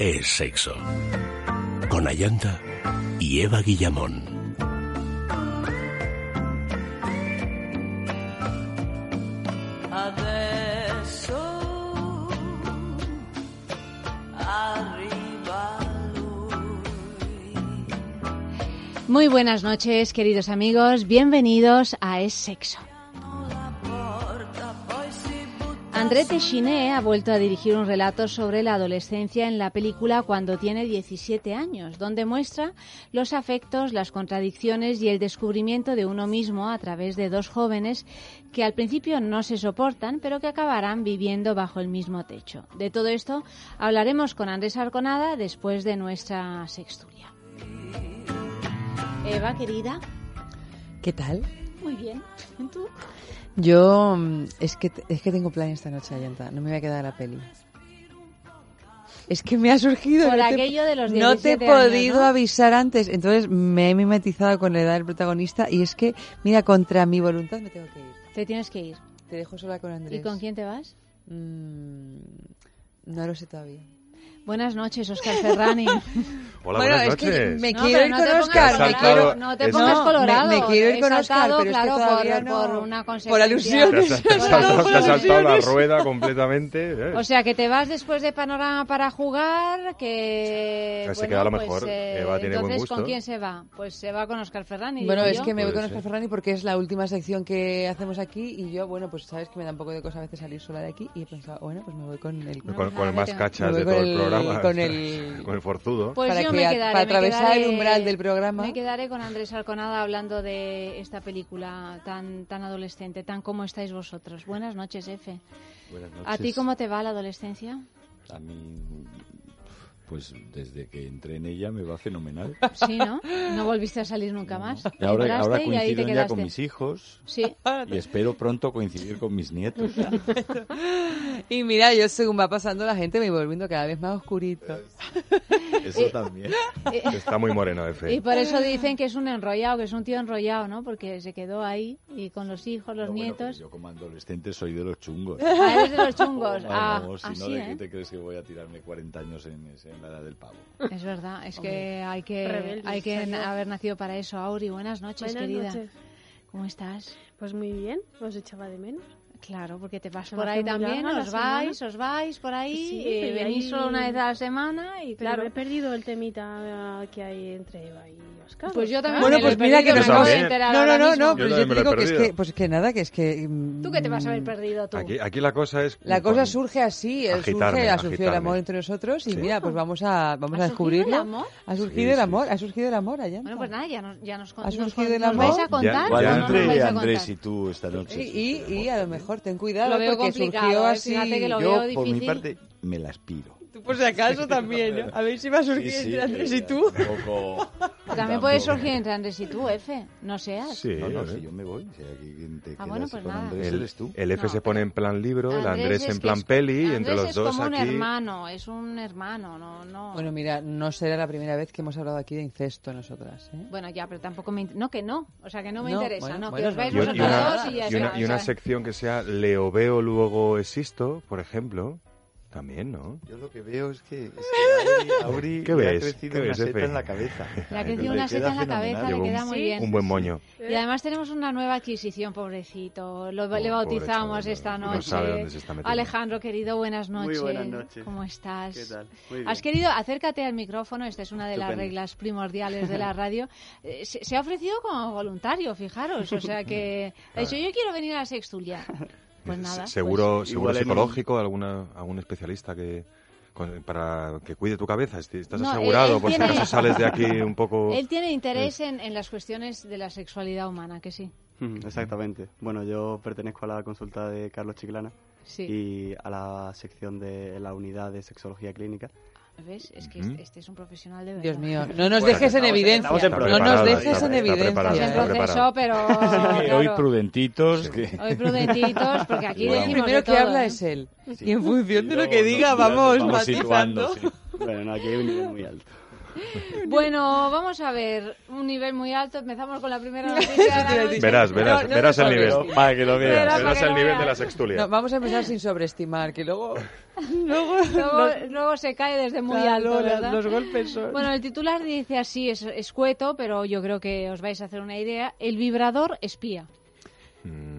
es sexo. Con Ayanta y Eva Guillamón. Muy buenas noches, queridos amigos. Bienvenidos a Es Sexo. André Téchiné ha vuelto a dirigir un relato sobre la adolescencia en la película Cuando tiene 17 años, donde muestra los afectos, las contradicciones y el descubrimiento de uno mismo a través de dos jóvenes que al principio no se soportan, pero que acabarán viviendo bajo el mismo techo. De todo esto hablaremos con Andrés Arconada después de nuestra sextulia. Eva, querida. ¿Qué tal? Muy bien. ¿Y tú? Yo mm, es que es que tengo plan esta noche, Ayanta. No me voy a quedar a la peli. Es que me ha surgido. Por no te- aquello de los No te he 17 años, podido ¿no? avisar antes. Entonces me he mimetizado con la edad del protagonista y es que, mira, contra mi voluntad me tengo que ir. Te tienes que ir. Te dejo sola con Andrés. ¿Y con quién te vas? Mm, no lo sé todavía. Buenas noches, Oscar Ferrani. Hola, bueno, buenas es que noches. me No, quiero ir no con pongas Oscar. Me colorado, quiero... no te es- pongas No, colorado. Me, me quiero ir con Oscar, saltado, pero es claro, que todavía por, no... por una Por consecuencia. alusiones. Te has, te has Por saltado, te has saltado la rueda completamente. ¿eh? O sea, que te vas después de Panorama para jugar, que... Se bueno, queda lo pues, mejor. eh, Eva tiene buen entonces, gusto. ¿con quién se va? Pues se va con Oscar Ferrani. Bueno, es yo. que me voy con Oscar. Ferrani porque es la última sección que hacemos aquí y yo, bueno, pues sabes que me da un poco de cosa a veces salir sola de aquí y he pensado, bueno, pues me voy con el... Con, pues con el más cachas de todo el, el- programa. con el- con el forzudo. Pues para yo que me a- quedaré, para me atravesar el umbral del programa. Me quedaré con Andrés Arconada hablando de esta película tan, tan adolescente, tan como estáis vosotros. Buenas noches, Efe. Buenas noches. ¿A ti cómo te va la adolescencia? A mí, pues desde que entré en ella me va fenomenal. Sí, ¿no? No volviste a salir nunca más. Y ahora, Entraste coincido ya con mis hijos Sí. y espero pronto coincidir con mis nietos. Y mira, yo según va pasando la gente me voy volviendo cada vez más oscurito. Eso también. Eh, Está muy moreno, Efe. Y por eso dicen que es un enrollado, que es un tío enrollado, ¿no? Porque se quedó ahí y con los hijos, los bueno, nietos. yo como adolescente soy de los chungos. Ah, eres de los chungos. Ah, Vamos, si no, ¿de qué ¿eh? te crees que voy a tirarme 40 años en, ese- en la edad del pavo? Es verdad, es que hay que, hay que haber nacido para eso. Auri, buenas noches, Buenas querida. noches. ¿Cómo estás? Pues muy bien, os echaba de menos. Claro, porque te vas por ahí también, larga os vais, os vais por ahí, Sí, eh, venís solo una vez a la semana y Pero claro. he perdido el temita que hay entre Eva y Pues yo también Bueno, me lo he pues mira que me nos vamos- enterar No, no, no, no, Yo pero yo te digo que es que, pues que nada, que es que... mm, ¿Tú qué te vas a haber perdido tú? Aquí, aquí la cosa es... La cosa con- surge así, Agitarme, surge, ha surgido el amor entre nosotros y Sí. mira, pues vamos a, vamos ¿Ha a surgido descubrirlo. el amor? Ha surgido Sí, el amor, sí. ha surgido el amor allá. Bueno, pues nada, ya nos, ya nos, ¿Ha surgido el nos amor? vais a contar Ya- Igual o no ya- nos vais a Andrés contar? y tú esta noche. Y, a lo mejor ten cuidado Lo veo porque complicado, surgió así. Fíjate que lo por mi parte, me la aspiro. Tú por si acaso también, ¿no? A ver si va a surgir entre Andrés y tú. También puede surgir entre Andrés y tú, Efe. No seas. Sí, No, no, ¿eh? si yo me voy. Si aquí quien te Ah, bueno, pues con nada. Andrés El, eres tú. el F No, se pone en plan libro, el Andrés es en plan es- peli, y Andrés entre los es dos como un aquí... hermano, es un hermano, no, no. Bueno, mira, no será la primera vez que hemos hablado aquí de incesto nosotras, ¿eh? Bueno, ya, pero tampoco me... No, que no. O sea, que no me No, interesa, bueno, no. bueno, que os vais vosotros una, dos y ya y una- está. y o una sea, sección que sea leo veo luego existo, por ejemplo, también, ¿no? Yo lo que veo es que, es que a Auri, Auri ¿Qué le ves? ha crecido ¿Qué una ves, seta Efe? en la cabeza. Le ha crecido una seta en la cabeza, le queda un- muy bien. Un buen moño. Y además tenemos una nueva adquisición, pobrecito. Lo, Oh, le bautizamos esta no noche. sabe dónde se está metiendo. Alejandro, querido, buenas noches. Muy buenas noches. ¿Cómo estás? ¿Qué tal? Muy bien. Has querido, acércate al micrófono, esta es una de las reglas primordiales de la radio. Eh, se, se ha ofrecido como voluntario, fijaros. O sea que ha dicho, yo quiero venir a la sextulia. Pues nada. Se- seguro pues- seguro un- psicológico, alguna, algún especialista que para que cuide tu cabeza. ¿Estás No, asegurado? él por si acaso sales de aquí un poco... Él tiene interés en, en las cuestiones de la sexualidad humana, que sí. Mm, Exactamente. Bueno, yo pertenezco a la consulta de Carlos Chiclana Sí. y a la sección de la unidad de sexología clínica. ¿Ves? Es que este, este es un profesional de verdad. Dios mío, no nos Bueno, dejes en estamos- evidencia. estamos en No nos dejes en está evidencia. está proceso, pero... Que hoy prudentitos. Que... hoy prudentitos, porque aquí Bueno. El primero de que todo, habla ¿eh? es él. Sí. Y en función de lo que diga, vamos, matizando. situando, sí. Bueno, no, aquí hay un nivel muy alto. Bueno, vamos a ver, un nivel muy alto. Empezamos con la primera noticia. de la noche. Verás, verás, No, no verás el nivel. Para que lo Verás. veas. para Verás que el lo nivel veas. de la sextulia. No, vamos a empezar sin sobreestimar, que luego, luego, Luego, los, luego se cae desde muy claro, alto, los- ¿verdad? los golpes son... Bueno, el titular dice así, es escueto, pero yo creo que os vais a hacer una idea. El vibrador espía.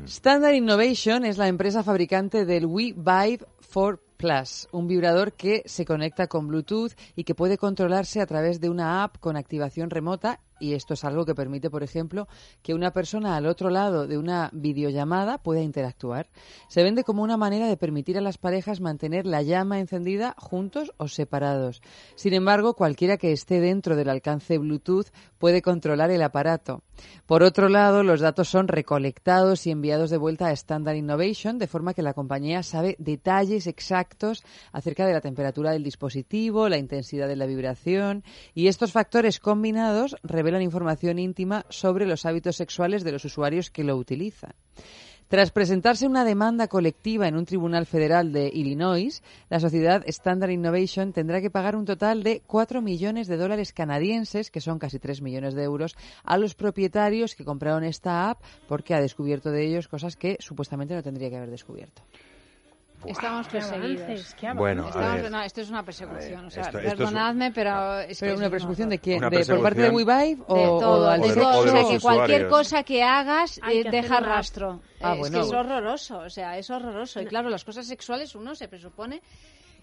Standard Innovation es la empresa fabricante del Wii Vibe 4 Plus, un vibrador que se conecta con Bluetooth y que puede controlarse a través de una app con activación remota. Y esto es algo que permite, por ejemplo, que una persona al otro lado de una videollamada pueda interactuar. Se vende como una manera de permitir a las parejas mantener la llama encendida juntos o separados. Sin embargo, cualquiera que esté dentro del alcance Bluetooth puede controlar el aparato. Por otro lado, los datos son recolectados y enviados de vuelta a Standard Innovation, de forma que la compañía sabe detalles exactos acerca de la temperatura del dispositivo, la intensidad de la vibración, y estos factores combinados revelan información íntima sobre los hábitos sexuales de los usuarios que lo utilizan. Tras presentarse una demanda colectiva en un tribunal federal de Illinois, la sociedad Standard Innovation tendrá que pagar un total de 4 millones de dólares canadienses, que son casi 3 millones de euros, a los propietarios que compraron esta app porque ha descubierto de ellos cosas que supuestamente no tendría que haber descubierto. Estamos perseguidos. Bueno, a Estamos- ver. no, esto es una persecución. o sea, esto- esto es un- perdonadme, pero es que ¿Pero es una un persecución de quién? Una ¿De, ¿Por parte de WeVive o, de o todo, al de de- todo. o de O sea, que cualquier cosa que hagas eh, que deja una- rastro. Ah, Eh, bueno. Es que es horroroso, o sea, es horroroso. Y claro, las cosas sexuales uno se presupone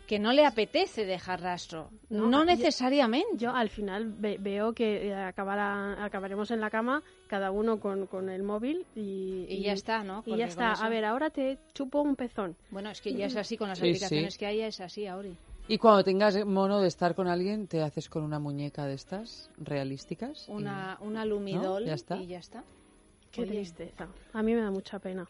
que no le apetece dejar rastro. No, necesariamente. Yo al final ve- veo que eh, acabará, acabaremos en la cama, cada uno con, con el móvil y, Y ya está, ¿no? Y ya está. eso- A ver, ahora te chupo un pezón. Bueno, es que ya es así con las Sí, aplicaciones sí. que hay, es así, Auri. Y cuando tengas mono de estar con alguien, te haces con una muñeca de estas realísticas. y- Una, una lumidol Ya está. y ya está. Qué Oye. tristeza. A mí me da mucha pena.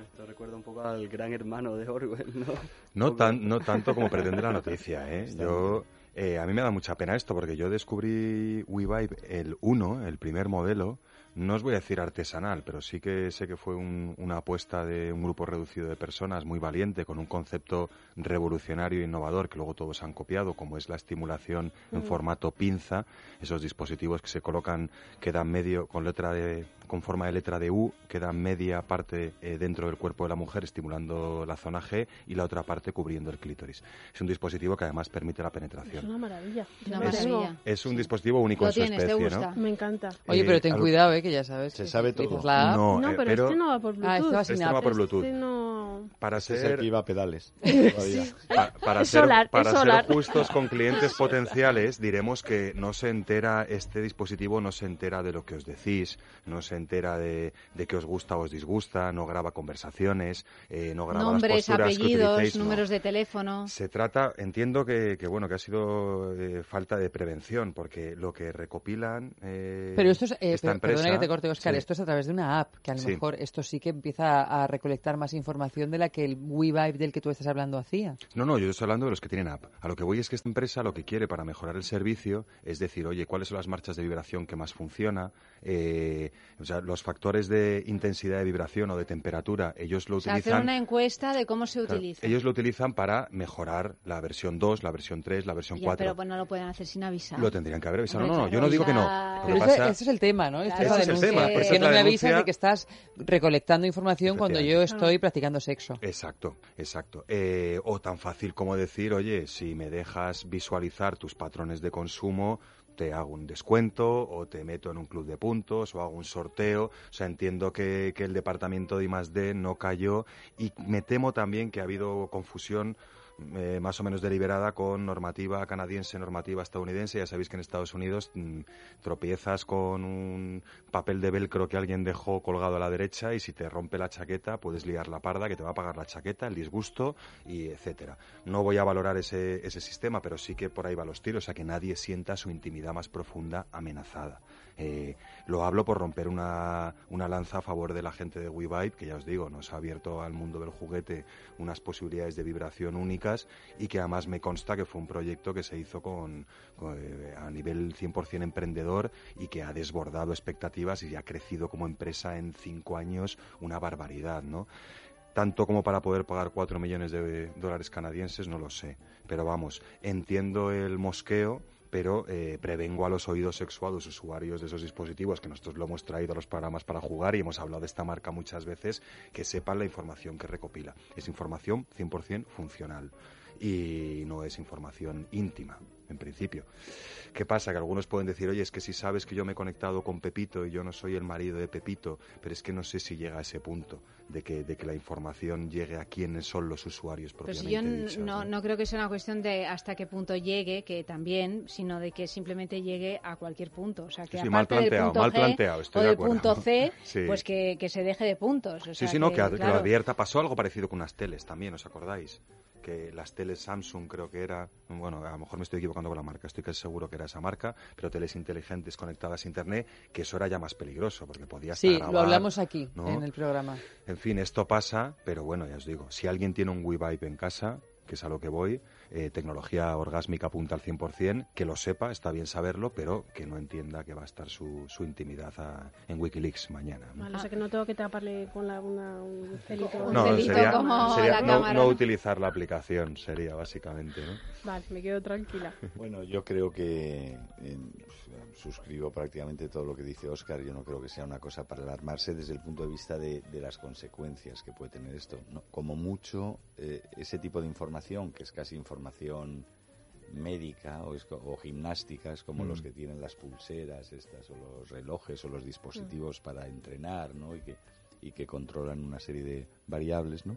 Esto recuerda un poco al gran hermano de Orwell, ¿no? No, tan, no tanto como pretende la noticia, ¿eh? Yo, eh, a mí me da mucha pena esto porque yo descubrí WeVibe el 1, el primer modelo, no os voy a decir artesanal, pero sí que sé que fue un- una apuesta de un grupo reducido de personas muy valiente, con un concepto revolucionario e innovador que luego todos han copiado, como es la estimulación en formato pinza, esos dispositivos que se colocan, que dan medio, con letra de, con forma de letra de U, que dan media parte eh, dentro del cuerpo de la mujer, estimulando la zona G, y la otra parte cubriendo el clítoris. Es un dispositivo que además permite la Es penetración. una maravilla. Una Es- tengo. maravilla. Es un dispositivo único Lo en su tienes, te especie, gusta. ¿no? Me encanta. Oye, pero ten cuidado, eh, que ya sabes. Se sabe todo. la app- No, No, eh, pero, pero este no va por Ah, Bluetooth. este va Este va por Bluetooth. Este no... para Ese es ser el que iba a pedales. Pa- para Es ser, solar, es para ser justos con clientes potenciales, diremos que no se entera, este dispositivo no se entera de lo que os decís, no se entera de, de que os gusta o os disgusta, no graba conversaciones, eh, no graba Nombres, las posturas que apellidos, no. números de teléfono. Se trata, entiendo que, que, bueno que ha sido eh, falta de prevención, porque lo que recopilan eh, Pero esto es, eh, esta per- empresa, perdona que te corte, Oscar, sí. esto es a través de una app, que a lo Sí. mejor esto sí que empieza a recolectar más información de la que el WeVibe del que tú estás hablando hacía. No, no, yo estoy hablando de los que tienen app. A lo que voy es que esta empresa lo que quiere para mejorar el servicio es decir, oye, ¿cuáles son las marchas de vibración que más funciona? Eh, o sea, los factores de intensidad de vibración o de temperatura, ellos lo O sea, hacer utilizan. una encuesta de cómo se claro, utiliza. ellos lo utilizan para mejorar la versión 2, la versión 3, la versión Ya, 4. pero pues no lo pueden hacer sin avisar. Lo tendrían que haber avisado. No, no, yo no digo que no. que Pero ese, pasa- ese es el tema, ¿no? Claro, la ese es el denuncia. tema, por ¿Por eso qué es no me avisas de que estás recolectando información cuando yo Efectivamente. estoy practicando sexo? Exacto, exacto. Eh, o tan fácil como decir, oye, si me dejas visualizar tus patrones de consumo, te hago un descuento o te meto en un club de puntos o hago un sorteo. O sea, entiendo que, que el departamento de I+D no cayó y me temo también que ha habido confusión eh, más o menos deliberada con normativa canadiense, normativa estadounidense. Ya sabéis que en Estados Unidos mm, tropiezas con un papel de velcro que alguien dejó colgado a la derecha y si te rompe la chaqueta puedes liar la parda que te va a pagar la chaqueta, el disgusto y etcétera. No voy a valorar ese, ese sistema, pero sí que por ahí va los tiros, a que nadie sienta su intimidad más profunda amenazada. Eh, lo hablo por romper una, una lanza a favor de la gente de WeVibe, que ya os digo, nos ha abierto al mundo del juguete unas posibilidades de vibración únicas y que además me consta que fue un proyecto que se hizo con, eh, a nivel 100% emprendedor y que ha desbordado expectativas y ha crecido como empresa en cinco años una barbaridad, ¿no? tanto como para poder pagar 4 millones de dólares canadienses, no lo sé. Pero vamos, entiendo el mosqueo pero eh, prevengo a los oídos sexuados usuarios de esos dispositivos, que nosotros lo hemos traído a los programas para jugar y hemos hablado de esta marca muchas veces, que sepan la información que recopila. Es información 100% funcional y no es información íntima, en principio. ¿Qué pasa? Que algunos pueden decir, oye, es que si sabes que yo me he conectado con Pepito y yo no soy el marido de Pepito, pero es que no sé si llega a ese punto de que, de que la información llegue a quiénes son los usuarios Pues propiamente yo dichos, no, no creo que sea una cuestión de hasta qué punto llegue, que también, sino de que simplemente llegue a cualquier punto. O sea, que Sí, sí, mal aparte del planteado, punto mal G planteado, estoy o de del acuerdo. punto C, Sí. pues que, que se deje de puntos. O Sí, sea, sí, no, que, que lo claro. advierta. Pasó algo parecido con unas teles también, ¿os acordáis? Que las teles Samsung creo que era, bueno, a lo mejor me estoy equivocando con la marca, estoy casi seguro que era esa marca, pero teles inteligentes conectadas a Internet, que eso era ya más peligroso, porque podía Sí, hasta lo grabar, hablamos aquí, ¿no? en el programa. En fin, esto pasa, pero bueno, ya os digo, si alguien tiene un WeVibe en casa, que es a lo que voy, eh, tecnología orgásmica apunta al 100%, que lo sepa, está bien saberlo, pero que no entienda que va a estar su, su intimidad a- en Wikileaks mañana. ¿no? Vale, o sea que no tengo que taparle con la, una, un celito. Un No, celito sería, como sería la no, cámara, no utilizar la aplicación, sería básicamente, ¿no? Vale, me quedo tranquila. Bueno, yo creo que en- suscribo prácticamente todo lo que dice Oscar. Yo no creo que sea una cosa para alarmarse desde el punto de vista de, de las consecuencias que puede tener esto. No, como mucho, eh, ese tipo de información, que es casi información médica o, es co- o gimnásticas, como Mm. los que tienen las pulseras estas, o los relojes, o los dispositivos para entrenar, ¿no? Y que, y que controlan una serie de variables, ¿no?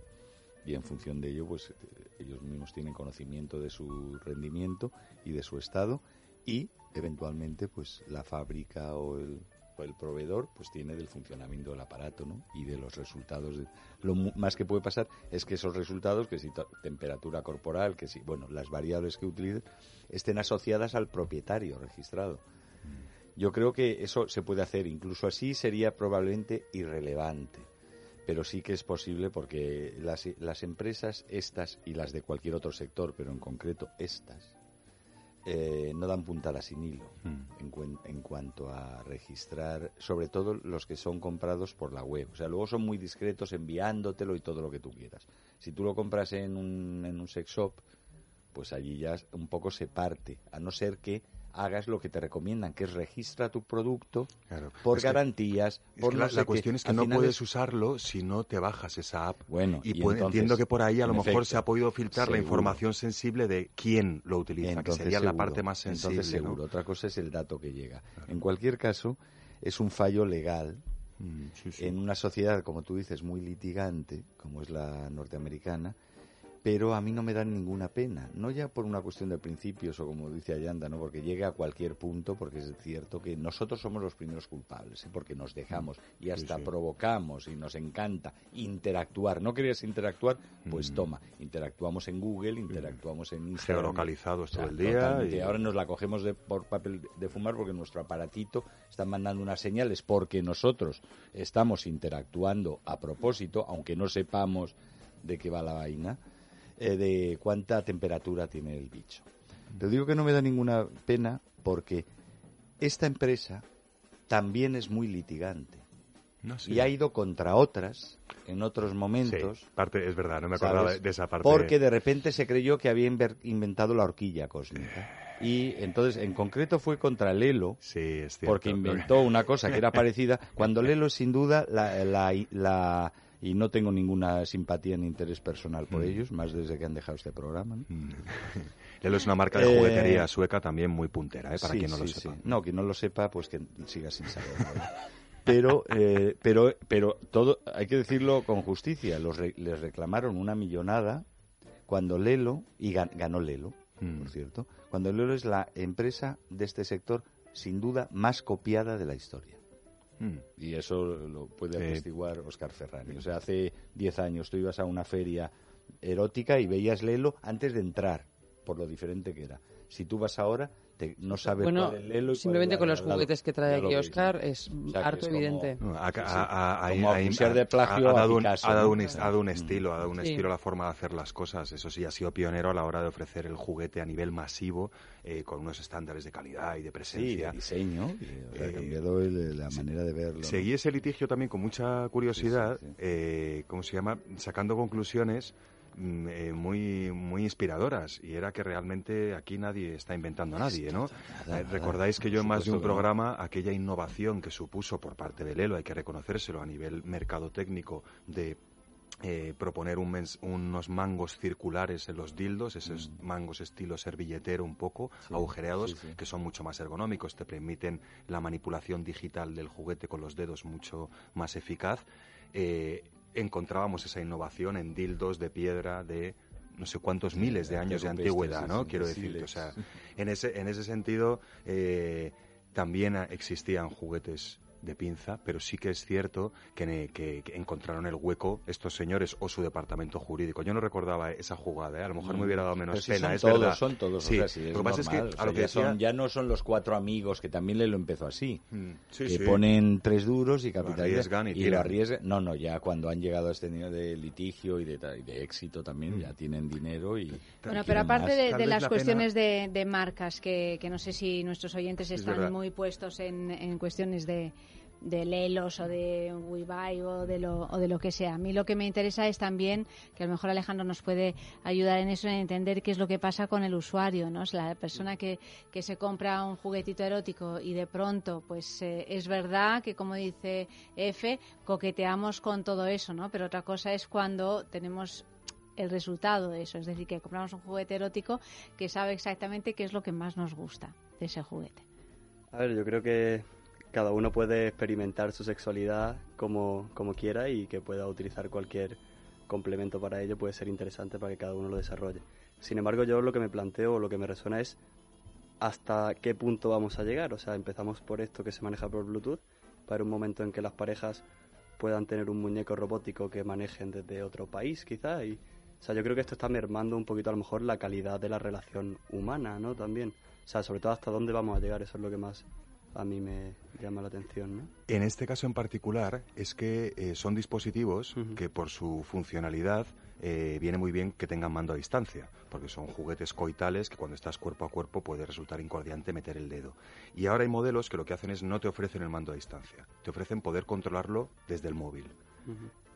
y en función de ello pues eh, ellos mismos tienen conocimiento de su rendimiento y de su estado y eventualmente pues la fábrica o el, el proveedor pues tiene del funcionamiento del aparato ¿no? y de los resultados de, lo más que puede pasar es que esos resultados que si temperatura corporal que si bueno las variables que utilicen estén asociadas al propietario registrado yo creo que eso se puede hacer incluso así sería probablemente irrelevante pero sí que es posible porque las, las empresas estas y las de cualquier otro sector, pero en concreto estas, eh, no dan puntada sin hilo Mm. en, cuen- en cuanto a registrar, sobre todo los que son comprados por la web. O sea, luego son muy discretos enviándotelo y todo lo que tú quieras. Si tú lo compras en un, en un sex shop, pues allí ya un poco se parte, a no ser que hagas lo que te recomiendan, que es registra tu producto Claro. por Es garantías, por no la, cuestión es que no puedes es- usarlo si no te bajas esa app. Bueno, y, y puede- entonces, entiendo que por ahí a lo mejor efecto, se ha podido filtrar la información sensible de quién lo utiliza, Entonces, que sería la parte más sensible. Entonces ¿no? seguro. Otra cosa es el dato que llega. En cualquier caso, es un fallo legal Mm, sí, sí. en una sociedad, como tú dices, muy litigante, como es la norteamericana, pero a mí no me dan ninguna pena, no ya por una cuestión de principios o como dice Ayanda, no porque llegue a cualquier punto, porque es cierto que nosotros somos los primeros culpables, ¿eh? porque nos dejamos y hasta sí. provocamos y nos encanta interactuar. ¿No querías interactuar? Pues Mm. toma, interactuamos en Google, interactuamos en Instagram. Geolocalizados todo el día. y- Ahora nos la cogemos de, por papel de fumar porque nuestro aparatito está mandando unas señales porque nosotros estamos interactuando a propósito, aunque no sepamos de qué va la vaina, eh, de cuánta temperatura tiene el bicho. Te digo que no me da ninguna pena porque esta empresa también es muy litigante No, sí. y ha ido contra otras en otros Sí, momentos. parte, es verdad, no me acordaba ¿sabes? de esa parte. Porque de repente se creyó que había inventado la horquilla cósmica. Y entonces, en concreto, fue contra Lelo, Sí, es cierto. porque inventó una cosa que era parecida, cuando Lelo es sin duda la, la- la- y no tengo ninguna simpatía ni interés personal por Mm. ellos, más desde que han dejado este programa. ¿no? Mm. Lelo es una marca de Eh, juguetería sueca también muy puntera, ¿eh? para Sí, quien no lo sepa. sí. No, quien no lo sepa, pues que siga sin saber. Pero, eh, pero, pero todo, hay que decirlo con justicia, los re- les reclamaron una millonada cuando Lelo, y gan- ganó Lelo, Mm. por cierto, cuando Lelo es la empresa de este sector sin duda más copiada de la historia. Mm. Y eso lo puede atestiguar Oscar Ferrani. O sea, hace 10 años tú ibas a una feria erótica y veías Lelo antes de entrar, por lo diferente que era. Si tú vas ahora, te- no sabes Bueno, cuál simplemente con los juguetes que trae aquí Oscar es O sea, que harto es como- evidente. No, ha- Sí, sí. dado un, ha dado un est- ha dado un estilo, ha dado un Sí. estilo a la forma de hacer las cosas. Eso sí, ha sido pionero a la hora de ofrecer el juguete a nivel masivo, eh, con unos estándares de calidad y de Sí, de presencia. diseño. y, o sea, ha Eh, cambiado el- la manera de verlo. ¿no? Seguí ese litigio también con mucha curiosidad, Sí, sí, sí. eh, ¿cómo se llama? Sacando conclusiones eh, muy, muy inspiradoras y era que realmente aquí nadie está inventando a nadie, ¿no? Eh. Recordáis que yo en más de un programa, aquella innovación que supuso por parte de Lelo, hay que reconocérselo a nivel mercadotécnico de eh, proponer un mens- unos mangos circulares en los dildos, esos mangos estilo servilletero un poco, agujereados, Mm. sí, sí. que son mucho más ergonómicos, te permiten la manipulación digital del juguete con los dedos mucho más eficaz. Eh, encontrábamos esa innovación en dildos de piedra de no sé cuántos miles de años de antigüedad, ¿no? Quiero de decirte, o sea, en ese, en ese sentido eh, también existían juguetes de pinza, pero sí que es cierto que, ne- que- que encontraron el hueco estos señores o su departamento jurídico. Yo no recordaba esa jugada, ¿eh? a lo mejor me hubiera dado menos Pero sí pena, son es todos, verdad. son todos. Sí, o sea, sí, es lo que pasa es que normal, o a sea, lo que ya, decía... son- ya no son los cuatro amigos, que también le lo empezó así. Mm, sí, que sí. ponen tres duros y capitalizan. arriesgan y lo arriesgan. No, no, ya cuando han llegado a este nivel de litigio y de, y éxito también, ya tienen dinero y. Bueno, y pero aparte de, las la cuestiones de, de marcas, que, que no sé si nuestros oyentes Es están muy puestos en, en cuestiones de, de Lelos o de WeBuy o de, lo, o de lo que sea. A mí lo que me interesa es también, que a lo mejor Alejandro nos puede ayudar en eso, en entender qué es lo que pasa con el usuario, ¿no? Sea, la persona que, que se compra un juguetito erótico y de pronto, pues eh, es verdad que, como dice F, coqueteamos con todo eso, ¿no? Pero otra cosa es cuando tenemos el resultado de eso, es decir, que compramos un juguete erótico que sabe exactamente qué es lo que más nos gusta de ese juguete. A ver, yo creo que cada uno puede experimentar su sexualidad como, como quiera y que pueda utilizar cualquier complemento para ello puede ser interesante para que cada uno lo desarrolle. Sin embargo, yo lo que me planteo o lo que me resuena es hasta qué punto vamos a llegar. O sea, empezamos por esto que se maneja por Bluetooth para un momento en que las parejas puedan tener un muñeco robótico que manejen desde otro país, quizá. Y, o sea, yo creo que esto está mermando un poquito a lo mejor la calidad de la relación humana, ¿no? También. O sea, sobre todo hasta dónde vamos a llegar, eso es lo que más a mí me llama la atención, ¿no? En este caso en particular es que eh, son dispositivos que por su funcionalidad eh, viene muy bien que tengan mando a distancia, porque son juguetes coitales que cuando estás cuerpo a cuerpo puede resultar incordiante meter el dedo. Y ahora hay modelos que lo que hacen es no te ofrecen el mando a distancia, te ofrecen poder controlarlo desde el móvil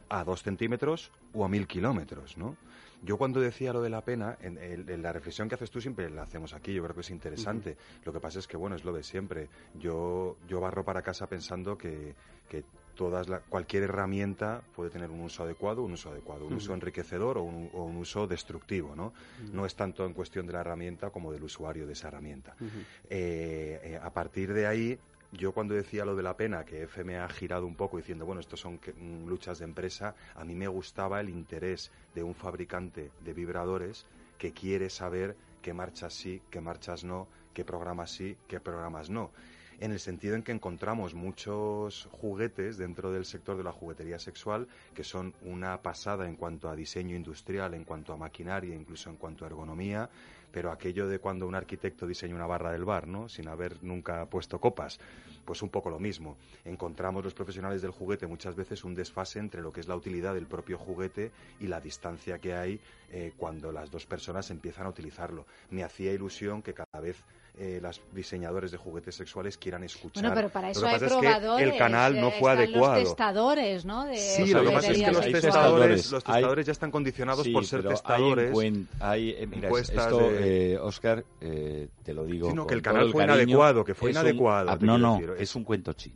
a dos centímetros o a mil kilómetros, ¿no? Yo cuando decía lo de la pena, en, en- en la reflexión que haces tú siempre la hacemos aquí, yo creo que es interesante. Lo que pasa es que, bueno, es lo de siempre. Yo, yo barro para casa pensando que, que todas la- cualquier herramienta puede tener un uso adecuado, un uso adecuado, un uso enriquecedor o un, o un uso destructivo, ¿no? No es tanto en cuestión de la herramienta como del usuario de esa herramienta. Eh, eh, a partir de ahí, yo cuando decía lo de la pena, que F me ha girado un poco diciendo, bueno, estos son mm, luchas de empresa, a mí me gustaba el interés de un fabricante de vibradores que quiere saber qué marchas sí, qué marchas no, qué programas sí, qué programas no. En el sentido en que encontramos muchos juguetes dentro del sector de la juguetería sexual que son una pasada en cuanto a diseño industrial, en cuanto a maquinaria, incluso en cuanto a ergonomía, pero aquello de cuando un arquitecto diseña una barra del bar, ¿no? Sin haber nunca puesto copas, pues un poco lo mismo. Encontramos los profesionales del juguete muchas veces un desfase entre lo que es la utilidad del propio juguete y la distancia que hay eh, cuando las dos personas empiezan a utilizarlo. Me hacía ilusión que cada vez eh, las diseñadores de juguetes sexuales quieran escuchar. Bueno, pero para Lo eso hay es que el canal no fue adecuado. Los testadores, ¿no? De Sí, lo que pasa es que los hay sexual. testadores, los hay- testadores ya están condicionados Sí, por ser pero testadores. Hay, encuen- hay, eh, mira, esto, de- eh, Oscar, eh, te lo digo. Sí, no, con que el canal fue cariño, inadecuado, que fue es un- inadecuado, ah, no, no, decir, es- un cuento chino.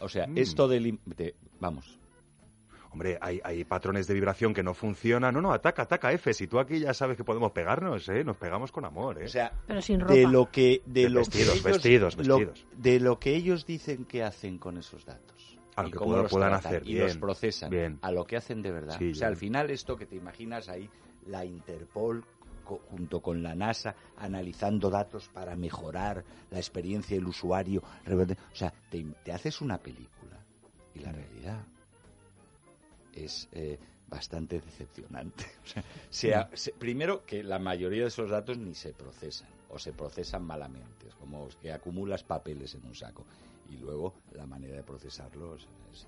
O sea, Mm. esto del. de- vamos. Hombre, hay, hay patrones de vibración que no funcionan. No, no, ataca, ataca, F. Si tú aquí ya sabes que podemos pegarnos, ¿eh? Nos pegamos con amor, ¿eh? O sea, Pero sin ropa. de lo que. De De lo vestidos, que ellos, vestidos, lo- vestidos. de lo que ellos dicen que hacen con esos datos. A lo y que cómo puedan- los puedan tratan, hacer, Y los procesan. bien. A lo que hacen de verdad. Sí, o sea, al final, esto que te imaginas ahí, la Interpol co- junto con la NASA analizando datos para mejorar la experiencia del usuario. O sea, te, te haces una película y la realidad es eh, bastante decepcionante. O sea, sea- se- primero que la mayoría de esos datos ni se procesan o se procesan malamente, es como que acumulas papeles en un saco y luego la manera de procesarlos es-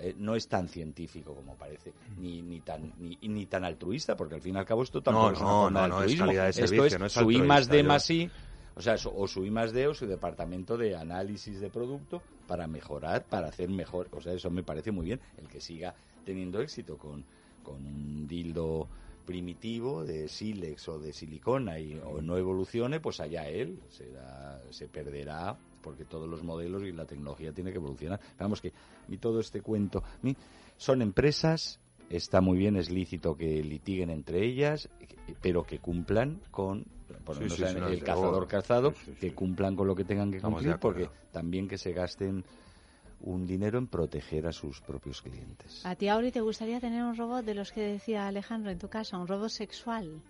eh, no es tan científico como parece ni ni tan ni, ni tan altruista porque al fin y al cabo esto tampoco No, es una no, forma no, de no, es altruismo. calidad de esto es no es su I más D más I o sea, su- o su I más D o su departamento de análisis de producto para mejorar, para hacer mejor. O sea, eso me parece muy bien. El que siga teniendo éxito con, con un dildo primitivo de sílex o de silicona y o no evolucione, pues allá él será, se perderá porque todos los modelos y la tecnología tiene que evolucionar. Vamos que y todo este cuento son empresas está muy bien, es lícito que litiguen entre ellas, pero que cumplan con Sí, el cazador Sí, sí. que cumplan con lo que tengan que cumplir, porque también que se gasten un dinero en proteger a sus propios clientes. ¿A ti, Auri, te gustaría tener un robot de los que decía Alejandro en tu casa? ¿Un robot sexual?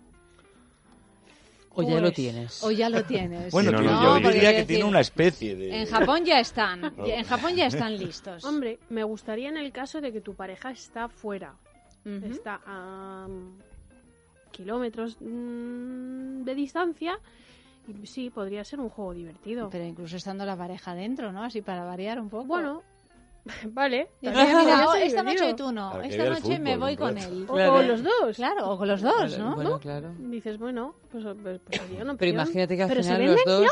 O ya lo Pues, tienes. O ya lo tienes. Bueno, no, yo- no, diría que tiene una especie de... En Japón ya están. En Japón ya están listos. Hombre, me gustaría en el caso de que tu pareja está fuera, está a mm, kilómetros mm, de distancia, sí, podría ser un juego divertido. Pero incluso estando la pareja dentro, ¿no? Así para variar un poco. Bueno, vale. Mira, esta noche tú no, esta el noche me fútbol voy con él. O, Claro. o los dos. Claro, o con los dos, ¿no? Bueno, claro. Dices, bueno, pues, pues, pues sería una Pero imagínate que al ¿Pero se final los venden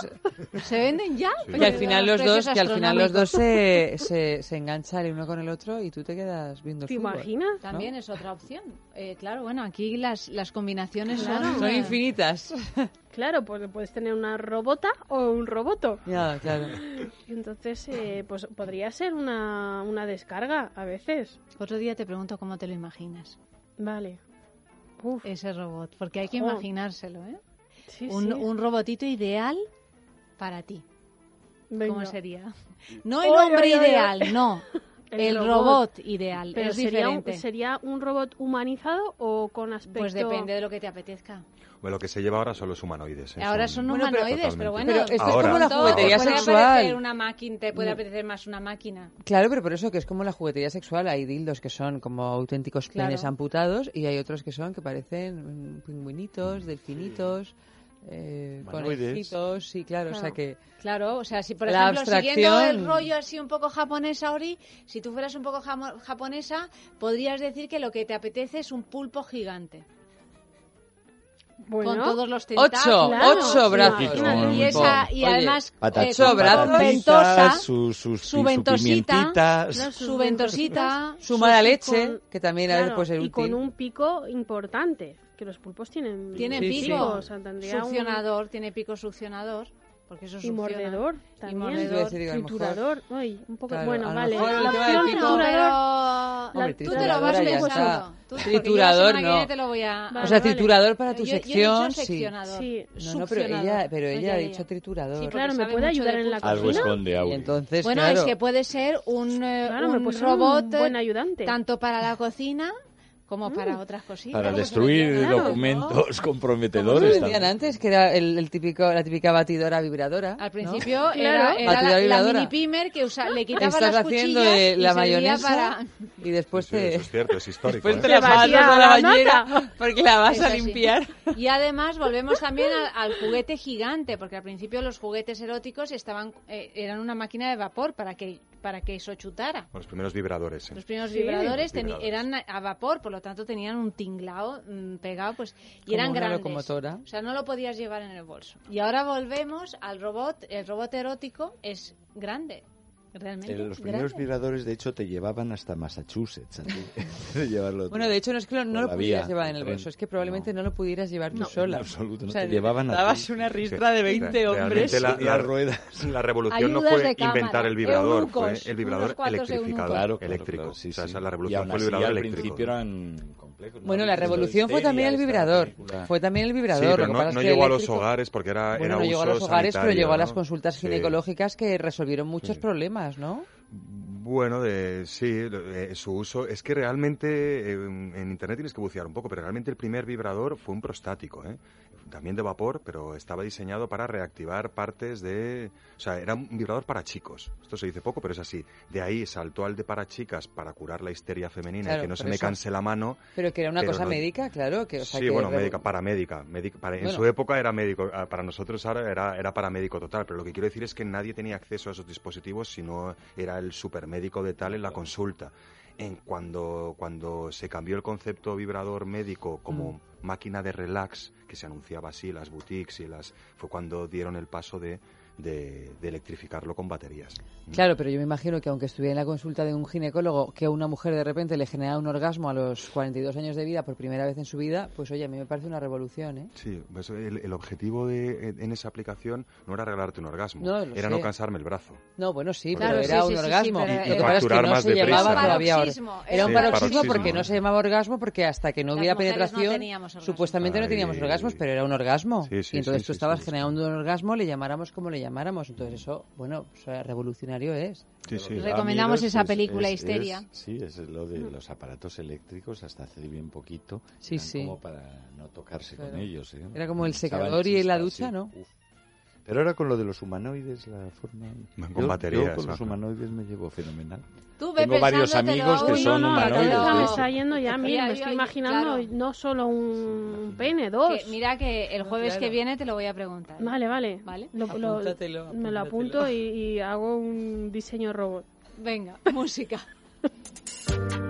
dos, ¿Se venden ya? Sí. que al final los dos, que al final los dos se, se, se enganchan el uno con el otro y tú te quedas viendo ¿Te fútbol. imaginas? También es otra opción. Eh, claro, bueno, aquí las, las combinaciones Claro. son... Son infinitas. Claro, porque puedes tener una robota o un roboto. ya, claro. Entonces, eh, pues podría ser una, una descarga a veces. Otro día te pregunto cómo te lo imaginas, Vale. Uf, ese robot, porque hay que Jo. imaginárselo, ¿eh? sí, un, sí. un robotito ideal para ti. Venga. ¿Cómo sería? No el Oy, hombre oy, oy, oy. ideal, no. El El, robot. robot. ideal. Pero es sería un, diferente. ¿sería un robot humanizado o con aspecto...? Pues depende de lo que te apetezca. Bueno, lo que se lleva ahora son los humanoides. ¿eh? Ahora son Bueno, pero- humanoides, pero, bueno. Pero esto es como la todo, juguetería te puede sexual. una máquina, te puede apetecer más una máquina. Claro, pero por eso que es como la juguetería sexual. Hay dildos que son como auténticos Claro. penes amputados y hay otros que son que parecen mm, pingüinitos, delfinitos, eh, conejitos. Sí, claro, o sea Claro. que... Claro, o sea, si por ejemplo, siguiendo el abstracción- rollo así un poco japonesa, Ori, si tú fueras un poco japonesa, podrías decir que lo que te apetece es un pulpo gigante. Bueno, con todos los Ocho, tentáculos. Claro, ocho brazos. Y, esa, y Oye, además Patatas, eh, Ocho brazos. ventosa, su, sus- su su ventosita, Claro, su ventosita, Su mala leche, con- que también a veces claro, puede ser y útil. con un pico importante, que los pulpos tienen, tiene Sí, sí. pico, o sea, tendría un- succionador, tiene pico succionador, porque eso y succiona. mordedor también. mordedor. Digo, triturador, Uy, un poco, Claro, bueno, vale. mejor La opción triturador, tú te lo vas pensando. Tú- Triturador, no. viene te lo voy a... Vale, o sea, vale. triturador para tu Yo- yo he sección, dicho sí. No, no, pero ella, pero No, ella ha dicho triturador. Sí, claro, ¿me puede ayudar en la pulpo. algo cocina? esconde entonces, Bueno, claro, es que puede ser un, eh, Claro, me un puede ser un robot buen ayudante. tanto para la cocina como para otras cositas. para Como destruir documentos ¿no? Como comprometedores. también. antes, que era el, el típico, la típica batidora vibradora. Al ¿no? principio Claro. era, era la, la vibradora. mini pimer que usa, le quitabas Estás las haciendo cuchillas y la mayonesa para... y después Sí, te... eso es cierto, es histórico. Después ¿eh? te la pasas a la la bañera porque la vas Es a limpiar. Y además volvemos también al, al juguete gigante, porque al principio los juguetes eróticos estaban eh, eran una máquina de vapor para que para que eso chutara. Los primeros vibradores. ¿eh? Los primeros Sí. vibradores, Los teni- vibradores. eran a- vapor, por lo tanto tenían un tinglao mm, pegado, pues y Como eran una grandes. locomotora. O sea, no lo podías llevar en el bolso. Y ahora volvemos al robot. El robot erótico es grande, realmente. Eh, los primeros grande. vibradores, de hecho, te llevaban hasta Massachusetts. de llevarlo Bueno, de hecho, no es que lo- no lo pudieras vía, llevar en el bolso, es que probablemente no, No. lo pudieras llevar tú No, sola. en absoluto, no O sea, te llevaban a dabas una ristra de 20 Re- hombres. la, y la- las ruedas. la revolución no Ayudas fue de cámara, inventar el vibrador, eunucos, fue el vibrador electrificado. eunucos. Claro, claro, eléctrico. claro, sí, o sea, sí. esa es la revolución fue el vibrador al eléctrico. principio eran Bueno, la revolución fue también el vibrador. Fue también el Sí, vibrador. pero no, llegó a los hogares porque era, Bueno, era no llegó a los hogares, pero llegó a las consultas Sí. ginecológicas que resolvieron muchos Sí. problemas, ¿no? Bueno, de, sí, eh, su uso. Es que realmente eh, en Internet tienes que bucear un poco, pero realmente el primer vibrador fue un prostático, ¿eh? También de vapor, pero estaba diseñado para reactivar partes de... O sea, era un vibrador para chicos. Esto se dice poco, pero es así. De ahí saltó al de para chicas para curar la histeria femenina Claro, y que no se por me eso. canse la mano. Pero que era una cosa no- médica, claro. Que, o sea, sí, que bueno, re- médica, paramédica. médica para, en Bueno. su época era médico, ah, para nosotros ahora era, era paramédico total, pero lo que quiero decir es que nadie tenía acceso a esos dispositivos si no era el supermédico de tal en la consulta. En cuando, cuando se cambió el concepto vibrador médico como Mm. máquina de relax, que se anunciaba así, las boutiques y las, fue cuando dieron el paso de de, de electrificarlo con baterías. Claro, pero yo me imagino que aunque estuviera en la consulta de un ginecólogo, que a una mujer de repente le genera un orgasmo a los 42 años de vida por primera vez en su vida, pues oye, a mí me parece una revolución, ¿eh? Sí, pues el, el objetivo de, en esa aplicación no era regalarte un orgasmo, No, era sé. no cansarme el brazo. No, bueno, sí, Claro, pero sí, era sí, un sí, sí, orgasmo. pero Lo que era- pasa es que Facturar no más se deprisa. llamaba Era un todavía Era un paroxismo paroxismo. porque no se llamaba orgasmo porque hasta que no Las hubiera no penetración supuestamente no teníamos orgasmos, pero era un orgasmo. Sí, sí, y entonces sí, tú sí, estabas sí, sí. generando un orgasmo, le llamáramos como le llamáramos. Entonces eso, bueno, o sea, revolucionario es. Sí, sí. Re- Recomendamos esa es- película, es- Histeria. es- sí, es lo de los aparatos eléctricos hasta hace bien poquito. Sí, sí. como para no tocarse con ellos. ¿eh? Era como el secador y la ducha, sí. ¿no? Uf. Pero ahora con lo de los humanoides, la forma... Con yo, yo baterías, con los humanoides me llevo fenomenal. Tú ve Tengo varios amigos que son no, no, la humanoides, cabeza me está yendo ya, mira, me estoy imaginando claro. no solo un pene, dos. Que mira que el jueves claro. que viene te lo voy a preguntar. Vale, vale. Vale. Lo- lo- Apúntatelo, me lo apúntatelo. apunto y, y hago un diseño robot. Venga, música.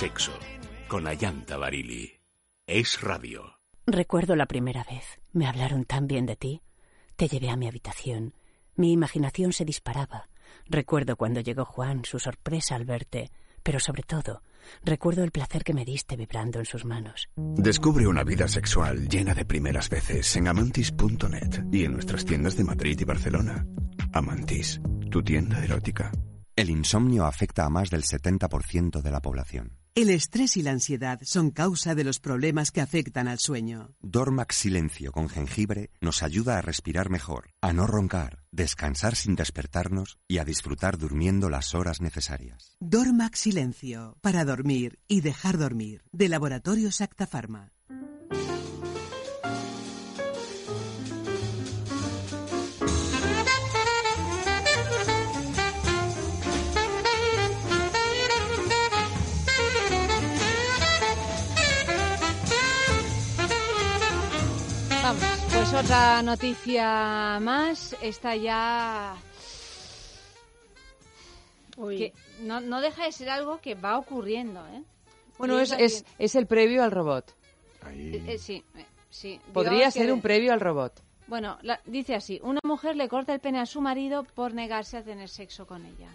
sexo. Con Ayanta Barili. Es radio. Recuerdo la primera vez. Me hablaron tan bien de ti. Te llevé a mi habitación. Mi imaginación se disparaba. Recuerdo cuando llegó Juan, su sorpresa al verte, pero sobre todo, recuerdo el placer que me diste vibrando en sus manos. Descubre una vida sexual llena de primeras veces en amantis.net y en nuestras tiendas de Madrid y Barcelona. Amantis, tu tienda erótica. El insomnio afecta a más del 70% de la población. El estrés y la ansiedad son causa de los problemas que afectan al sueño. Dormax Silencio con jengibre nos ayuda a respirar mejor, a no roncar, descansar sin despertarnos y a disfrutar durmiendo las horas necesarias. Dormax Silencio, para dormir y dejar dormir, de Laboratorios Acta Pharma. Otra noticia más. Esta ya... Uy. Que no, no deja de ser algo que va ocurriendo, ¿eh? Bueno, es, es, es el previo al robot. eh, eh, sí, eh, sí. Podría Digamos ser que- un previo al robot. Bueno, la- dice así, una mujer le corta el pene a su marido por negarse a tener sexo con ella.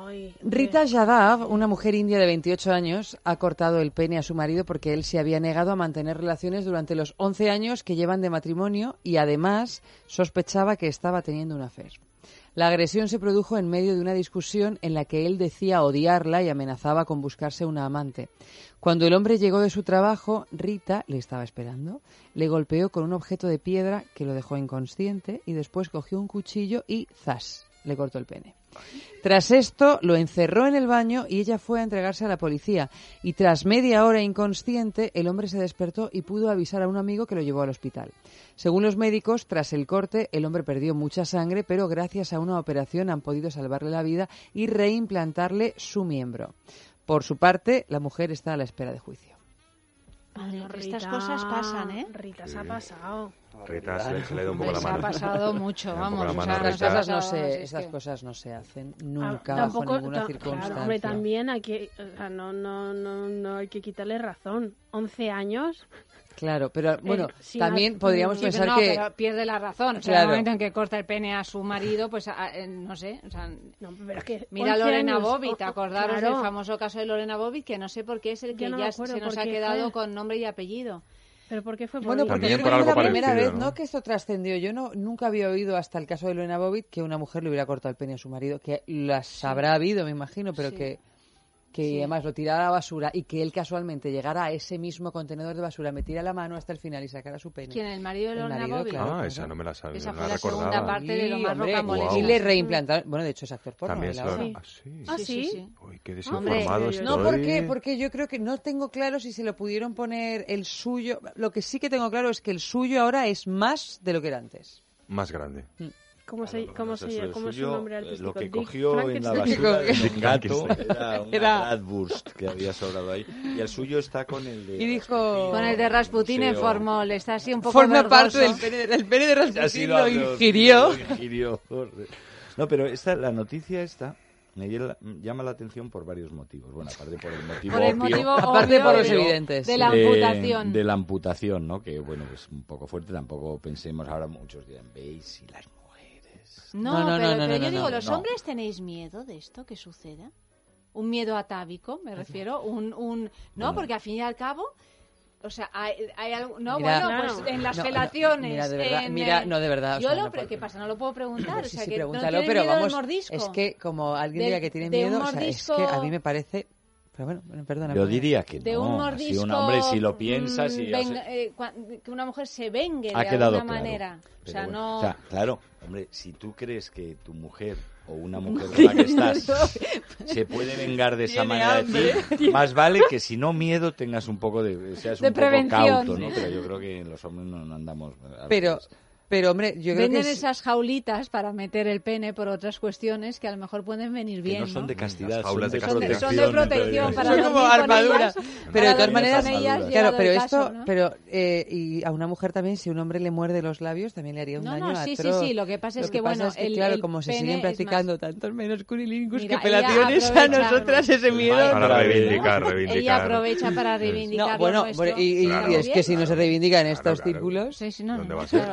Ay, Rita Yadav, una mujer india de 28 años, ha cortado el pene a su marido porque él se había negado a mantener relaciones durante los 11 años que llevan de matrimonio y además sospechaba que estaba teniendo una fe. La agresión se produjo en medio de una discusión en la que él decía odiarla y amenazaba con buscarse una amante. Cuando el hombre llegó de su trabajo, Rita le estaba esperando, le golpeó con un objeto de piedra que lo dejó inconsciente y después cogió un cuchillo y ¡zas! le cortó el pene. Tras esto, lo encerró en el baño y ella fue a entregarse a la policía. Y tras media hora inconsciente, el hombre se despertó y pudo avisar a un amigo que lo llevó al hospital. Según los médicos, tras el corte, el hombre perdió mucha sangre, pero gracias a una operación han podido salvarle la vida y reimplantarle su miembro. Por su parte, la mujer está a la espera de juicio. Madre, que estas Rita- cosas pasan, ¿eh? Rita se ha pasado. Rita se, se le ha ido un poco la Se ha mano. pasado mucho, Se ha un poco vamos, o sea, Rita. cosas no se, es estas que- cosas no se hacen Ah, nunca tampoco, bajo ninguna ta- circunstancia. Claro, hombre, también hay que, o sea, no, no, no, no hay que quitarle razón. 11 años. Claro, pero bueno, sí, también ah, podríamos Sí, pensar pero no, que... pero pierde la razón. O sea, Claro. en el momento en que corta el pene a su marido, pues a- eh, no sé. O sea, No, pero es que mira a 11 Lorena Bobbitt, acordaros claro. del famoso caso de Lorena Bobbitt, que no sé por qué es el que no ya acuerdo se nos ha quedado fue. con nombre y apellido. Pero ¿por qué fue? Bueno, por porque También yo por creo que algo es la primera parecido, vez, ¿no? ¿no? Que esto trascendió. Yo no nunca había oído hasta el caso de Lorena Bobbitt que una mujer le hubiera cortado el pene a su marido, que las habrá habido, me imagino, pero Sí. que que Sí. además lo tirara a la basura y que él casualmente llegara a ese mismo contenedor de basura, metiera la mano hasta el final y sacara su pene. ¿Quién? ¿El marido de Bobbitt? claro, ah, claro. esa no me la sabía, Esa no fue la la segunda recordaba. parte de lo Sí, más hombre, rocambolesco. Y le reimplantaron. Bueno, de hecho es actor porno. También es. Sí. Ah, sí. Ah, sí. Uy, qué Hombre, desinformado No, estoy. ¿por qué? Porque yo creo que no tengo claro si se lo pudieron poner el suyo. Lo que sí que tengo claro es que el suyo ahora es más de lo que era antes. Más grande. ¿Cómo se, cómo No sé, se, el cómo es su nombre eh, artístico? Lo que Dick cogió en la basura de un gato era una Era- Bratwurst que había sobrado ahí. Y el suyo está con el de... Y dijo- Con el de Rasputín en formol. Está así un poco Forma verdoso. parte del pene, del pene de sido lo ingirió. lo ingirió. No, pero esta, la noticia esta me llama- la atención por varios motivos. Bueno, aparte por el motivo Por el obvio motivo Aparte obvio por los de- evidentes. De la de- amputación. De, la amputación, ¿no? Que, bueno, es un poco fuerte. Tampoco pensemos ahora muchos dirán, ¿veis? Si las. No, No, no, pero, no, no, pero no, yo digo, no. ¿los No. hombres tenéis miedo de esto que suceda? Un miedo atávico, me refiero. Un, un... No, porque al fin y al cabo... O sea, hay, hay algo... No, Mira- bueno, pues en las No, felaciones... mira, de verdad, en, mira, eh, no, de verdad, o Yo sea, lo... puedo- ¿Qué pasa? No lo puedo preguntar. Sí, o sea, sí, que no pregúntalo, pero miedo vamos, mordisco. es que como alguien diga que tiene miedo, o sea, es que a mí me parece... Pero bueno, perdona. Yo diría que de no. un mordisco... un hombre, si lo piensas mm, y... venga- eh, cua- que una mujer se vengue ha de quedado alguna claro. manera. O Pero sea, bueno, no... o sea, claro, hombre, si tú crees que tu mujer o una mujer con la que estás se puede vengar de esa manera de ti, más vale que si no miedo tengas un poco de... seas De un prevención. poco cauto, ¿no? Pero yo creo que los hombres no, no andamos... a Pero, veces. Pero hombre, yo creo Venden que... es- esas jaulitas para meter el pene por otras cuestiones que a lo mejor pueden venir Que bien, no son de castidad, Las jaulas son de, de Son de, castidad. son de protección para Son como con armadura. ellas, Pero de todas maneras, Claro, pero esto, pero eh, y a una mujer también, si un hombre le muerde los labios, también le haría un No, daño no, sí, sí, atroz. sí, lo que pasa Lo es que, bueno, pasa es que, el- claro, el como se siguen practicando tantos menos cunilingus Mira, que ella pelaciones a nosotras ese miedo. Para vez. reivindicar, Ella reivindicar. aprovecha para reivindicar bueno, bueno, y, es que si no se reivindican estos círculos, Sí, sí, ¿Dónde no, vas? claro,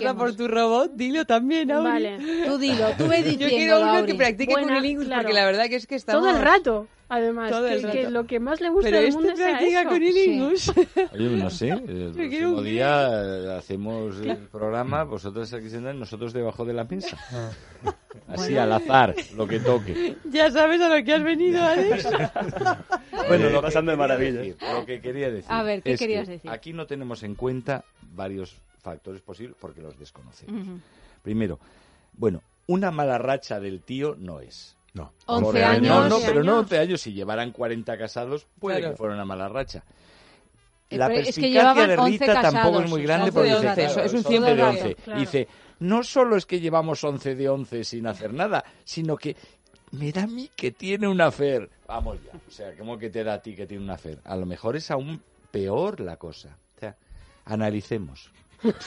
cuando vayas a por tu robot, dilo también, Auri. Vale. Tú dilo, tú ve Yo diciendo, quiero uno que Auri. practique Buena, cunilingus claro. porque la verdad que es que estamos... Todo el rato, además. Todo el que, que rato. lo que más le gusta Pero del este mundo sea practica eso. cunilingus. Oye, no sé, el próximo un- día eh, hacemos el programa, vosotros aquí sentados, nosotros debajo de la mesa. Así, al azar, lo que toque. ya sabes a lo que has venido, Alex. Bueno, lo que pasando de decir, lo que quería decir. A ver, ¿qué es que querías decir? Aquí no tenemos en cuenta varios factores posibles porque los desconocemos. Primero, bueno, una mala racha del tío no es. No. 11 Porque- años. No, no, 11 pero no años. 11 años. Si llevaran 40 casados, puede Claro. que fuera una mala racha. Eh, La pero es que de 11 Rita tampoco casados, es muy grande porque dice, 11, claro, es un es tiempo 11 de largo. 11. Claro. Dice, no solo es que llevamos 11 de 11 sin hacer nada, sino que me da a mí que tiene una fer. Vamos ya. O sea, ¿cómo que te da a ti que tiene una fer? A lo mejor es aún peor la cosa. O sea, analicemos.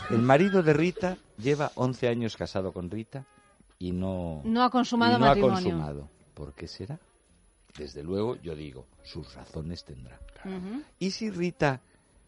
El marido de Rita lleva 11 años casado con Rita y no, No ha consumado y no ha matrimonio. consumado. ¿Por qué será? Desde luego, yo digo, sus razones tendrá. ¿Y si Rita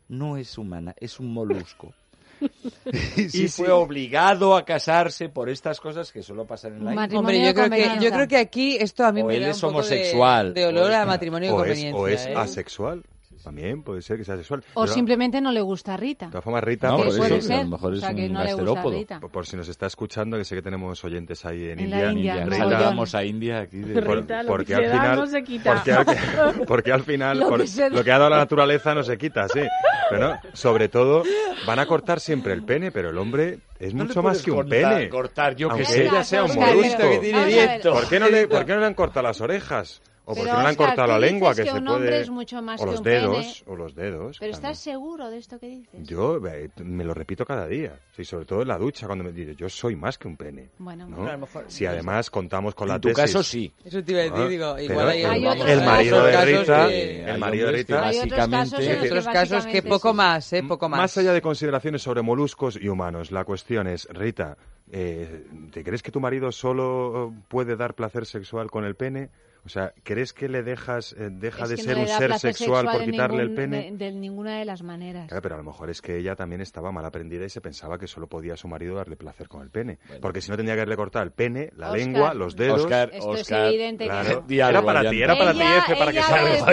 no es humana, es un molusco? y si Y fue obligado a casarse por estas cosas que solo pasan en la Hombre, yo creo, que, yo creo que aquí esto a mí O me él da es un poco de- homosexual, de, olor es- a matrimonio de O es, conveniencia. o es ¿eh? asexual. También puede ser que sea sexual. O Pero, simplemente no le gusta a Rita. De todas formas, Rita, No, por, que puede eso, ser. a lo mejor o es sea, que un no le gusta a gasterópodo. Rita. por- por si nos está escuchando, que sé que tenemos oyentes ahí en, En la India. India, India, Rita, saludamos a India aquí. de- por- Rita, lo porque que al final, no se quita. Porque al, porque al final, Lo por- que lo que ha dado la naturaleza no se quita, sí. Pero no, sobre todo, van a cortar siempre el pene, pero el hombre es No mucho más que un cortar- pene. cortar, yo que Aunque sé. ella sea un molusco. que tiene Vamos. ¿Por qué, no le, ¿Por qué no le han cortado las orejas? ¿O por Pero, qué no le han Oscar, cortado la lengua? Que, que se un puede... hombre es mucho más o que los un dedos, pene. o los dedos. Pero también. ¿estás seguro de esto que dices? Yo eh, me lo repito cada día, sí, sobre todo en la ducha cuando me digo, yo soy más que un pene. Bueno, ¿no? bueno, a lo mejor- Si además contamos con la En tu tesis. caso, sí. Eso te iba a decir, Ah, digo, pero igual hay, Hay otros el marido de Rita, que- el marido de que Rita, Hay otros básicamente- casos en los que otros casos que poco más, ¿eh? Poco más. Más allá de consideraciones sobre moluscos y humanos, la cuestión es, Rita, eh, ¿te crees que tu marido solo puede dar placer sexual con el pene? O sea, ¿crees que le dejas, eh, deja Es de ser no un ser sexual por quitarle el pene? De, de ninguna de las maneras. Claro, pero a lo mejor es que ella también estaba mal aprendida y se pensaba que solo podía a su marido darle placer con el pene. Porque si no tendría que haberle cortado el pene, la Oscar, lengua, los dedos. Oscar, Esto es Oscar, evidente que Claro. Era para ti, era para ti, Efe, para que salgas.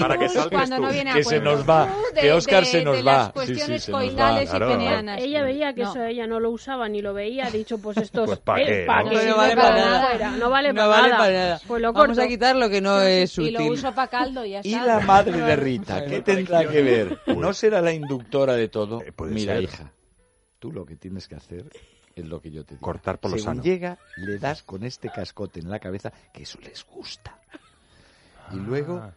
Para que salgas tú. viene Que se nos va, de- que Óscar de- se nos de va. las Sí, sí, cuestiones va. Claro. y peneanas. Ella veía que No. eso ella no lo usaba ni lo veía, ha dicho, pues esto Pues es- ¿pa' eh, qué, ¿pa' no? vale para nada. fuera, No vale para nada. para. Pues lo corto. Lo que no es Y lo útil. uso para caldo y ya Y está. la madre de Rita, ¿qué tendrá que ver? ¿No será la inductora de todo? Eh, puede Mira, ser. hija, tú lo que tienes que hacer es lo que yo te digo. Cortar por lo Según sano. llega, le das con este cascote en la cabeza, que eso les gusta. Y luego Ah.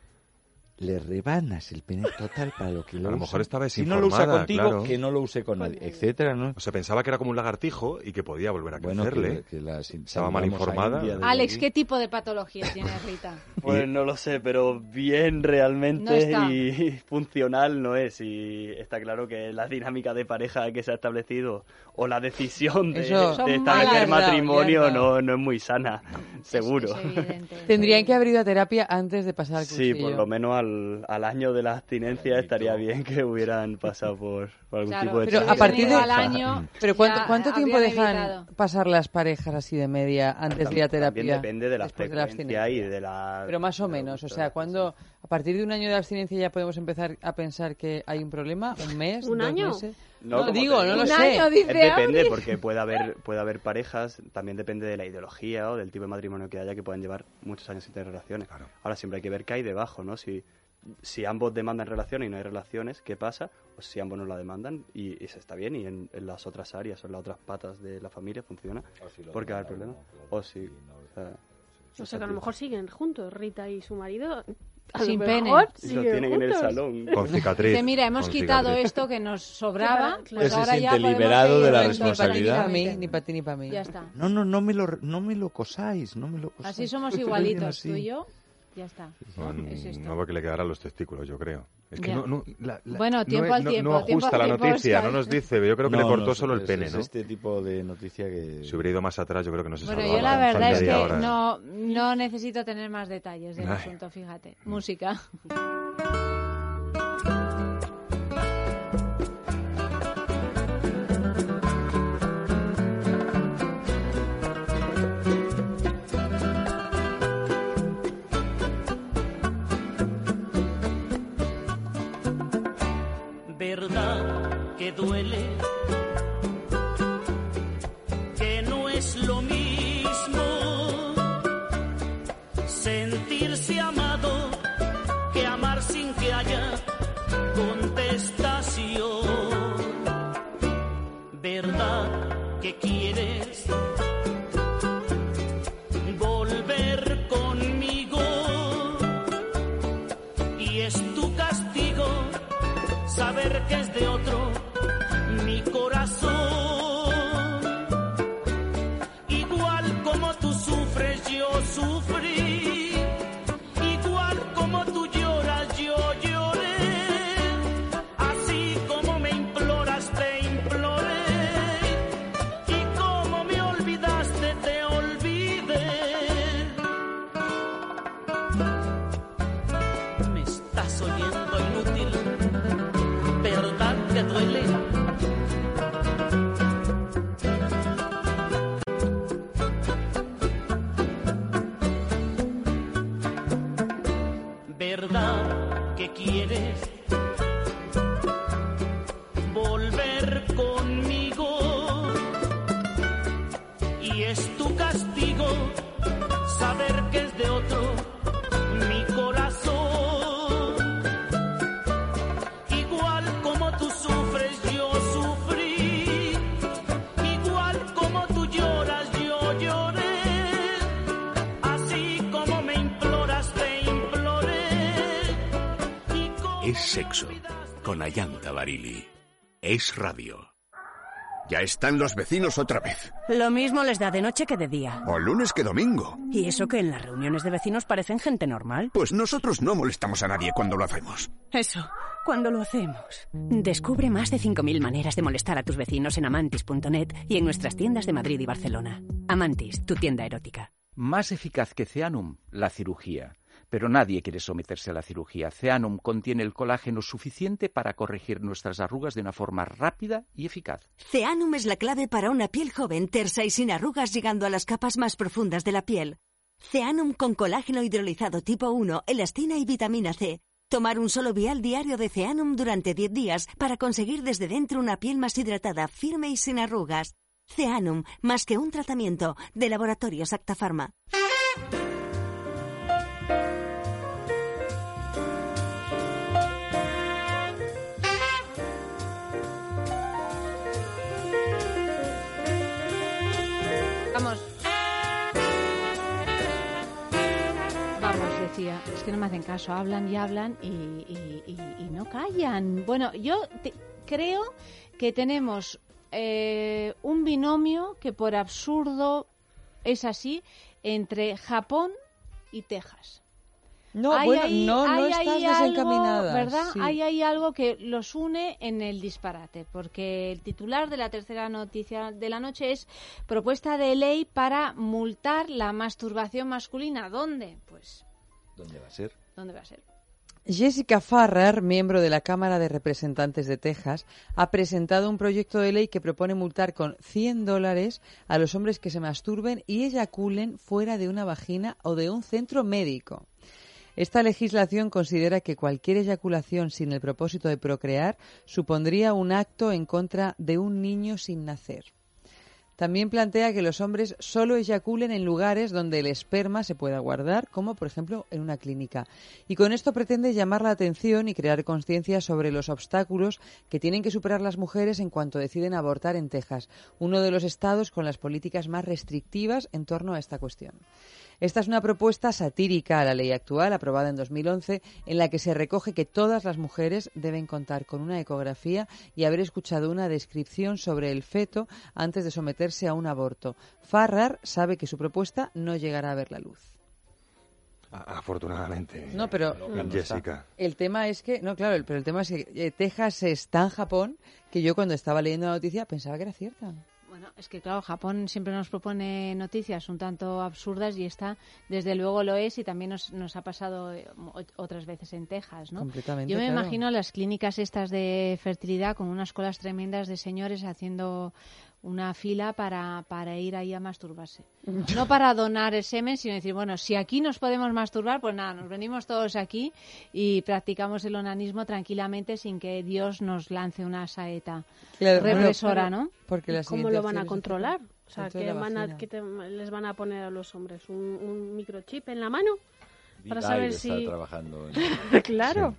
Le rebanas el pene total para lo que lo A lo usa. mejor estaba Si no lo usa desinformada, contigo, claro. que no lo use con nadie, etcétera, ¿no? O sea, pensaba que era como un lagartijo y que podía volver a Bueno, crecerle. que, que la sin- Estaba mal informada. Alex. ¿qué tipo de patología tiene Rita? Pues no lo sé, pero bien realmente No y funcional no es. Y está claro que la dinámica de pareja que se ha establecido o la decisión de, Eso- de establecer malas. matrimonio Ya no, no es muy sana, seguro. Es. Tendrían que haber ido a terapia antes de pasar al Sí, por lo menos al, al año de la abstinencia estaría bien que hubieran pasado por, por algún Claro, tipo de Pero a partir de- año, Pero ¿cuánto, cuánto tiempo dejan evitado. pasar las parejas así de media antes de ir a terapia? También depende de la de la frecuencia y de la... Pero más o de la menos, o sea, sí. cuando a partir de un año de abstinencia ya podemos empezar a pensar que hay un problema, un mes, ¿Un dos año? meses. No, No, digo, te no lo sé. año, dice Eh, Depende, porque puede haber, puede haber parejas, también depende de la ideología o del tipo de matrimonio que haya, que puedan llevar muchos años sin tener relaciones. Ahora siempre hay que ver qué hay debajo, ¿no? Si, si ambos demandan relaciones y no hay relaciones, ¿qué pasa? Pues si ambos no la demandan y, y se está bien y en, en las otras áreas o en las otras patas de la familia funciona, porque va a haber problema. O si... o sea, O sea, que a lo mejor siguen juntos, Rita y su marido. A Sin lo pene. y lo tienen en el juntos. salón. Con cicatriz. Dice, mira, hemos quitado cicatriz. esto que nos sobraba, pues Se ahora ya siente podemos liberado de la responsabilidad. Ni para ti ni para mí, ni para ti ni para mí. Ya está. No, no, no me lo, no me lo cosáis, no me lo cosáis. Así somos igualitos, así. tú y yo. Ya está. No, Es esto. no porque le quedarán los testículos, yo creo. Es que no, no, la- la- Bueno, no tiempo es- al no- tiempo, No tiempo ajusta al la tiempo, noticia, no nos dice. Yo creo que No, le cortó no, solo el pene, es ¿no? este tipo de noticia que... Si hubiera ido más atrás, yo creo que no se Bueno, yo la verdad es que ahora. no, no necesito tener más detalles del Ay. asunto, fíjate. Música. Que duele, que no es lo mismo sentirse amado que amar sin que haya contestación. Verdad que quieres saber que es de otro mi corazón. Quieres Barili. Es radio. Ya están los vecinos otra vez. Lo mismo les da de noche que de día. O lunes que domingo. Y eso que en las reuniones de vecinos parecen gente normal. Pues nosotros no molestamos a nadie cuando lo hacemos. Eso, cuando lo hacemos. Descubre más de 5.000 maneras de molestar a tus vecinos en amantis.net y en nuestras tiendas de Madrid y Barcelona. Amantis, tu tienda erótica. Más eficaz que Ceanum, la cirugía. Pero nadie quiere someterse a la cirugía. Ceanum contiene el colágeno suficiente para corregir nuestras arrugas de una forma rápida y eficaz. Ceanum es la clave para una piel joven, tersa y sin arrugas llegando a las capas más profundas de la piel. Ceanum con colágeno hidrolizado tipo 1, elastina y vitamina C. Tomar un solo vial diario de Ceanum durante 10 días para conseguir desde dentro una piel más hidratada, firme y sin arrugas. Ceanum, más que un tratamiento, de Laboratorios Acta Es que no me hacen caso. Hablan y hablan y, y- y- y no callan. Bueno, yo te- creo que tenemos eh, un binomio que por absurdo es así entre Japón y Texas. No, Hay bueno, ahí- no, no estás desencaminada. ¿Verdad? sí. Hay ahí algo que los une en el disparate, porque el titular de la tercera noticia de la noche es propuesta de ley para multar la masturbación masculina. ¿Dónde? Pues, ¿Dónde va a ser? ¿dónde va a ser? Jessica Farrar, miembro de la Cámara de Representantes de Texas, ha presentado un proyecto de ley que propone multar con 100 dólares a los hombres que se masturben y eyaculen fuera de una vagina o de un centro médico. Esta legislación considera que cualquier eyaculación sin el propósito de procrear supondría un acto en contra de un niño sin nacer. También plantea que los hombres solo eyaculen en lugares donde el esperma se pueda guardar, como por ejemplo en una clínica. Y con esto pretende llamar la atención y crear conciencia sobre los obstáculos que tienen que superar las mujeres en cuanto deciden abortar en Texas, uno de los estados con las políticas más restrictivas en torno a esta cuestión. Esta es una propuesta satírica a la ley actual, aprobada en 2011, en la que se recoge que todas las mujeres deben contar con una ecografía y haber escuchado una descripción sobre el feto antes de someterse a un aborto. Farrar sabe que su propuesta no llegará a ver la luz. Afortunadamente. No, pero Jessica. el tema es que, no, claro, el- pero el tema es que eh, Texas está en Japón que yo cuando estaba leyendo la noticia pensaba que era cierta. Bueno, es que claro, Japón siempre nos propone noticias un tanto absurdas y esta, desde luego, lo es y también nos, nos ha pasado eh, otras veces en Texas, ¿no? Completamente, Yo me claro. imagino las clínicas estas de fertilidad con unas colas tremendas de señores haciendo una fila para, para ir ahí a masturbarse. No para donar el semen, sino decir, bueno, si aquí nos podemos masturbar, pues nada, nos venimos todos aquí y practicamos el onanismo tranquilamente sin que Dios nos lance una saeta Claro, bueno, represora, pero- ¿no? Porque la ¿Y ¿Cómo lo van a controlar? O sea, dentro de ¿qué, la van a- qué te- les van a poner a los hombres? ¿Un, un microchip en la mano? Para saber está si... trabajando en- claro.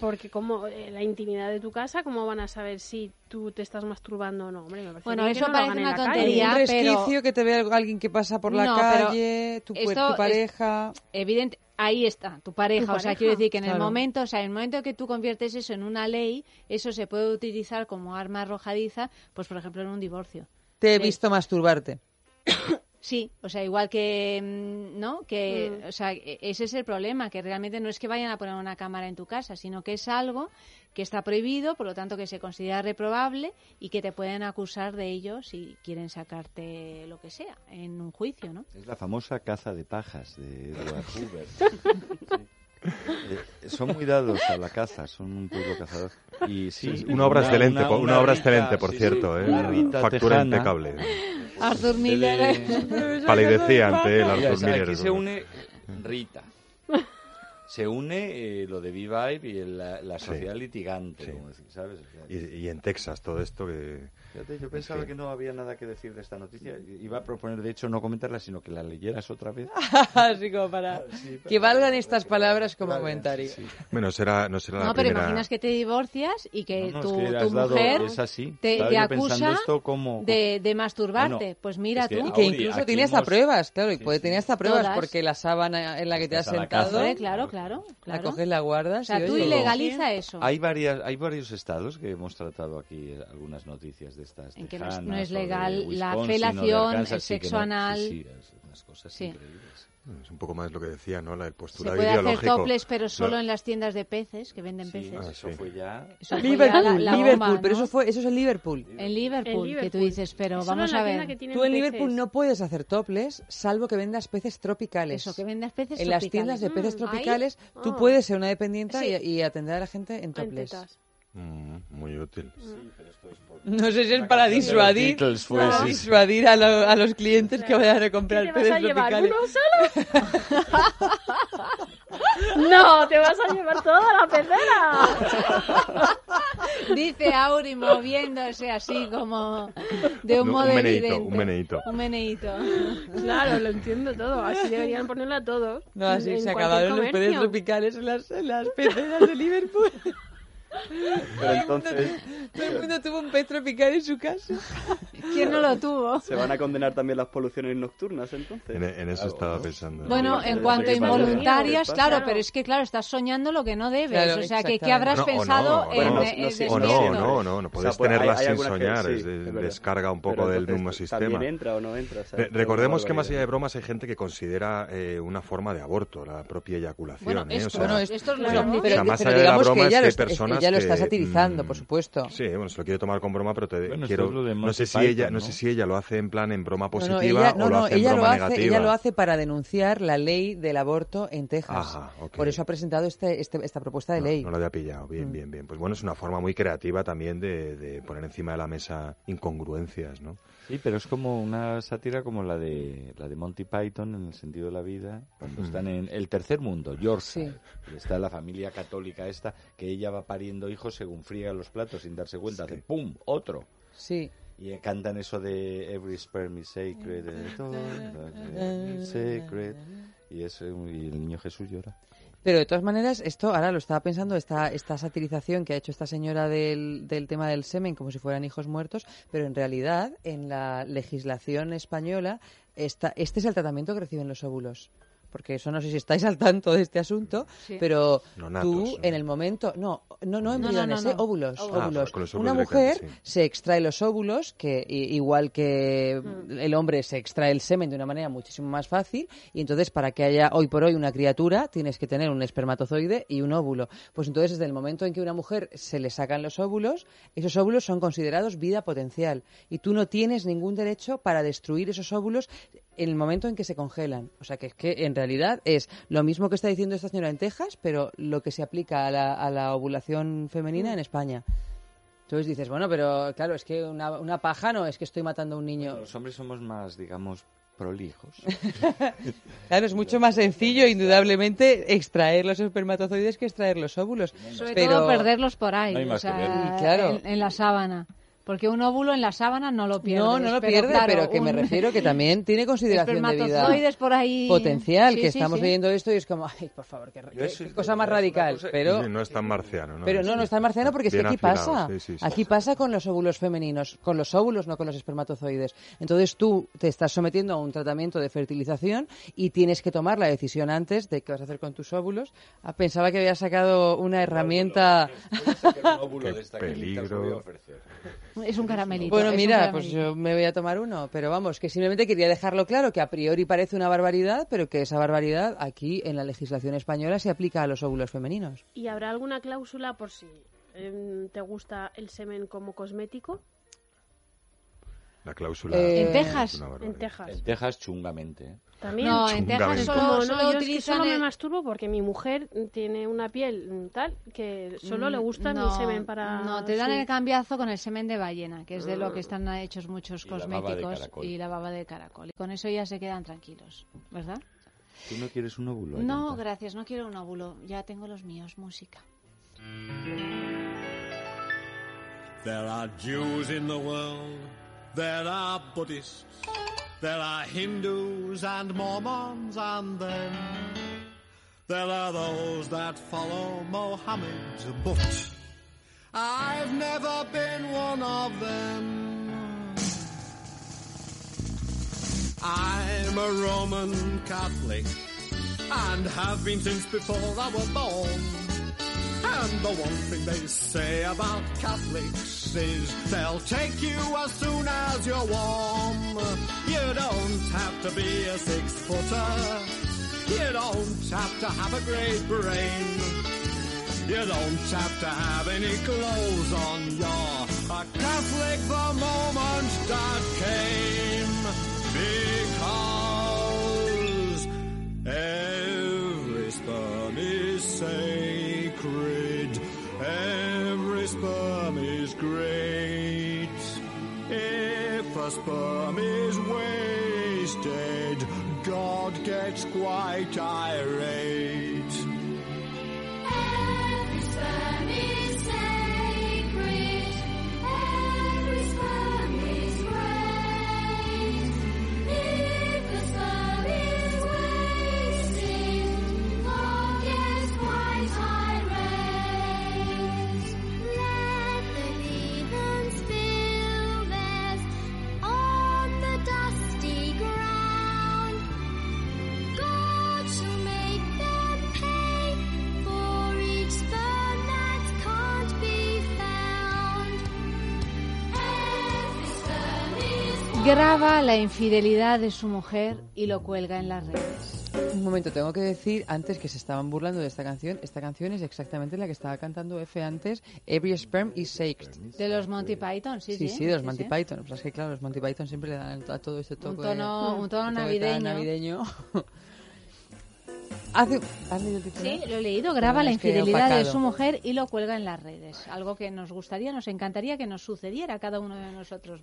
Porque como eh, la intimidad de tu casa, ¿cómo van a saber si tú te estás masturbando o no? Hombre, me parece Bueno, eso no parece una calle. tontería, un pero- que te vea alguien que pasa por la No, calle, tu, esto tu es- pareja. Evidente, ahí está, tu pareja. Tu O sea, pareja. quiero decir que en el momento, o sea, en el momento que tú conviertes eso en una ley, eso se puede utilizar como arma arrojadiza, pues por ejemplo en un divorcio. Te he Sí. visto masturbarte. Sí, o sea, igual que, mm, ¿no? Que, Mm. o sea, e- ese es el problema, que realmente no es que vayan a poner una cámara en tu casa, sino que es algo que está prohibido, por lo tanto que se considera reprobable y que te pueden acusar de ello si quieren sacarte lo que sea en un juicio, ¿no? Es la famosa caza de pajas de Edward Hoover. Sí. Eh, son muy dados a la caza, son un pueblo cazador. Y sí, Sí, una obra excelente, por- una obra excelente, por cierto, ¿eh? Factura tejana. impecable. Arthur Miller. Palideciante, ¿eh? el Mira, Arthur Miller. Aquí se une Rita. Se une eh, lo de V-Vibe y el- la, la sociedad litigante, sí. como decir, ¿sabes? O sea, Y, y en Texas todo esto que... Fíjate, yo pensaba que no había nada que decir de esta noticia. Iba a proponer, de hecho, no comentarla, sino que la leyeras otra vez. Así como para que valgan estas palabras como comentario. Bueno, será, no será No, la pero primera... imaginas que te divorcias y que No, no, tu, es que tu has dado- mujer es así. te, te acusa esto como- de, de masturbarte. Bueno, pues mira es que tú. Y que incluso tiene hasta hemos- pruebas, claro, y puede tener hasta pruebas Todas. porque la sábana en la que te has a la sentado. Hombre, claro, claro, la claro. coges, la guardas O sea, y tú ilegaliza eso. Hay, varias, hay varios estados que hemos tratado aquí, algunas noticias de estas. En que no es- es legal la felación, Arkansas, el sí sexo no- anal. Sí, sí, es unas cosas Sí. increíbles. Es un poco más lo que decía, ¿no? La, el Se postulado puede hacer topless, pero solo Lo- en las tiendas de peces, que venden peces. Ah, eso sí. fue ya... Eso fue ya Liverpool, la- la Liverpool, bomba, pero ¿no? eso fue eso es en Liverpool. En Liverpool, En que tú dices, pero Solo vamos en a ver. Tú en peces. Liverpool no puedes hacer topless salvo que vendas peces tropicales. Eso, que vendas peces en las tropicales. tiendas de peces Mm, tropicales ahí- tú ah. puedes ser una dependienta Sí. y, y atender a la gente en En tetas. Mm, muy útil. No sé si es para disuadir, Beatles fue, para sí. disuadir a, lo- a los clientes que vayan a comprar ¿Qué te peces vas a llevar? ¿Uno solo? no, te vas a llevar toda la pecera. Dice Auri moviéndose así como de un Un modo meneíto, evidente. un meneíto. Un meneíto. Claro, lo entiendo todo. Así deberían ponerla a todos. No, así En se acabaron los peces tropicales en las, en las peceras de Liverpool. Pero entonces Todo el mundo tuvo un pez tropical en su casa. ¿Quién no lo tuvo? se van a condenar también las poluciones nocturnas, entonces. En, en eso estaba pensando. Bueno, en cuanto a involuntarias, claro, pero es que, claro, estás soñando lo que no debes. Claro, o sea, que ¿qué habrás No, o no, pensado en, no, en- O no, no, no, no puedes O sea, pues, tenerla hay- hay sin que soñar, sí, es de- es verdad. descarga un Pero poco del mismo sistema. ¿También entra o no entra? O sea, Re- es una recordemos que más allá de bromas hay gente que considera eh, una forma de aborto la propia eyaculación. Bueno, ¿eh? O sea, bueno, esto, es lo Pero, mismo. pero- O sea, más allá de la broma es que personas ella lo está satirizando, mm, por supuesto. Sí, bueno, se lo quiere tomar con broma, pero te Bueno, quiero es lo de no sé si Python, ella no ¿no? sé si ella lo hace en plan en broma positiva no, ella, o no, lo no, hace en ella broma lo hace, negativa. ella lo hace para denunciar la ley del aborto en Texas. Ajá, ok. Por eso ha presentado este, este- esta propuesta de No, ley. no lo había pillado, bien, Mm. bien, bien. Pues bueno, es una forma muy creativa también de, de poner encima de la mesa incongruencias, ¿no? Sí, pero es como una sátira como la de la de Monty Python en el sentido de la vida, cuando Mm. están en el tercer mundo, Yorkshire, Sí. y está la familia católica esta, que ella va pariendo hijos según friega los platos sin darse cuenta, hace ¡pum! otro. Sí. Y eh, cantan eso de Every sperm is sacred, eh, is sacred, y, es, eh, y el niño Jesús llora. Pero de todas maneras, esto ahora lo estaba pensando, esta, esta satirización que ha hecho esta señora del, del tema del semen como si fueran hijos muertos, pero en realidad en la legislación española esta, este es el tratamiento que reciben los óvulos. Porque eso no sé si estáis al tanto de este asunto, Sí. pero Nonatos, tú ¿no? en el momento, no, no, no embriones, no, ¿eh? no. óvulos, Óvulos. Ah, óvulos Una mujer sí. se extrae los óvulos, que igual que Mm. el hombre se extrae el semen de una manera muchísimo más fácil, y entonces para que haya hoy por hoy una criatura tienes que tener un espermatozoide y un óvulo. Pues entonces desde el momento en que a una mujer se le sacan los óvulos, esos óvulos son considerados vida potencial y tú no tienes ningún derecho para destruir esos óvulos en el momento en que se congelan. O sea que es que en realidad es lo mismo que está diciendo esta señora en Texas, pero lo que se aplica a la, a la ovulación femenina en España. Entonces dices, bueno, pero claro, es que una, una paja no es que estoy matando a un niño. Los hombres somos más, digamos, prolijos. Claro, es mucho más sencillo, indudablemente, extraer los espermatozoides que extraer los óvulos. Sobre pero... todo perderlos por ahí, No hay o sea, en, en la sábana. Porque un óvulo en la sábana no lo pierdes. No, no lo pero pierde, claro, pero que me un- refiero que también tiene consideración de vida espermatozoides por ahí. potencial, Sí, que sí, estamos sí. leyendo esto y es como, ay, por favor, qué, qué- es- cosa más es radical. cosa- Pero, Sí, no es tan marciano, ¿no? pero no, no está en marciano porque es que aquí afilado, pasa. sí, sí, sí. Aquí pasa con los óvulos femeninos, con los óvulos, no con los espermatozoides. Entonces tú te estás sometiendo a un tratamiento de fertilización y tienes que tomar la decisión antes de qué vas a hacer con tus óvulos. Ah, pensaba que había sacado una herramienta. Qué peligro. Es un caramelito. Bueno, mira, pues yo me voy a tomar uno, pero vamos, que simplemente quería dejarlo claro que a priori parece una barbaridad, pero que esa barbaridad aquí en la legislación española se aplica a los óvulos femeninos. ¿Y habrá alguna cláusula por si em, te gusta el semen como cosmético? La cláusula. Eh, En Texas. En. Texas. En Texas, chungamente. ¿eh? También. No, en Texas solo, solo no, yo es que solo me el- masturbo porque mi mujer tiene una piel mm, tal que solo le gusta mi Mm, No, semen para... No, te dan su- el cambiazo con el semen de ballena, que es de lo que están hechos muchos Y la cosméticos caracol. y la baba de caracol. Y con eso ya se quedan tranquilos, ¿verdad? ¿Tú no quieres un óvulo? No, Ayanta? gracias, no quiero un óvulo. Ya tengo los míos, música. There are Jews in the world, there are Buddhists, there are Hindus and Mormons, and then there are those that follow Mohammed. But I've never been one of them. I'm a Roman Catholic and have been since before I was born. And the one thing they say about Catholics is they'll take you as soon as you're warm. You don't have to be a six footer You don't have to have a great brain. You don't have to have any clothes on. You're a Catholic the moment that came. Because every sperm is sacred. Great. If a sperm is wasted, God gets quite irate. Graba la infidelidad de su mujer y lo cuelga en las redes. Un momento, tengo que decir antes que se estaban burlando de esta canción. Esta canción es exactamente la que estaba cantando F antes, Every Sperm is Sacred. De los Monty Python, sí, sí. Sí, sí, de los Monty Python. Pues es que claro, los Monty Python siempre le dan a todo este toque. tono- un tono navideño. navideño. Hace... ¿Has leído el titular? Sí, lo he leído. Graba la infidelidad de su mujer y lo cuelga en las redes. Algo que nos gustaría, nos encantaría que nos sucediera a cada uno de nosotros.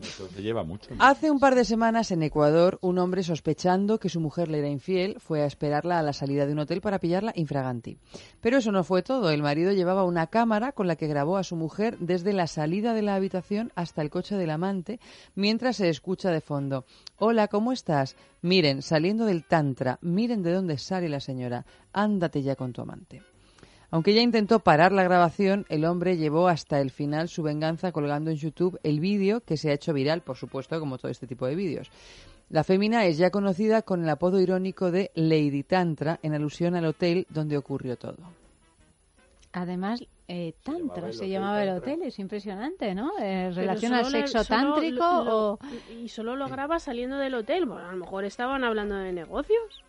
Eso te lleva mucho. Hace un par de semanas en Ecuador, un hombre sospechando que su mujer le era infiel fue a esperarla a la salida de un hotel para pillarla infraganti. Pero eso no fue todo. El marido llevaba una cámara con la que grabó a su mujer desde la salida de la habitación hasta el coche del amante, mientras se escucha de fondo. Hola, ¿cómo estás? Miren, saliendo del tantra, miren de dónde sale la señora. Ándate ya con tu amante. Aunque ella intentó parar la grabación, el hombre llevó hasta el final su venganza colgando en YouTube el vídeo que se ha hecho viral, por supuesto, como todo este tipo de vídeos. La fémina es ya conocida con el apodo irónico de Lady Tantra, en alusión al hotel donde ocurrió todo. Además, eh, tantra el se hotel llamaba el hotel, es impresionante, ¿no? Eh, relación al sexo solo tántrico lo- o... Y solo lo graba saliendo del hotel. Bueno, a lo mejor estaban hablando de negocios.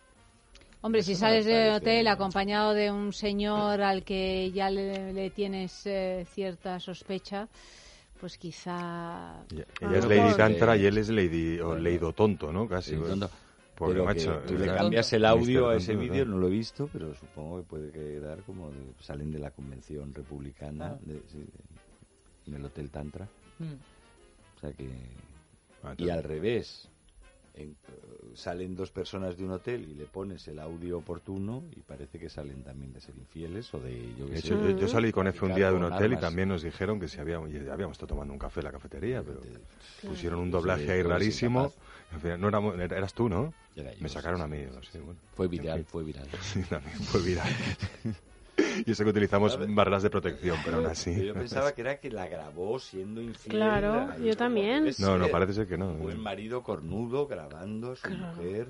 Hombre, si Eso sales del hotel acompañado de un señor al que ya le, le tienes eh, cierta sospecha, pues quizá... Ella es Lady Tantra y él es Lady, o Leido Tonto, ¿no? Casi. Pues. Tonto. Pero macho, que tú le cambias el audio a ese vídeo, no lo he visto, pero supongo que puede quedar como de- salen de la convención republicana Ah. de- sí, de- en el Hotel Tantra. Mm. O sea que... Ah, y al revés, en- salen dos personas de un hotel y le pones el audio oportuno y parece que salen también de ser infieles o de... Yo, qué De sé, yo, yo salí con F un día de un hotel y también nos dijeron que si habíamos, estado tomando un café en la cafetería, pero pusieron un doblaje ahí rarísimo. Incapaz. Al final, no éramos- eras tú, ¿no? Era yo, Me sacaron sí, a mí, sí, no sé, bueno. Fue viral, En fin. fue viral. Sí, también fue viral. y eso que utilizamos barras de protección, pero aún así. Yo pensaba que era que la grabó siendo infiel. Claro, yo también. No, no, parece ser que no. Un buen marido cornudo grabando a su mujer.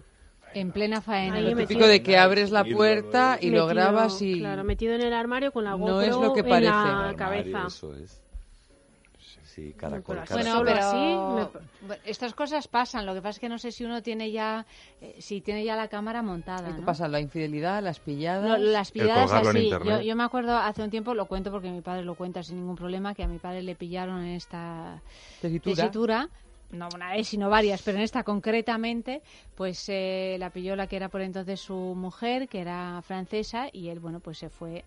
En plena faena. Ahí Lo típico de que abres la puerta y lo Metido- grabas y... Claro, metido en el armario con la GoPro No es lo que en parece. la Armario, cabeza. Eso es. Sí, caracol. Así caracol. Bueno, pero así estas cosas pasan. Lo que pasa es que no sé si uno tiene ya, eh, si tiene ya la cámara montada. ¿Qué ¿no? pasa? La infidelidad, las pilladas... No, las pilladas así. Yo, yo me acuerdo hace un tiempo, lo cuento porque mi padre lo cuenta sin ningún problema, que a mi padre le pillaron en esta Tesitura. tesitura. No una vez, sino varias, pero en esta concretamente, pues eh, la pilló la que era por entonces su mujer, que era francesa, y él, bueno, pues se fue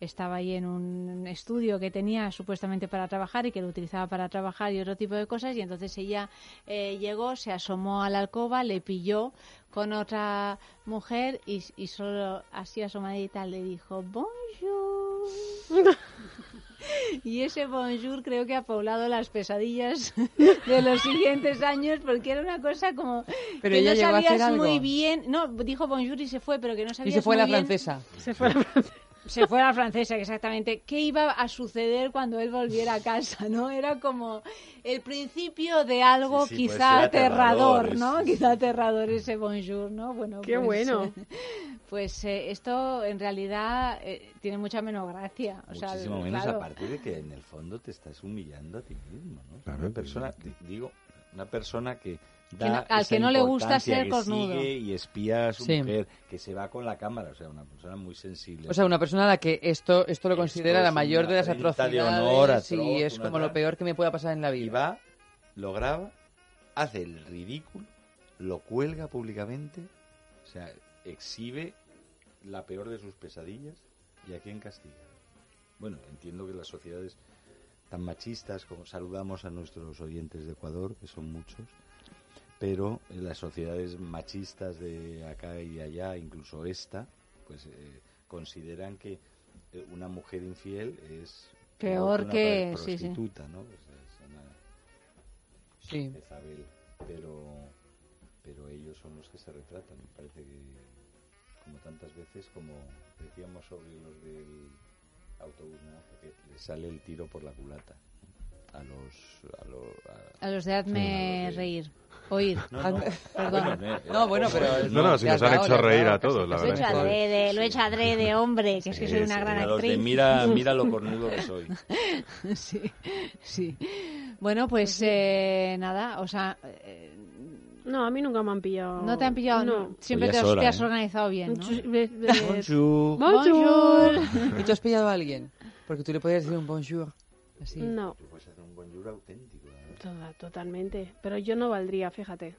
estaba ahí en un estudio que tenía supuestamente para trabajar y que lo utilizaba para trabajar y otro tipo de cosas y entonces ella eh, llegó, se asomó a la alcoba, le pilló con otra mujer y, y solo así asomadita le dijo bonjour. Y ese bonjour creo que ha poblado las pesadillas de los siguientes años porque era una cosa como Pero que ella no llegó a hacer sabías muy bien. No, dijo bonjour y se fue, pero que no Y sabías se fue muy la bien- francesa. Se fue a la francesa. Se fue a la francesa, exactamente. ¿Qué iba a suceder cuando él volviera a casa, no? Era como el principio de algo Sí, sí, puede quizá aterrador, aterrador, ¿no? Quizá aterrador ese bonjour, ¿no? Bueno, Qué pues, bueno. Pues eh, esto en realidad eh, tiene mucha menos gracia. O sea, Muchísimo menos, claro. aparte de que en el fondo te estás humillando a ti mismo, ¿no? Claro, una persona, di- digo, una persona que Que no- da al que no le gusta ser cornudo. sigue y espía a su Sí. mujer, que se va con la cámara, o sea, una persona muy sensible. O sea, una persona a la que esto, esto lo considera es la mayor de las afrenta de atrocidades honor, y atroz, es una como lo peor que me pueda pasar en la Y vida. va, lo graba, hace el ridículo, lo cuelga públicamente, o sea, exhibe la peor de sus pesadillas y a quién castiga. Bueno, entiendo que las sociedades tan machistas como saludamos a nuestros oyentes de Ecuador, que son muchos, pero en las sociedades machistas de acá y allá, incluso esta, pues eh, consideran que eh, una mujer infiel es Peor una que- sí, sí. prostituta, ¿no? Pues es una Sí. Jezabel, pero pero ellos son los que se retratan. Me parece que como tantas veces, como decíamos sobre los del autobús, ¿no? que les sale el tiro por la culata a los a, los A los de hazme reír. Oír. No, no. Perdón. Bueno, eh, No, bueno, pero... No, no, si nos han hecho reír a todos, la Lo he hecho verdad. adrede, lo he hecho adrede, hombre, que es que soy Sí, una sí, gran a los de actriz. mira, mira lo cornudo que soy. sí, sí. Bueno, pues eh, nada, o sea, eh, No, a mí nunca me han pillado. no te han pillado, No. siempre Pues te, hora, te has ¿eh? organizado bien, ¿no? Be- Bonjour. Bonjour. ¿Y tú has pillado a alguien? Porque tú le podías decir un bonjour. Así. No, Auténtico. ¿eh? toda- totalmente. Pero yo no valdría, fíjate.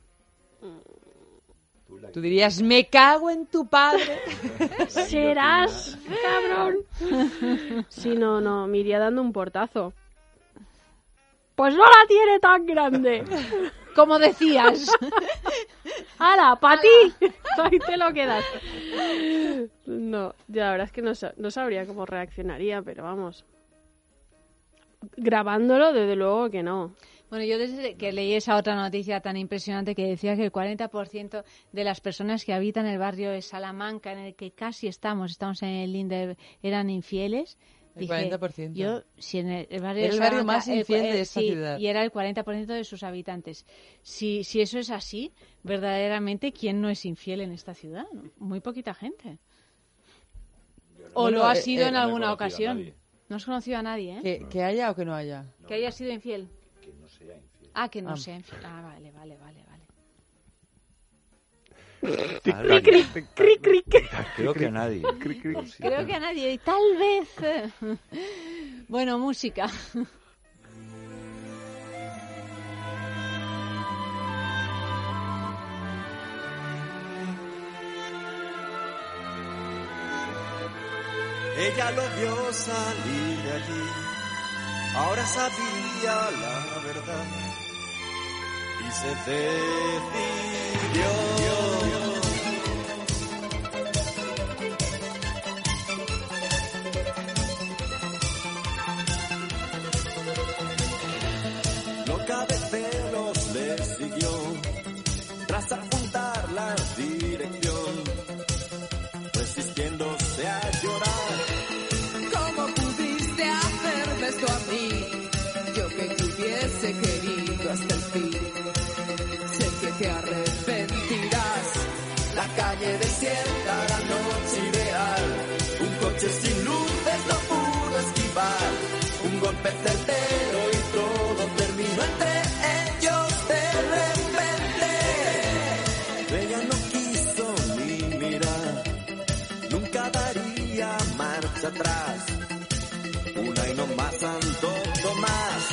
Tú dirías, me cago en tu padre. Serás, cabrón. Sí, no, no, me iría dando un portazo. Pues no la tiene tan grande. Como decías. ¡Hala, pa' ti! Ahí te lo quedas. No, ya la verdad es que no, no sabría cómo reaccionaría, pero vamos. Grabándolo, desde luego que no. Bueno, yo desde que leí esa otra noticia tan impresionante que decía que el 40% de las personas que habitan el barrio de Salamanca, en el que casi estamos, estamos en el Linde, eran infieles. El dije, 40%. Yo, si en el, el barrio el barrio Salamanca, más infiel de esta sí, ciudad. Y era el 40% de sus habitantes. Si, si eso es así, verdaderamente, ¿quién no es infiel en esta ciudad? Muy poquita gente. O lo ha eh, sido eh, en alguna ocasión. No has conocido a nadie, ¿eh? ¿Que, que haya o que no haya? Que haya sido infiel. Que no sea infiel. Ah, que no Ah. sea infiel. Ah, vale, vale, vale, vale. Vale. Creo que a nadie. Creo que a nadie. y Tal vez. Bueno, música. Ella lo vio salir de allí, ahora sabía la verdad y se decidió. Un golpe certero y todo terminó entre ellos de repente. Ella no quiso ni mirar. Nunca daría marcha atrás. Una y no más Santo Tomás.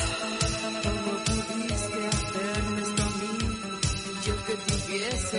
¿Cómo pudiste hacerme esto a mí? Yo que te hubiese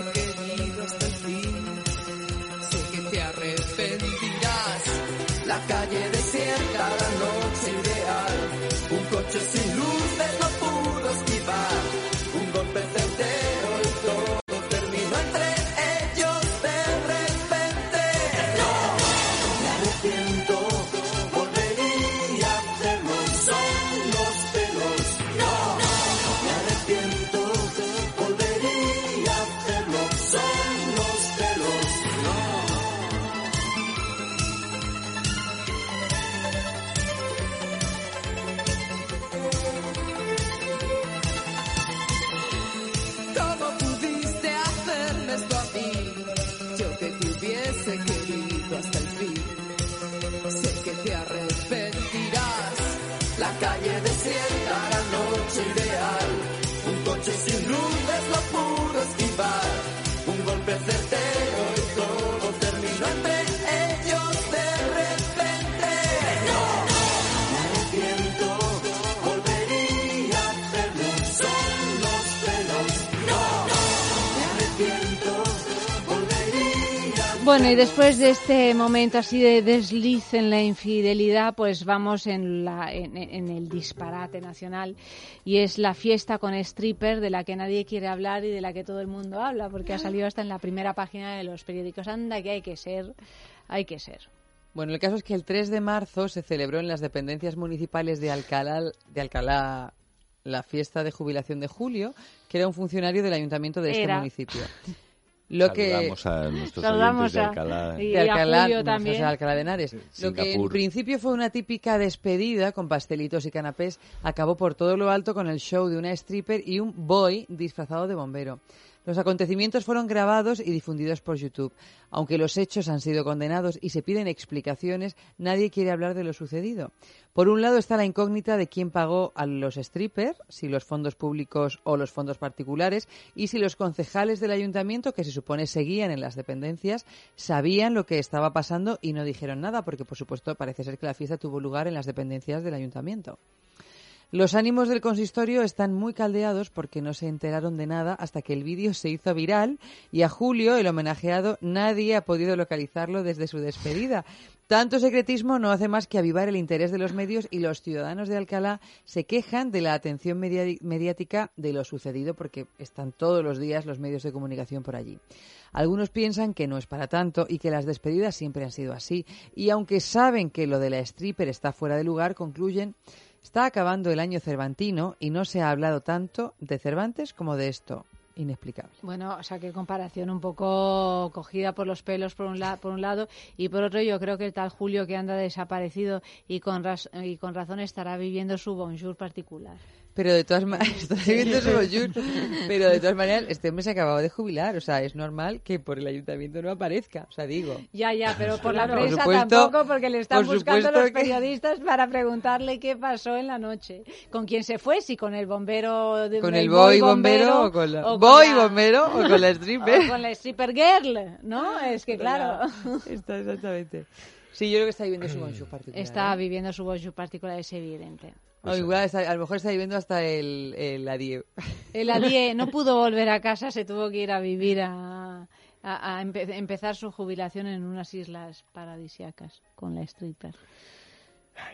noche sin luz es lo Bueno, y después de este momento así de desliz en la infidelidad, pues vamos en, la, en, en el disparate nacional y es la fiesta con stripper de la que nadie quiere hablar y de la que todo el mundo habla, porque ha salido hasta en la primera página de los periódicos. Anda, que hay que ser, hay que ser. Bueno, el caso es que el 3 de marzo se celebró en las dependencias municipales de Alcalá, de Alcalá la fiesta de jubilación de Julio, que era un funcionario del ayuntamiento de este Era. municipio. Lo que Saludamos a nuestros Saludamos de a- Alcalá. y de a Alcalá, también. Alcalá de Henares. Lo que en principio fue una típica despedida con pastelitos y canapés, acabó por todo lo alto con el show de una stripper y un boy disfrazado de bombero. Los acontecimientos fueron grabados y difundidos por YouTube. Aunque los hechos han sido condenados y se piden explicaciones, nadie quiere hablar de lo sucedido. Por un lado está la incógnita de quién pagó a los strippers, si los fondos públicos o los fondos particulares, y si los concejales del ayuntamiento, que se supone seguían en las dependencias, sabían lo que estaba pasando y no dijeron nada, porque por supuesto parece ser que la fiesta tuvo lugar en las dependencias del ayuntamiento. Los ánimos del consistorio están muy caldeados porque no se enteraron de nada hasta que el vídeo se hizo viral y a Julio, el homenajeado, nadie ha podido localizarlo desde su despedida. Tanto secretismo no hace más que avivar el interés de los medios y los ciudadanos de Alcalá se quejan de la atención mediática de lo sucedido porque están todos los días los medios de comunicación por allí. Algunos piensan que no es para tanto y que las despedidas siempre han sido así. Y aunque saben que lo de la stripper está fuera de lugar, concluyen Está acabando el año cervantino y no se ha hablado tanto de Cervantes como de esto. Inexplicable. Bueno, o sea, qué comparación un poco cogida por los pelos por un, la- por un lado y por otro yo creo que el tal Julio que anda desaparecido y con, y con razón estará viviendo su bonjour particular. Pero de todas maneras, está viviendo su bonjour. Pero de todas maneras, este hombre se acababa de jubilar. O sea, es normal que por el ayuntamiento no aparezca. O sea, digo. Ya, ya, pero por la Por prensa supuesto- tampoco, porque le están por buscando los que- periodistas para preguntarle qué pasó en la noche. ¿Con quién se fue? Si con el bombero... De, ¿Con el boy bombero o con la- o boy la- bombero o con la stripper? o con la stripper girl, ¿no? Es que claro... Está exactamente. Sí, yo creo que está viviendo su bonjour particular. Está ¿eh? viviendo su bonjour particular, es evidente. O igual está- a lo mejor está viviendo hasta el, el adieu. El Adie no pudo volver a casa, se tuvo que ir a vivir a, a- a empe- empezar su jubilación en unas islas paradisiacas con la stripper.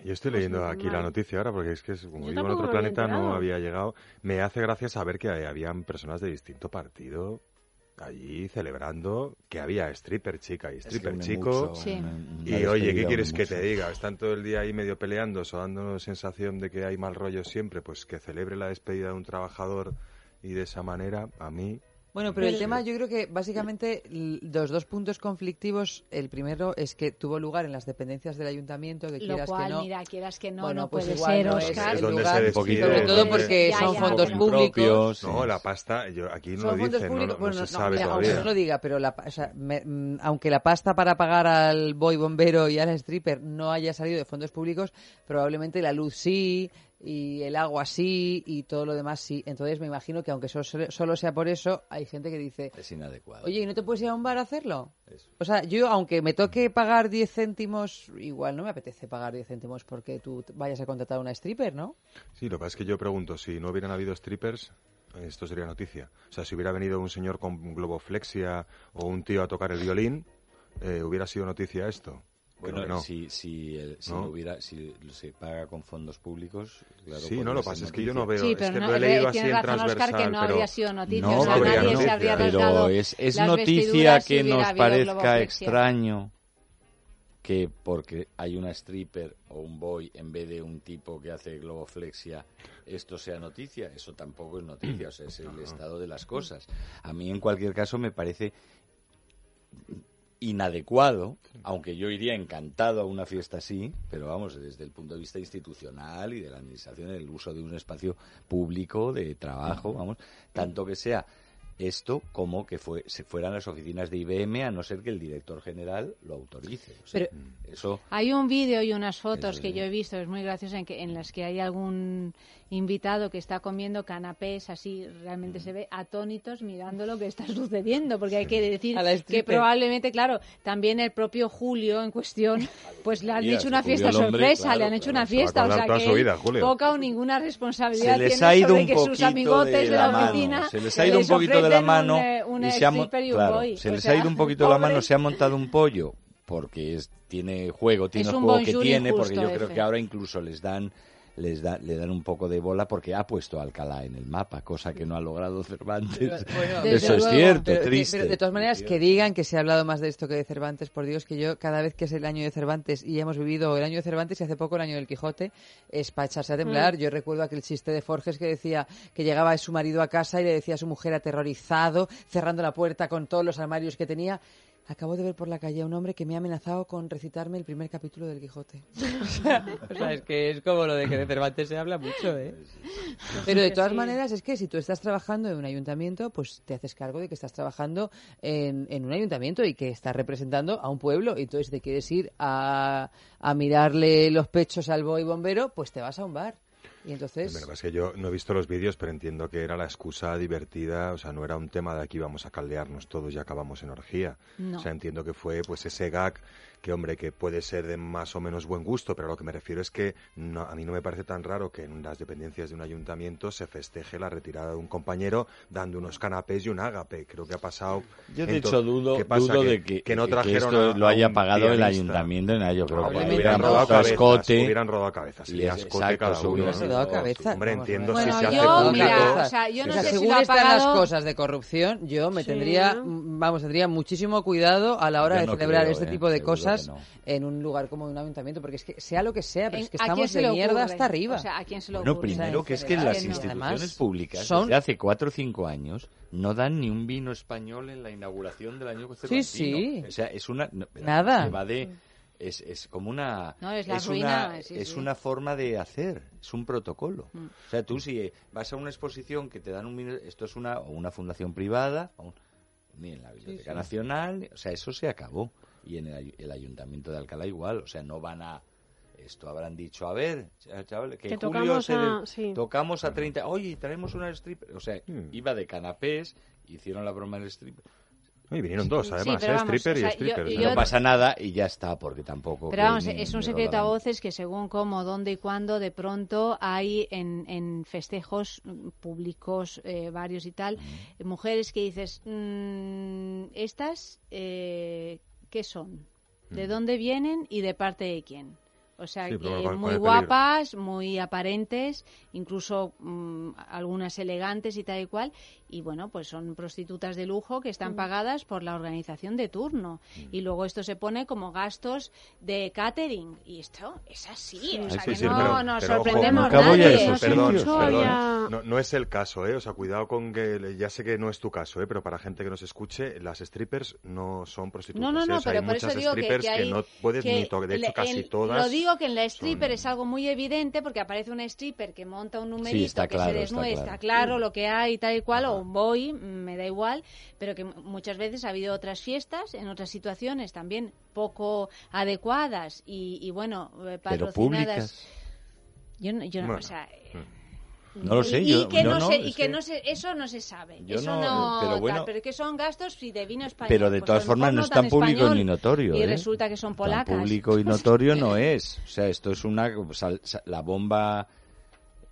Yo estoy leyendo aquí la noticia ahora porque es que como Yo vivo en otro planeta no había llegado. Me hace gracia saber que habían personas de distinto partido allí celebrando que había stripper chica y stripper une chico. mucho Sí. Y oye, ¿qué quieres que te diga? Están todo el día ahí medio peleando, o dando sensación de que hay mal rollo siempre, pues que celebre la despedida de un trabajador y de esa manera, a mí... Bueno, pero el tema yo creo que básicamente los dos puntos conflictivos, el primero es que tuvo lugar en las dependencias del ayuntamiento, que Lo quieras cual, que no. mira, quieras que no, Bueno, no pues puede igual ser, no es Oscar. el Es donde lugar, se decide. sobre todo porque Ya, son ya, fondos públicos. No, la pasta, yo, aquí no Son lo fondos dicen, no, públicos. no- Bueno, se no, sabe mira, todavía. aunque no lo diga, pero la, pa- o sea, me- mm, aunque la pasta para pagar al boy bombero y al stripper no haya salido de fondos públicos, probablemente la luz sí y el agua sí y todo lo demás sí. Entonces me imagino que aunque solo, solo sea por eso, hay gente que dice, Es inadecuado. oye, ¿y no te puedes ir a un bar a hacerlo? O sea, yo aunque me toque pagar 10 céntimos, igual no me apetece pagar 10 céntimos porque tú vayas a contratar a una stripper, ¿no? Sí, lo que pasa es que yo pregunto, si no hubieran habido strippers, esto sería noticia. O sea, si hubiera venido un señor con globoflexia o un tío a tocar el violín, eh, hubiera sido noticia esto. Bueno, no. si, si, el- si, ¿No? lo hubiera, si se paga con fondos públicos, claro. Sí, no, lo pasa es que yo no veo, Sí, es pero que no, lo he eh, leído así tiene en razón Oscar, transversal, que no pero habría sido noticia, No, o sea, habría nadie se habría pero es, es noticia si que nos parezca extraño que porque hay una stripper o un boy en vez de un tipo que hace globoflexia, esto sea noticia. Eso tampoco es noticia, o sea, es el estado de las cosas. A mí, en cualquier caso, me parece inadecuado, aunque yo iría encantado a una fiesta así, pero vamos, desde el punto de vista institucional y de la administración, el uso de un espacio público de trabajo, vamos, tanto que sea esto como que fue, se fueran las oficinas de IBM a no ser que el director general lo autorice. O sea, eso Hay un vídeo y unas fotos que yo he visto, es muy gracioso, en, que, en las que hay algún invitado que está comiendo canapés, así realmente se ve atónitos mirando lo que está sucediendo, porque hay que decir A la que probablemente, claro, también el propio Julio en cuestión, pues le han Mira, hecho una fiesta hombre, sorpresa, claro, le han hecho claro, una fiesta, o sea que vida, Julio. poca o ninguna responsabilidad Se les tiene ha ido sobre un que sus poquito amigotes de de, la la mano, oficina se les ha ido un les poquito de la de la mano un, eh, un y se ha, y claro, se les sea, ha ido un poquito la pobre. mano, se ha montado un pollo porque es, tiene juego, tiene Es el juego que tiene, porque yo creo que ahora incluso les dan les da, le dan un poco de bola porque ha puesto a Alcalá en el mapa, cosa que no ha logrado Cervantes. Bueno, Eso es luego. cierto, Pero- de- triste. pero de todas maneras, que digan que se ha hablado más de esto que de Cervantes, por Dios, que yo cada vez que es el año de Cervantes y hemos vivido el año de Cervantes y hace poco el año del Quijote, es para echarse a temblar. Mm. Yo recuerdo aquel chiste de Forges que decía que llegaba su marido a casa y le decía a su mujer aterrorizado, cerrando la puerta con todos los armarios que tenía. Acabo de ver por la calle a un hombre que me ha amenazado con recitarme el primer capítulo del Quijote. o, sea, o sea, es que es como lo de que de Cervantes se habla mucho, ¿eh? Pero de todas sí. maneras es que si tú estás trabajando en un ayuntamiento, pues te haces cargo de que estás trabajando en, en un ayuntamiento y que estás representando a un pueblo. Y entonces si te quieres ir a, a mirarle los pechos al boy bombero, pues te vas a un bar. Y entonces... Bueno, es que yo no he visto los vídeos, pero entiendo que era la excusa divertida, o sea, no era un tema de aquí vamos a caldearnos todos y acabamos en orgía. No. O sea, entiendo que fue pues ese gag que, hombre, que puede ser de más o menos buen gusto, pero a lo que me refiero es que no- a mí no me parece tan raro que en las dependencias de un ayuntamiento se festeje la retirada de un compañero dando unos canapés y un ágape. Creo que ha pasado... Yo de en to- hecho dudo, ¿Qué pasa? dudo de que, no que trajeron esto a- lo haya pagado el ayuntamiento. nada, Yo creo que hubieran rodado cabezas, escote. hubieran rodado cabezas, Y y a es- escote exacto, cada uno, ¿no? rodado cabezas. Hombre, entiendo Bueno, si se hace público... mira, o sea, yo no O sea, sé si según están las cosas de corrupción, yo me Sí. tendría, vamos, tendría muchísimo cuidado a la hora Yo de no celebrar creo, este eh, tipo de que cosas no. en un lugar como un ayuntamiento, porque es que sea lo que sea, pero es que ¿a quién estamos se de le mierda ocurre? hasta arriba. O sea, ¿a quién se le Bueno, ocurre? primero que es que las instituciones Además, públicas son- desde hace cuatro o cinco años no dan ni un vino español en la inauguración del año cervantino. sí. O sea, es una... no, Nada. se va de- es, es como una... No, es la una, ruina, sí, es sí. una forma de hacer, es un protocolo. Mm. O sea, tú si vas a una exposición que te dan un vino... Esto es una, o una fundación privada, o un- ni en la Biblioteca sí. Nacional, o sea, eso se acabó. Y en el, ay- el Ayuntamiento de Alcalá igual, o sea, no van a... Esto habrán dicho, a ver, chavales, que, Que en julio tocamos se a- sí. tocamos a 30, oye, traemos una stripper, o sea, Hmm. iba de canapés, hicieron la broma del stripper. Y vinieron dos, Sí, además, ¿eh? vamos, stripper o sea, y stripper. yo- yo- no pasa nada y ya está, porque tampoco... Pero vamos, ni- es un secreto a voces que según cómo, dónde y cuándo, de pronto hay en, en festejos mm, públicos eh, varios y tal, eh, mujeres que dices, mm, ¿estas eh, qué son? ¿De Mm. dónde vienen y de parte de quién? O sea, Sí, que muy peligro. guapas, muy aparentes, incluso mm, algunas elegantes y tal y cual. Y bueno, pues son prostitutas de lujo que están pagadas por la organización de turno. Y luego esto se pone como gastos de catering. Y esto es así. O sea, Sí, que sí, no pero- nos pero, ojo, sorprendemos a nadie. Perdón, sitios. perdón. No, no es el caso, ¿eh? O sea, cuidado con que, ya sé que no es tu caso, ¿eh? Pero para gente que nos escuche, las strippers no son prostitutas. No, no, ¿eh? no, O sea, pero hay por eso muchas digo que, strippers que hay- no puedes que ni tocar. De hecho, casi todas. Lo digo que en la stripper son- es algo muy evidente porque aparece una stripper que monta un numerito, está que claro, se está desnuda, claro. está claro lo que hay tal y cual, o un boy, mm, me da igual, pero que muchas veces ha habido otras fiestas en otras situaciones también poco adecuadas y, y bueno, eh, Pero patrocinadas. públicas. Yo no, yo no, Bueno. o sea, eh, No lo sé, y yo, que yo no, no, se, y que, que- no se, eso no se sabe. Yo eso no, pero tal, bueno. pero que son gastos de vino español. Pero de pues todas mejor formas no es tan tan público español, ni notorio. Y ¿eh? resulta que son polacas. Tan público y notorio no es. O sea, esto es una sal- sa- la bomba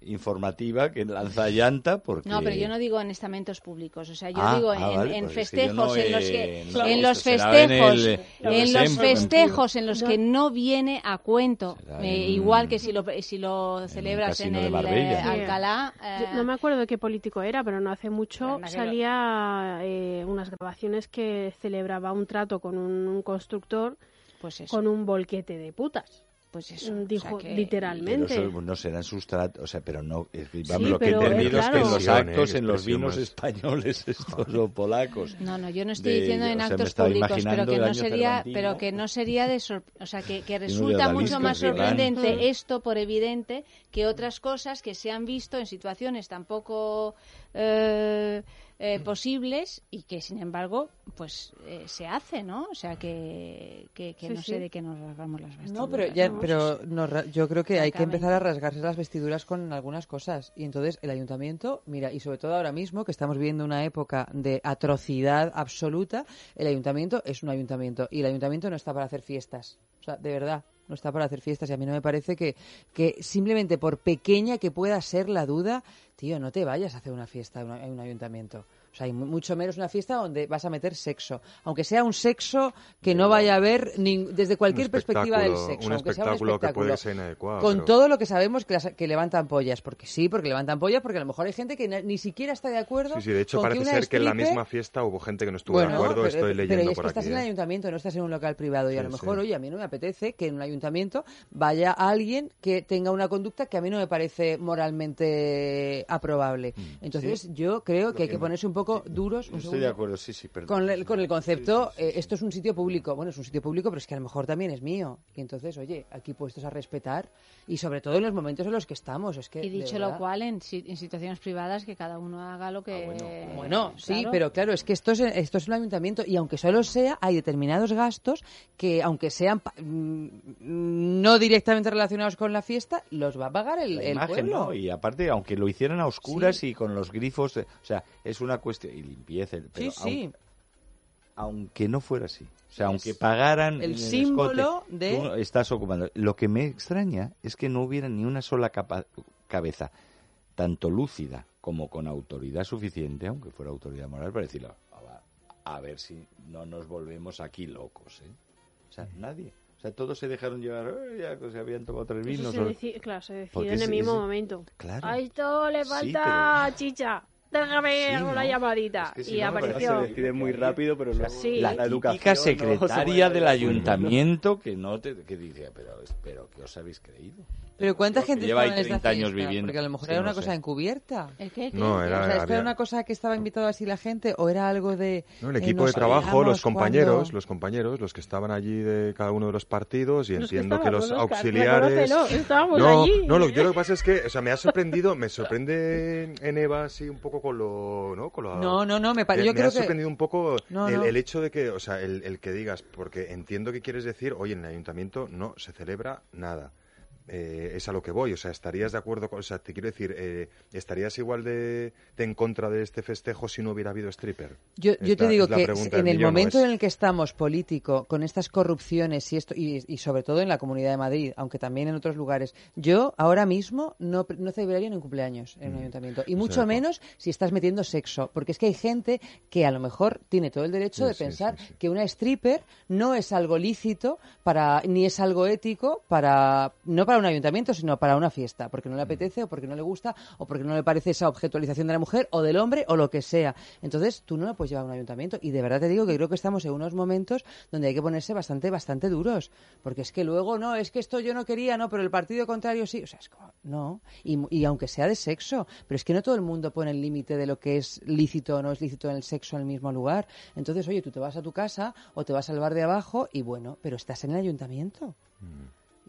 informativa que lanza llanta porque... No, pero yo no digo en estamentos públicos, o sea, yo Ah, digo ah, en, vale, en pues festejos no en los que en los en festejos el- en, el los festejos en los que no viene a cuento, eh, igual que si lo si lo celebras en, el Marbella. eh. Alcalá, Yo eh, no me acuerdo de qué político era, pero no hace mucho salía eh, unas grabaciones que celebraba un trato con un, un constructor pues eso, con un bolquete de putas. Pues eso, Mm, o Dijo sea que- Pero literalmente. eso no serán sustratos, o sea, pero no, vamos, Sí, lo pero, que en claro. los actos, en los vinos españoles estos o polacos. No, no, yo no estoy de- diciendo en o sea, actos públicos, pero que no sería, pero que no sería de, sor- o sea, que, que resulta mucho más sorprendente Mm. esto por evidente que otras cosas que se han visto en situaciones tampoco eh, eh, posibles y que sin embargo, pues eh, se hace, ¿no? O sea, que, que, que Sí, no sí. sé de qué nos rasgamos las vestiduras. No, pero, ya, ¿no? pero nos ra- yo creo que hay que empezar a rasgarse las vestiduras con algunas cosas. Y entonces el ayuntamiento, mira, y sobre todo ahora mismo que estamos viviendo una época de atrocidad absoluta, el ayuntamiento es un ayuntamiento. Y el ayuntamiento no está para hacer fiestas. O sea, de verdad, no está para hacer fiestas. Y a mí no me parece que, que simplemente por pequeña que pueda ser la duda, tío, no te vayas a hacer una fiesta en un ayuntamiento. O sea, y mu- mucho menos una fiesta donde vas a meter sexo. Aunque sea un sexo que no vaya a haber desde cualquier perspectiva del sexo. un aunque sea un espectáculo que puede ser inadecuado, Con pero- todo lo que sabemos que, las- que levantan pollas. Porque sí, porque levantan pollas, porque a lo mejor hay gente que ni siquiera está de acuerdo. Sí, sí, de hecho que parece ser que en la misma fiesta hubo gente que no estuvo bueno, de acuerdo, pero, estoy pero leyendo es por que estás aquí. en el ¿eh? ayuntamiento, no estás en un local privado y a lo mejor, sí. oye, a mí no me apetece que en un ayuntamiento vaya alguien que tenga una conducta que a mí no me parece moralmente aprobable. Entonces, Mm. Sí. yo creo que hay que ponerse un poco duros. un Estoy segundo, de acuerdo, sí, sí, perdón. Con el, con el concepto, eh, esto es un sitio público. Bueno, es un sitio público, pero es que a lo mejor también es mío. Y entonces, oye, aquí puestos a respetar y sobre todo en los momentos en los que estamos. Es que, Y dicho lo cual, en, si- en situaciones privadas, que cada uno haga lo que... Bueno, sí, Claro. pero claro, es que esto es, esto es un ayuntamiento y aunque solo sea, hay determinados gastos que, aunque sean pa- mm, no directamente relacionados con la fiesta, los va a pagar el, la el imagen, pueblo. ¿no? Y aparte, aunque lo hicieran a oscuras y con los grifos, eh, o sea, es una cuestión y limpieza, pero Sí, sí. aun- aunque no fuera así, o sea, aunque pagaran el símbolo escote, de- tú estás ocupando. Lo que me extraña es que no hubiera ni una sola capa- cabeza tanto lúcida como con autoridad suficiente, aunque fuera autoridad moral, para decirlo, "Ah, va, a ver si no nos volvemos aquí locos, ¿eh? O sea, nadie. O sea, todos se dejaron llevar, "Eh, ya que se habían tomado tres vinos. se o- deci- claro, se decide Porque en el mismo es- momento. Claro. A esto le Sí, falta chicha. Déjame Sí, ¿no? llamadita. Es que si y no, apareció. Se decide muy rápido, pero luego Sí. la, la educación no se secretaria mueve del ¿no? ayuntamiento que no te que dice pero pero que os habéis creído Pero ¿cuánta Que gente lleva estaba ahí en esta 30 años fiesta? viviendo. Porque a lo mejor Sí, era no una sé. cosa encubierta. ¿El qué? No, era- O sea, ¿es que había- era una cosa que estaba invitado así la gente o era algo de... No, el eh, equipo nos de trabajo, los compañeros, cuando- los compañeros, los que estaban allí de cada uno de los partidos y Los que entiendo que, los auxiliares. no, allí. no, lo, yo lo que pasa es que, o sea, me ha sorprendido, me sorprende en Eva así un poco con lo, ¿no? Con lo, No, no, no, me pare- me- yo me ha que- sorprendido un poco No, el, no. el hecho de que, o sea, el, el que digas, porque entiendo que quieres decir, oye, en el ayuntamiento no se celebra nada. Eh, es a lo que voy, o sea, ¿estarías de acuerdo con, o sea, te quiero decir, eh, ¿estarías igual de, de en contra de este festejo si no hubiera habido stripper? Yo, te digo que en el momento Es- en el que estamos político, con estas corrupciones y esto y, y sobre todo en la Comunidad de Madrid, aunque también en otros lugares, yo ahora mismo no, no celebraría ni un cumpleaños en un ayuntamiento. Y O mucho sea, menos si estás metiendo sexo, porque es que hay gente que a lo mejor tiene todo el derecho Sí, de sí, pensar que una stripper no es algo lícito para ni es algo ético para no para un ayuntamiento, sino para una fiesta, porque no le apetece o porque no le gusta o porque no le parece esa objetualización de la mujer o del hombre o lo que sea. Entonces, tú no lo puedes llevar a un ayuntamiento y de verdad te digo que creo que estamos en unos momentos donde hay que ponerse bastante bastante duros, porque es que luego no, es que esto yo no quería, no, pero el partido contrario sí, o sea, es como no, y, y aunque sea de sexo, pero es que no todo el mundo pone el límite de lo que es lícito o no es lícito en el sexo en el mismo lugar. Entonces, oye, tú te vas a tu casa o te vas al bar de abajo y bueno, pero estás en el ayuntamiento.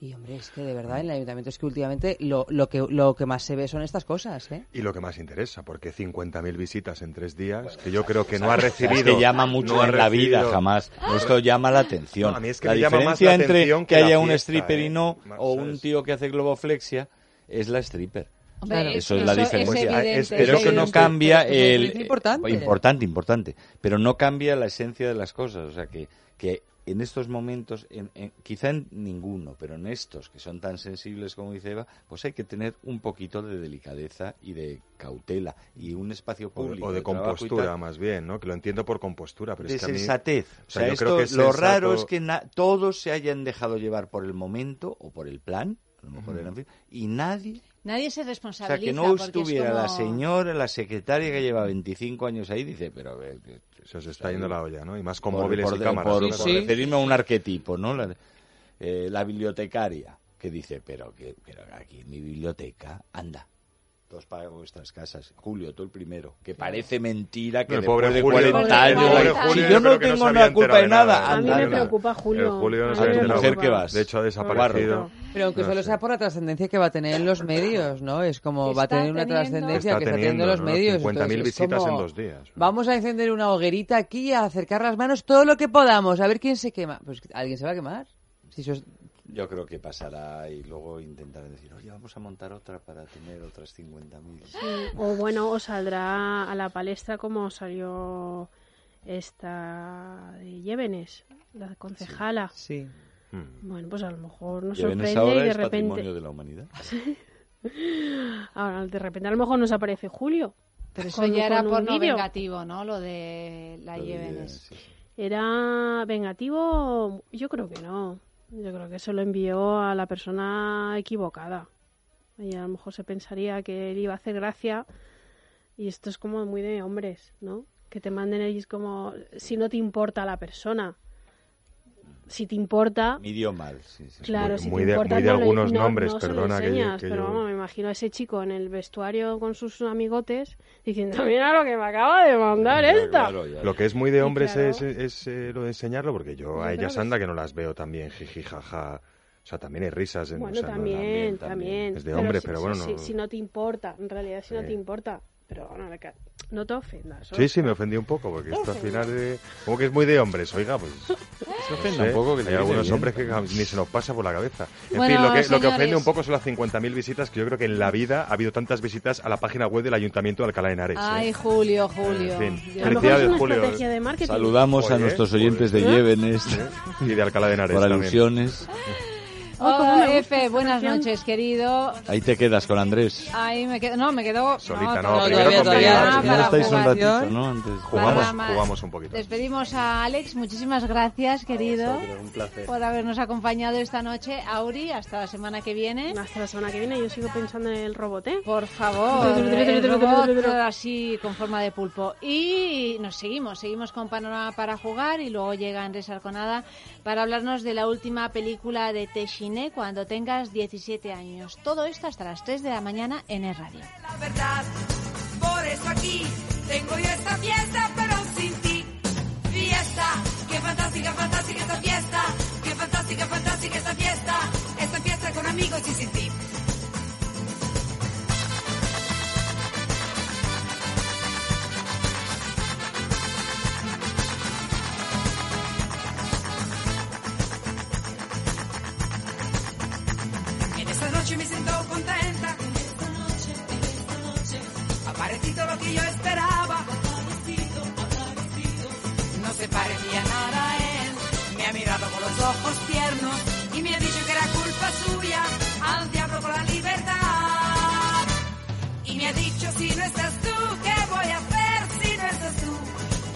Y hombre, es que de verdad en el ayuntamiento es que últimamente lo, lo que lo que más se ve son estas cosas, ¿eh? Y lo que más interesa, porque 50.000 visitas en tres días, que yo creo que no ha recibido... es que llama mucho no en la vida, jamás. Esto llama la atención. No, a mí es que la me llama más diferencia la entre atención que haya un fiesta, stripper y ¿eh? no, o ¿sabes? un tío que hace globoflexia, es la stripper. Claro. eso es eso la es diferencia. evidente, Es- es pero que no cambia es el es importante. importante, importante, pero no cambia la esencia de las cosas, o sea que que en estos momentos, en- en- quizá en ninguno, pero en estos que son tan sensibles como dice Eva, pues hay que tener un poquito de delicadeza y de cautela y un espacio O, público o de tal, compostura, más bien, ¿no? Que lo entiendo por compostura, pero de es que a mí... sensatez. o O sea, yo esto, creo que es lo sensato- raro es que na- todos se hayan dejado llevar por el momento o por el plan, a lo mejor eran fin, y nadie, Nadie se o sea, responsabiliza. que no estuviera la señora, la secretaria que lleva 25 años ahí, dice, pero... eh, Se os está yendo la olla, ¿no? Y más con por- móviles por- y cámaras. Por referirme a un arquetipo, ¿no? La, eh, la bibliotecaria, que dice, pero que pero aquí en mi biblioteca, anda. Todos pagan vuestras casas. Julio, tú el primero. Que parece mentira que No, el después pobre de Julio- 40 años... pobre si Julio, yo yo no que no tengo había culpa de nada, nada. A mí me preocupa Julio. El Julio no enterado. mujer que vas. De hecho, ha desaparecido. Pero aunque No solo sé. sea por la trascendencia que va a tener en los medios, ¿no? Es como va a tener una trascendencia que está teniendo los ¿no? medios. 50.000 entonces es visitas como, en dos días. Vamos a encender una hoguerita aquí, a acercar las manos todo lo que podamos, a ver quién se quema. Pues alguien se va a quemar. Si eso es- Yo creo que pasará y luego intentarán decir, oye, vamos a montar otra para tener otras 50.000. Sí, O bueno, o saldrá a la palestra como salió esta de Llévenes, la concejala. Sí. Hmm. Bueno, pues a lo mejor nos Llévenes sorprende ahora y de es repente. patrimonio de la humanidad. Ahora, de repente a lo mejor nos aparece Julio. Pero eso con- ya era porno vídeo. vengativo, ¿no? Lo de la Yevenes. ¿Era vengativo? Yo creo que no. Yo creo que se lo envió a la persona equivocada. Y a lo mejor se pensaría que él iba a hacer gracia. Y esto es como muy de hombres, ¿no? Que te manden es como si no te importa la persona. Si te importa, Midió mal, sí, sí. claro, Muy- si muy te de- importa muy de no le- algunos no- nombres, no se lo perdona que yo- que pero yo- vamos, me imagino a ese chico en el vestuario con sus amigotes diciendo, mira lo que me acaba de mandar esta. Lo que es muy de hombres claro. es, es, eh, lo de enseñarlo, porque yo Yo a ellas anda que no las veo también jiji, jaja. O sea, también hay risas. En, Bueno, o sea, no- también, también. Es de hombre, si- pero si- bueno, si, no- si no te importa, en realidad si no te importa. Pero bueno, no te ofendas. Sí, sí, me ofendí un poco, porque esto al final de... Como que es muy de hombres, oiga, pues... Se ofenda un poco, que Hay algunos bien. hombres que ni se nos pasa por la cabeza. En Bueno, fin, lo que, lo que ofende un poco son las 50.000 visitas, que yo creo que en la vida ha habido tantas visitas a la página web del Ayuntamiento de Alcalá de Henares. ¿eh? Ay, Julio, Julio. En fin, es felicidades, Julio. de marketing. Saludamos a nuestros oyentes de pues, ¿eh? Llévenes Y de Alcalá de Henares por alusiones. Hola, Efe, esta buenas canción. noches, querido. Ahí te quedas con Andrés. Ahí me quedo, no, me quedo Solita, no, todavía- primero todavía, conmigo. todavía. Estáis un ratito, ¿no? Antes. Jugamos, jugamos un poquito. Despedimos a Alex, muchísimas gracias, querido, vosotros, un placer. por habernos acompañado esta noche. Auri, hasta la semana que viene. Hasta la semana que viene yo sigo pensando en el robot, ¿eh? Por favor, el robot así con forma de pulpo. Y nos seguimos, seguimos con Panorama para jugar y luego llega Andrés Arconada para hablarnos de la última película de Téchiné cuando tengas 17 años. Todo esto hasta las 3 de la mañana en el radio. Esta noche me siento contenta. Ha parecido lo que yo esperaba. No se parecía nada a él. Me ha mirado con los ojos tiernos y me ha dicho que era culpa suya. Al diablo con la libertad. Y me ha dicho si no estás tú, ¿qué voy a hacer si no estás tú?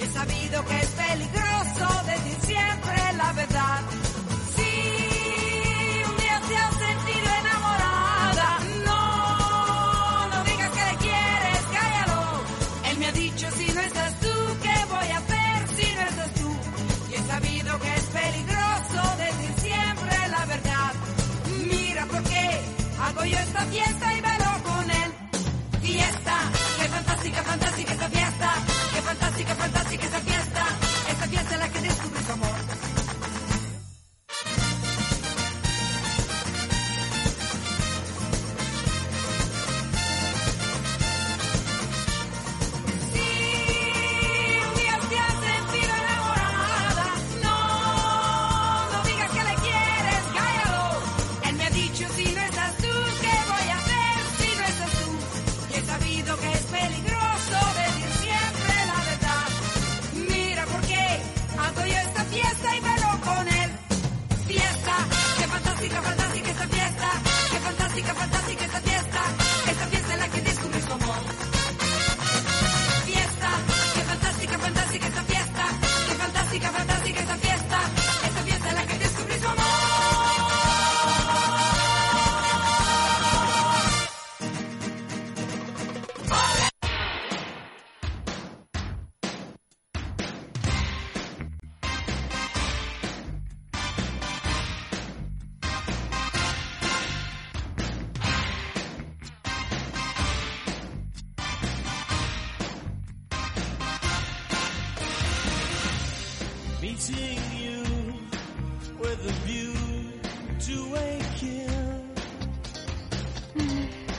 He sabido que es peligroso decir siempre la verdad. Hago yo esta fiesta y velo con él. Fiesta, qué fantástica, fantástica esta fiesta.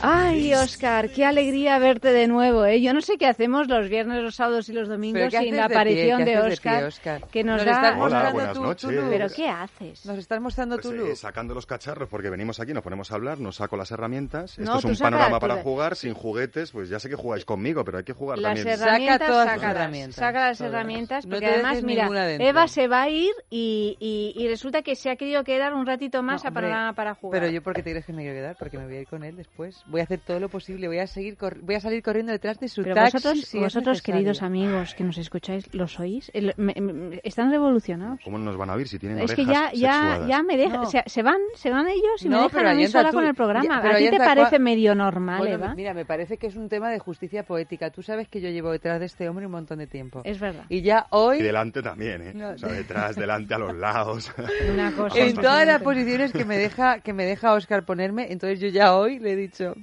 Ah! Ay, Oscar, qué alegría verte de nuevo, ¿eh? Yo no sé qué hacemos los viernes, los sábados y los domingos ¿Pero qué sin la aparición ¿Qué de Oscar, que nos, Nos da... estás Hola, mostrando buenas tu- noches. tu. ¿Pero qué haces? Nos estás mostrando Pues, tu eh, look. sacando los cacharros, porque venimos aquí, nos ponemos a hablar, nos saco las herramientas. No, Esto es un saca- panorama para de- jugar, sin juguetes, pues ya sé que jugáis conmigo, pero hay que jugar Las también. herramientas, todas las sácalas, herramientas, saca las todas. herramientas, porque además, mira, dentro. Eva se va a ir y, y, y resulta que se ha querido quedar un ratito más No, a panorama para jugar. Pero yo, ¿por qué te crees que me quiero quedar? Porque me voy a ir con él después. voy a hacer todo lo posible, voy a seguir, cor- voy a salir corriendo detrás de su Pero taxi vosotros, si vosotros queridos amigos que nos escucháis, ¿los oís? El- me- me- están revolucionados. ¿Cómo nos van a ver si tienen Es que ya, ya, ya me dejan, No. se, se van, se van ellos y No, me dejan a mí sola tú- con el programa. ya, pero ¿A ti te parece cua- medio normal, Bueno, Eva? mira, me parece que es un tema de justicia poética. Tú sabes que yo llevo detrás de este hombre un montón de tiempo. Es verdad. Y ya hoy, Y delante también, ¿eh? No. O sea, detrás, delante, a los lados. Una cosa en todas las posiciones que me deja que me deja Oscar ponerme, entonces yo ya hoy le he dicho,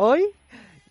hoy,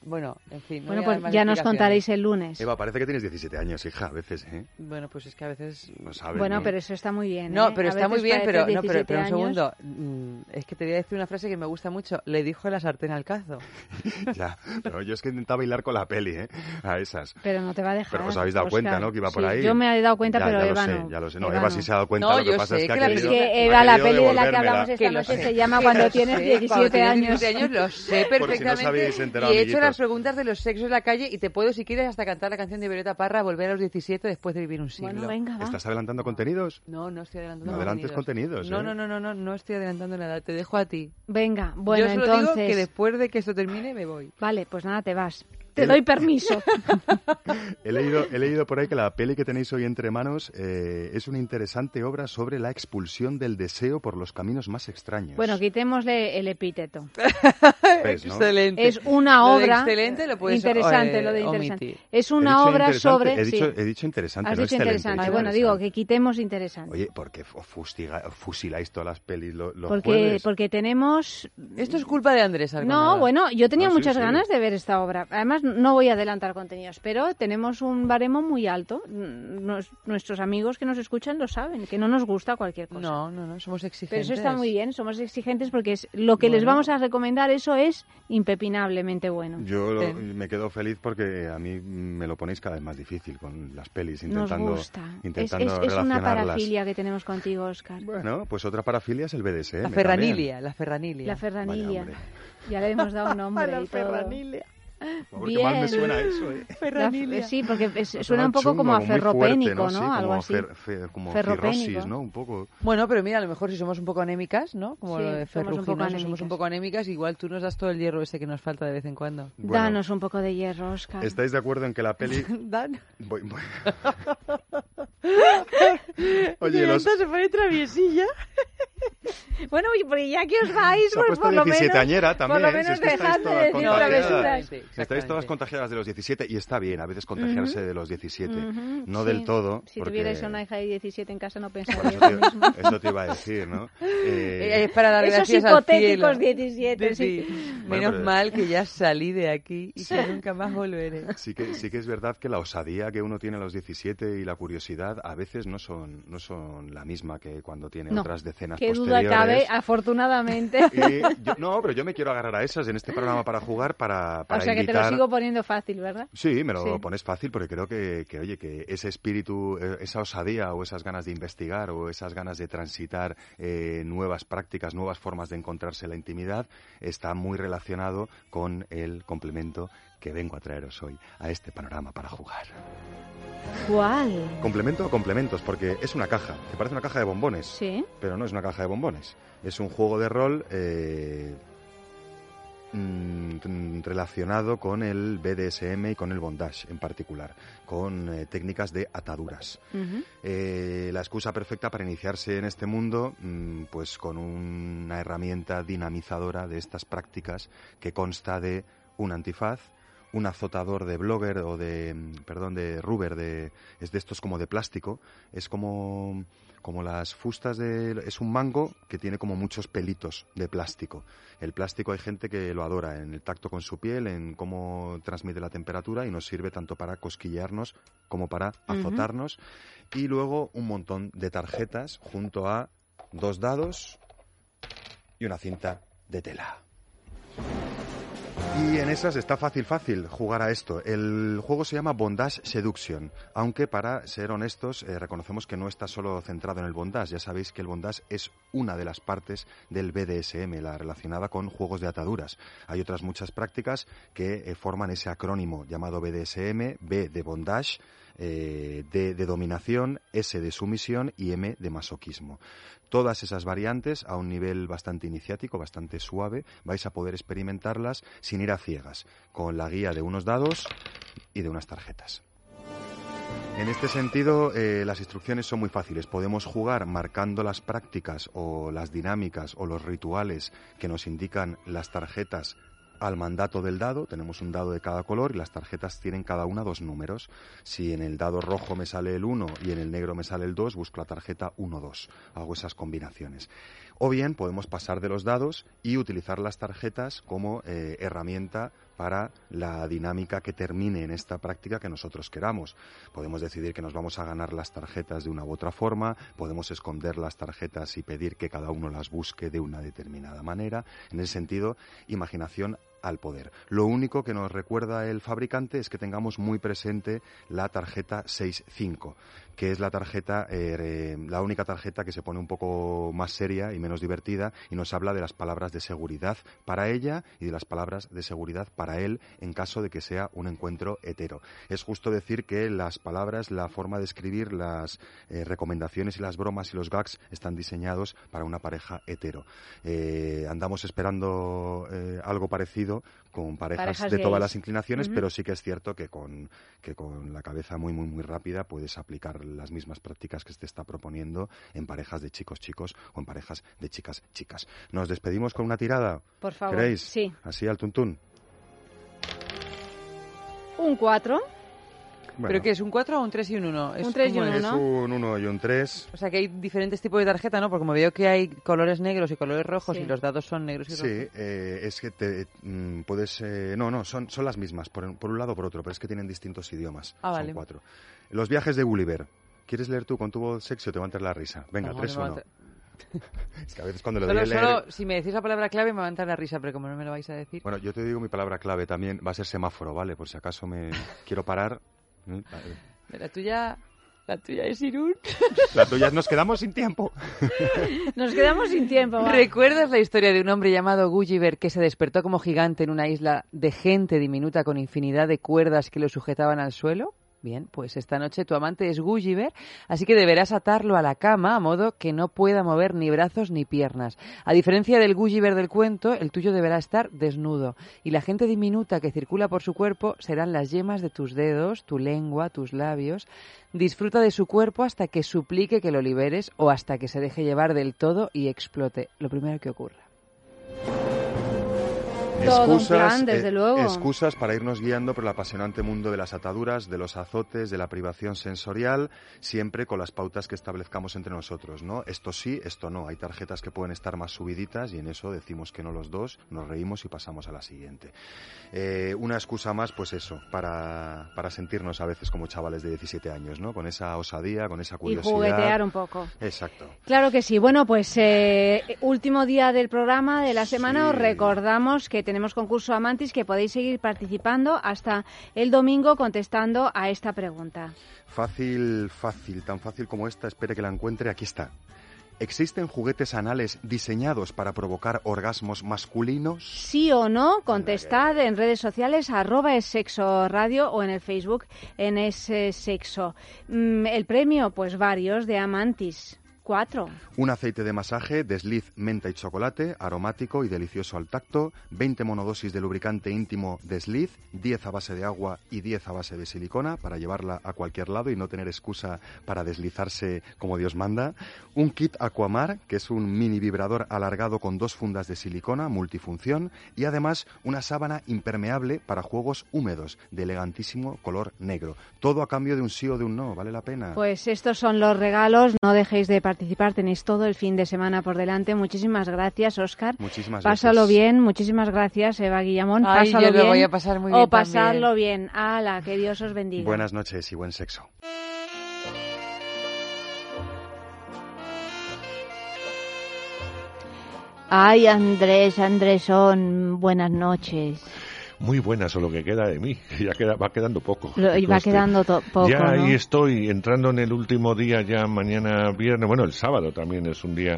bueno, en fin. no Bueno, pues ya nos contaréis el lunes. Eva, parece que tienes 17 años, hija, a veces, ¿eh? Bueno, pues es que a veces No sabes, Bueno, ¿no? pero eso está muy bien. No, ¿eh? pero A está muy bien, pero, no, pero, 17 pero un años. segundo. Mm, Es que te voy a decir una frase que me gusta mucho. Le dijo la sartén al cazo. Ya, pero yo es que intentaba bailar con la peli, ¿eh? A esas. Pero no te va a dejar. Pero os habéis dado Oscar. cuenta, ¿no? Que iba por Sí, ahí. Yo me he dado cuenta, Ya, pero ya lo Eva sé, no. ya lo sé. No, Eva Eva, no. sí se ha dado cuenta. No, lo que yo pasa sé es que, la Es que Eva, la peli de la que hablamos esta Que lo noche se llama Cuando lo tienes sé, 17 cuando tienes años. 17 años lo sé perfectamente. habéis enterado, y he hecho las preguntas de los sexos en la calle y te puedo, si quieres, hasta cantar la canción de Violeta Parra, Volver a los 17 después de vivir un siglo. Bueno, venga, va. ¿Estás adelantando contenidos? No, no estoy adelantando No adelantes contenidos, No, ¿eh? no, no, no, no, no estoy adelantando nada. Te dejo a ti. Venga, bueno, Yo solo entonces. digo que después de que esto termine me voy. Vale, pues nada, te vas. Te doy permiso. He leído, he leído por ahí que la peli que tenéis hoy entre manos eh, es una interesante obra sobre la expulsión del deseo por los caminos más extraños. bueno, quitémosle el epíteto. ¿Ves, no? Excelente. Es una Lo de obra excelente lo puedes, interesante, eh, lo de interesante. omitir. Es He una dicho obra interesante, sobre. He dicho, sí. he dicho interesante, Has no dicho excelente. interesante. Bueno, digo que quitemos interesante. Oye, ¿por qué fu- fustiga- fusiláis todas las pelis lo- los porque, jueves? porque tenemos. Esto es culpa de Andrés Alconada. No, bueno, yo tenía No, sí, muchas sí. ganas de ver esta obra. Además, no voy a adelantar contenidos, pero tenemos un baremo muy alto. Nos- nuestros amigos que nos escuchan lo saben, que no nos gusta cualquier cosa. No, no, no, somos Pero exigentes. eso está muy bien, somos exigentes porque es lo que les vamos a recomendar, eso es impepinablemente bueno. Yo lo- me quedo feliz porque a mí me lo ponéis cada vez más difícil con las pelis, Nos intentando, gusta. Es, intentando es- es una parafilia que tenemos contigo, Oscar. Bueno, pues otra parafilia es el BDSM. La también. ferranilia, la ferranilia. La ferranilia. Ya le hemos dado un nombre La y todo. ferranilia. Por qué mal me Bien. suena eso, ¿eh? La- Ferranilia. sí, porque es- Suena suena un poco chungo, como a muy fuerte, ferropénico, ¿no? Sí, Algo como así. fer- fe- como Ferropénico. cirrosis, ¿no? Un poco. Bueno, pero mira, a lo mejor si somos un poco anémicas, ¿no? Como Sí, lo de somos un poco somos un anémicas. poco anémicas, igual tú nos das todo el hierro ese que nos falta de vez en cuando. Bueno, Danos un poco de hierro, Oscar. ¿Estáis de acuerdo en que la peli... Dan. Voy- voy- Oye, los... esta se pone traviesilla. Bueno, porque ya que os vais, pues por lo 17 menos, añera también. por lo ¿eh? Si menos es que dejad de decir travesuras. Estáis todas contagiadas de los 17 y está bien a veces contagiarse de los 17. Ujú, no sí. del todo. Si porque- tuvierais una hija de 17 en casa no pensaría eso, te, mismo. eso te iba a decir, ¿no? Eh, es para dar Esos gracias al hipotéticos cielo. 17, sí. Menos Bueno, pero- mal que ya salí de aquí y que nunca más volveré. Sí que, sí que es verdad que la osadía que uno tiene a los 17 y la curiosidad a veces no son, no son la misma que cuando tiene No, otras decenas Qué duda posteriores. cabe, afortunadamente. Y yo- no, pero yo me quiero agarrar a esas en este programa para jugar, para, para o sea que te lo sigo poniendo fácil, ¿verdad? Sí, me lo Sí. pones fácil porque creo que, que, oye, que ese espíritu, eh, esa osadía o esas ganas de investigar o esas ganas de transitar eh, nuevas prácticas, nuevas formas de encontrarse en la intimidad está muy relacionado con el complemento que vengo a traeros hoy a este panorama para jugar. ¿Cuál? Complemento o complementos, porque es una caja, que parece una caja de bombones, Sí. pero no es una caja de bombones. Es un juego de rol eh, mm, relacionado con el BDSM y con el bondage en particular, con eh, técnicas de ataduras. Eh, la excusa perfecta para iniciarse en este mundo, mm, pues con una herramienta dinamizadora de estas prácticas que consta de un antifaz, un azotador de blogger o de, mm, perdón, de rubber, de, es de estos como de plástico, es como, como las fustas de, es un mango que tiene como muchos pelitos de plástico. El plástico hay gente que lo adora en el tacto con su piel, en cómo transmite la temperatura y nos sirve tanto para cosquillearnos como para azotarnos. Y luego un montón de tarjetas junto a dos dados y una cinta de tela. Y en esas está fácil, fácil jugar a esto. El juego se llama Bondage Seduction, aunque para ser honestos eh, reconocemos que no está solo centrado en el bondage. Ya sabéis que el bondage es una de las partes del BDSM, la relacionada con juegos de ataduras. Hay otras muchas prácticas que eh, forman ese acrónimo llamado BDSM, B de bondage, eh, D de dominación, S de sumisión y M de masoquismo. Todas esas variantes a un nivel bastante iniciático, bastante suave, vais a poder experimentarlas sin ir a ciegas, con la guía de unos dados y de unas tarjetas. En este sentido, eh, las instrucciones son muy fáciles. Podemos jugar marcando las prácticas o las dinámicas o los rituales que nos indican las tarjetas al mandato del dado. Tenemos un dado de cada color y las tarjetas tienen cada una dos números. Si en el dado rojo me sale el 1 y en el negro me sale el 2, busco la tarjeta 1-2. Hago esas combinaciones. O bien podemos pasar de los dados y utilizar las tarjetas como eh, herramienta para la dinámica que termine en esta práctica que nosotros queramos. Podemos decidir que nos vamos a ganar las tarjetas de una u otra forma, podemos esconder las tarjetas y pedir que cada uno las busque de una determinada manera. En ese sentido, imaginación al poder. Lo único que nos recuerda el fabricante es que tengamos muy presente la tarjeta 65, que es la tarjeta, eh, la única tarjeta que se pone un poco más seria y menos divertida y nos habla de las palabras de seguridad para ella y de las palabras de seguridad para él en caso de que sea un encuentro hetero. Es justo decir que las palabras, la forma de escribir, las eh, recomendaciones y las bromas y los gags están diseñados para una pareja hetero. Eh, andamos esperando eh, algo parecido con parejas, Parejas de todas las inclinaciones, pero sí que es cierto que con, que con la cabeza muy, muy, muy rápida puedes aplicar las mismas prácticas que te está proponiendo en parejas de chicos, chicos o en parejas de chicas, chicas. Nos despedimos con una tirada. Por favor, ¿Queréis? sí. Así al tuntún. Un 4. ¿Pero qué es? ¿Un 4 o un 3 y un 1? Un tres y un Es un 1 y un 3. O sea que hay diferentes tipos de tarjeta, ¿no? Porque como veo que hay colores negros y colores rojos Sí. y los dados son negros y Sí, rojos. eh, es que te mm, puedes... eh, no, no, son, son las mismas, por, por un lado o por otro, pero es que tienen distintos idiomas. Ah, son vale. cuatro. Los viajes de Gulliver. ¿Quieres leer tú con tu voz sexy o te va a entrar la risa? Venga, No, tres no me uno. va Es que a veces cuando lo Solo, doy a leer... solo si me decís la palabra clave me va a entrar la risa, pero como no me lo vais a decir. Bueno, yo te digo mi palabra clave también. Va a ser semáforo, ¿vale? Por si acaso me quiero parar. ¿Mm? La tuya, la tuya es Irún. La tuya es nos quedamos sin tiempo. Nos quedamos sin tiempo. va. ¿Recuerdas la historia de un hombre llamado Gulliver que se despertó como gigante en una isla de gente diminuta con infinidad de cuerdas que lo sujetaban al suelo? Bien, pues esta noche tu amante es Gulliver, así que deberás atarlo a la cama a modo que no pueda mover ni brazos ni piernas. A diferencia del Gulliver del cuento, el tuyo deberá estar desnudo y la gente diminuta que circula por su cuerpo serán las yemas de tus dedos, tu lengua, tus labios. Disfruta de su cuerpo hasta que suplique que lo liberes o hasta que se deje llevar del todo y explote, lo primero que ocurra. Todo un plan, desde eh, luego. excusas para irnos guiando por el apasionante mundo de las ataduras, de los azotes, de la privación sensorial, siempre con las pautas que establezcamos entre nosotros, ¿no? Esto sí, esto no. Hay tarjetas que pueden estar más subiditas y en eso decimos que no los dos, nos reímos y pasamos a la siguiente. Eh, una excusa más, pues eso, para, para sentirnos a veces como chavales de 17 años, ¿no? Con esa osadía, con esa Y curiosidad. juguetear un poco. Exacto. Claro que sí. Bueno, pues eh, último día del programa de la semana. Os recordamos que tenemos concurso Amantis que podéis seguir participando hasta el domingo contestando a esta pregunta. Fácil, fácil, tan fácil como esta, espere que la encuentre, aquí está. ¿Existen juguetes anales diseñados para provocar orgasmos masculinos? Sí o no, contestad en redes sociales arroba es sexo radio o en el Facebook en ese sexo. Mm, el premio, pues varios de Amantis. Cuatro. Un aceite de masaje, desliz, menta y chocolate, aromático y delicioso al tacto, 20 monodosis de lubricante íntimo desliz, 10 a base de agua y 10 a base de silicona para llevarla a cualquier lado y no tener excusa para deslizarse como Dios manda, un kit Aquamar, que es un mini vibrador alargado con dos fundas de silicona multifunción y además una sábana impermeable para juegos húmedos de elegantísimo color negro. Todo a cambio de un sí o de un no, ¿vale la pena? Pues estos son los regalos. No dejéis de participar. Tenéis todo el fin de semana por delante. Muchísimas gracias, Oscar. Muchísimas Pásalo gracias. bien. Muchísimas gracias, Eva Guillamón. Ay, Pásalo yo lo bien. voy a pasar muy o bien pasarlo bien. Ala, que Dios os bendiga. Buenas noches y buen sexo. Ay, Andrés, Andresón, buenas noches. Muy buenas o lo que queda de mí, que ya queda, va quedando poco. Lo- y va quedando poco, Ya ¿no? ahí estoy, entrando en el último día, ya mañana viernes, bueno, el sábado también es un día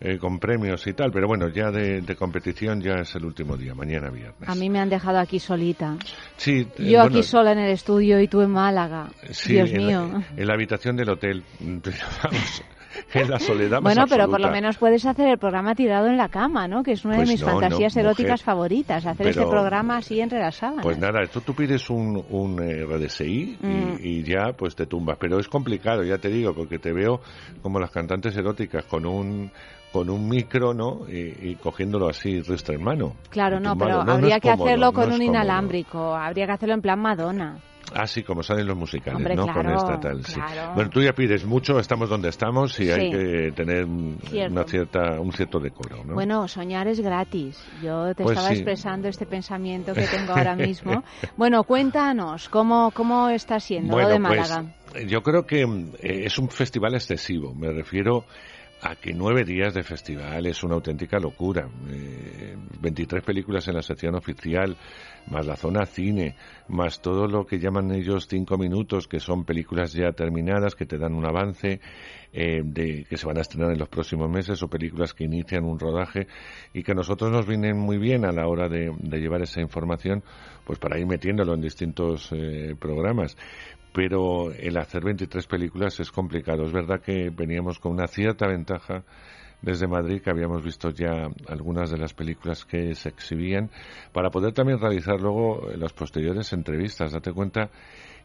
eh, con premios y tal, pero bueno, ya de, de competición ya es el último día, mañana viernes. A mí me han dejado aquí solita. Sí, eh, Yo bueno, aquí sola en el estudio y tú en Málaga. sí, Dios en mío. La, en la habitación del hotel, vamos, en la soledad más Bueno, pero por lo menos puedes hacer el programa tirado en la cama, ¿no? Que es una Pues de mis no, no, fantasías eróticas mujer. favoritas, hacer este programa así entre las sábanas. Pues nada, esto tú pides un, un eh, RDSI y, Mm. y ya pues te tumbas. Pero es complicado, ya te digo, porque te veo como las cantantes eróticas con un con un micro, ¿no? Y, y cogiéndolo así, ristra en mano. Claro, no, tumbado. pero No, habría que cómodo, hacerlo con un inalámbrico, habría que hacerlo en plan Madonna. Así como salen los musicales, Hombre, ¿no? claro, con esta tal, sí. claro. Bueno, tú ya pides mucho, estamos donde estamos y hay Sí. que tener Cierto. una cierta, un cierto decoro, ¿no? Bueno, soñar es gratis. Yo te Pues estaba sí. expresando este pensamiento que tengo ahora mismo. Bueno, cuéntanos, ¿cómo, cómo está siendo Bueno, lo de pues, Málaga? yo creo que eh, es un festival excesivo. Me refiero a que nueve días de festival es una auténtica locura. Eh, 23 películas en la sección oficial, más la zona cine, más todo lo que llaman ellos cinco minutos, que son películas ya terminadas, que te dan un avance eh, de que se van a estrenar en los próximos meses o películas que inician un rodaje y que a nosotros nos vienen muy bien a la hora de, de llevar esa información, pues para ir metiéndolo en distintos eh, programas pero el hacer 23 películas es complicado. Es verdad que veníamos con una cierta ventaja desde Madrid, que habíamos visto ya algunas de las películas que se exhibían, para poder también realizar luego las posteriores entrevistas. Date cuenta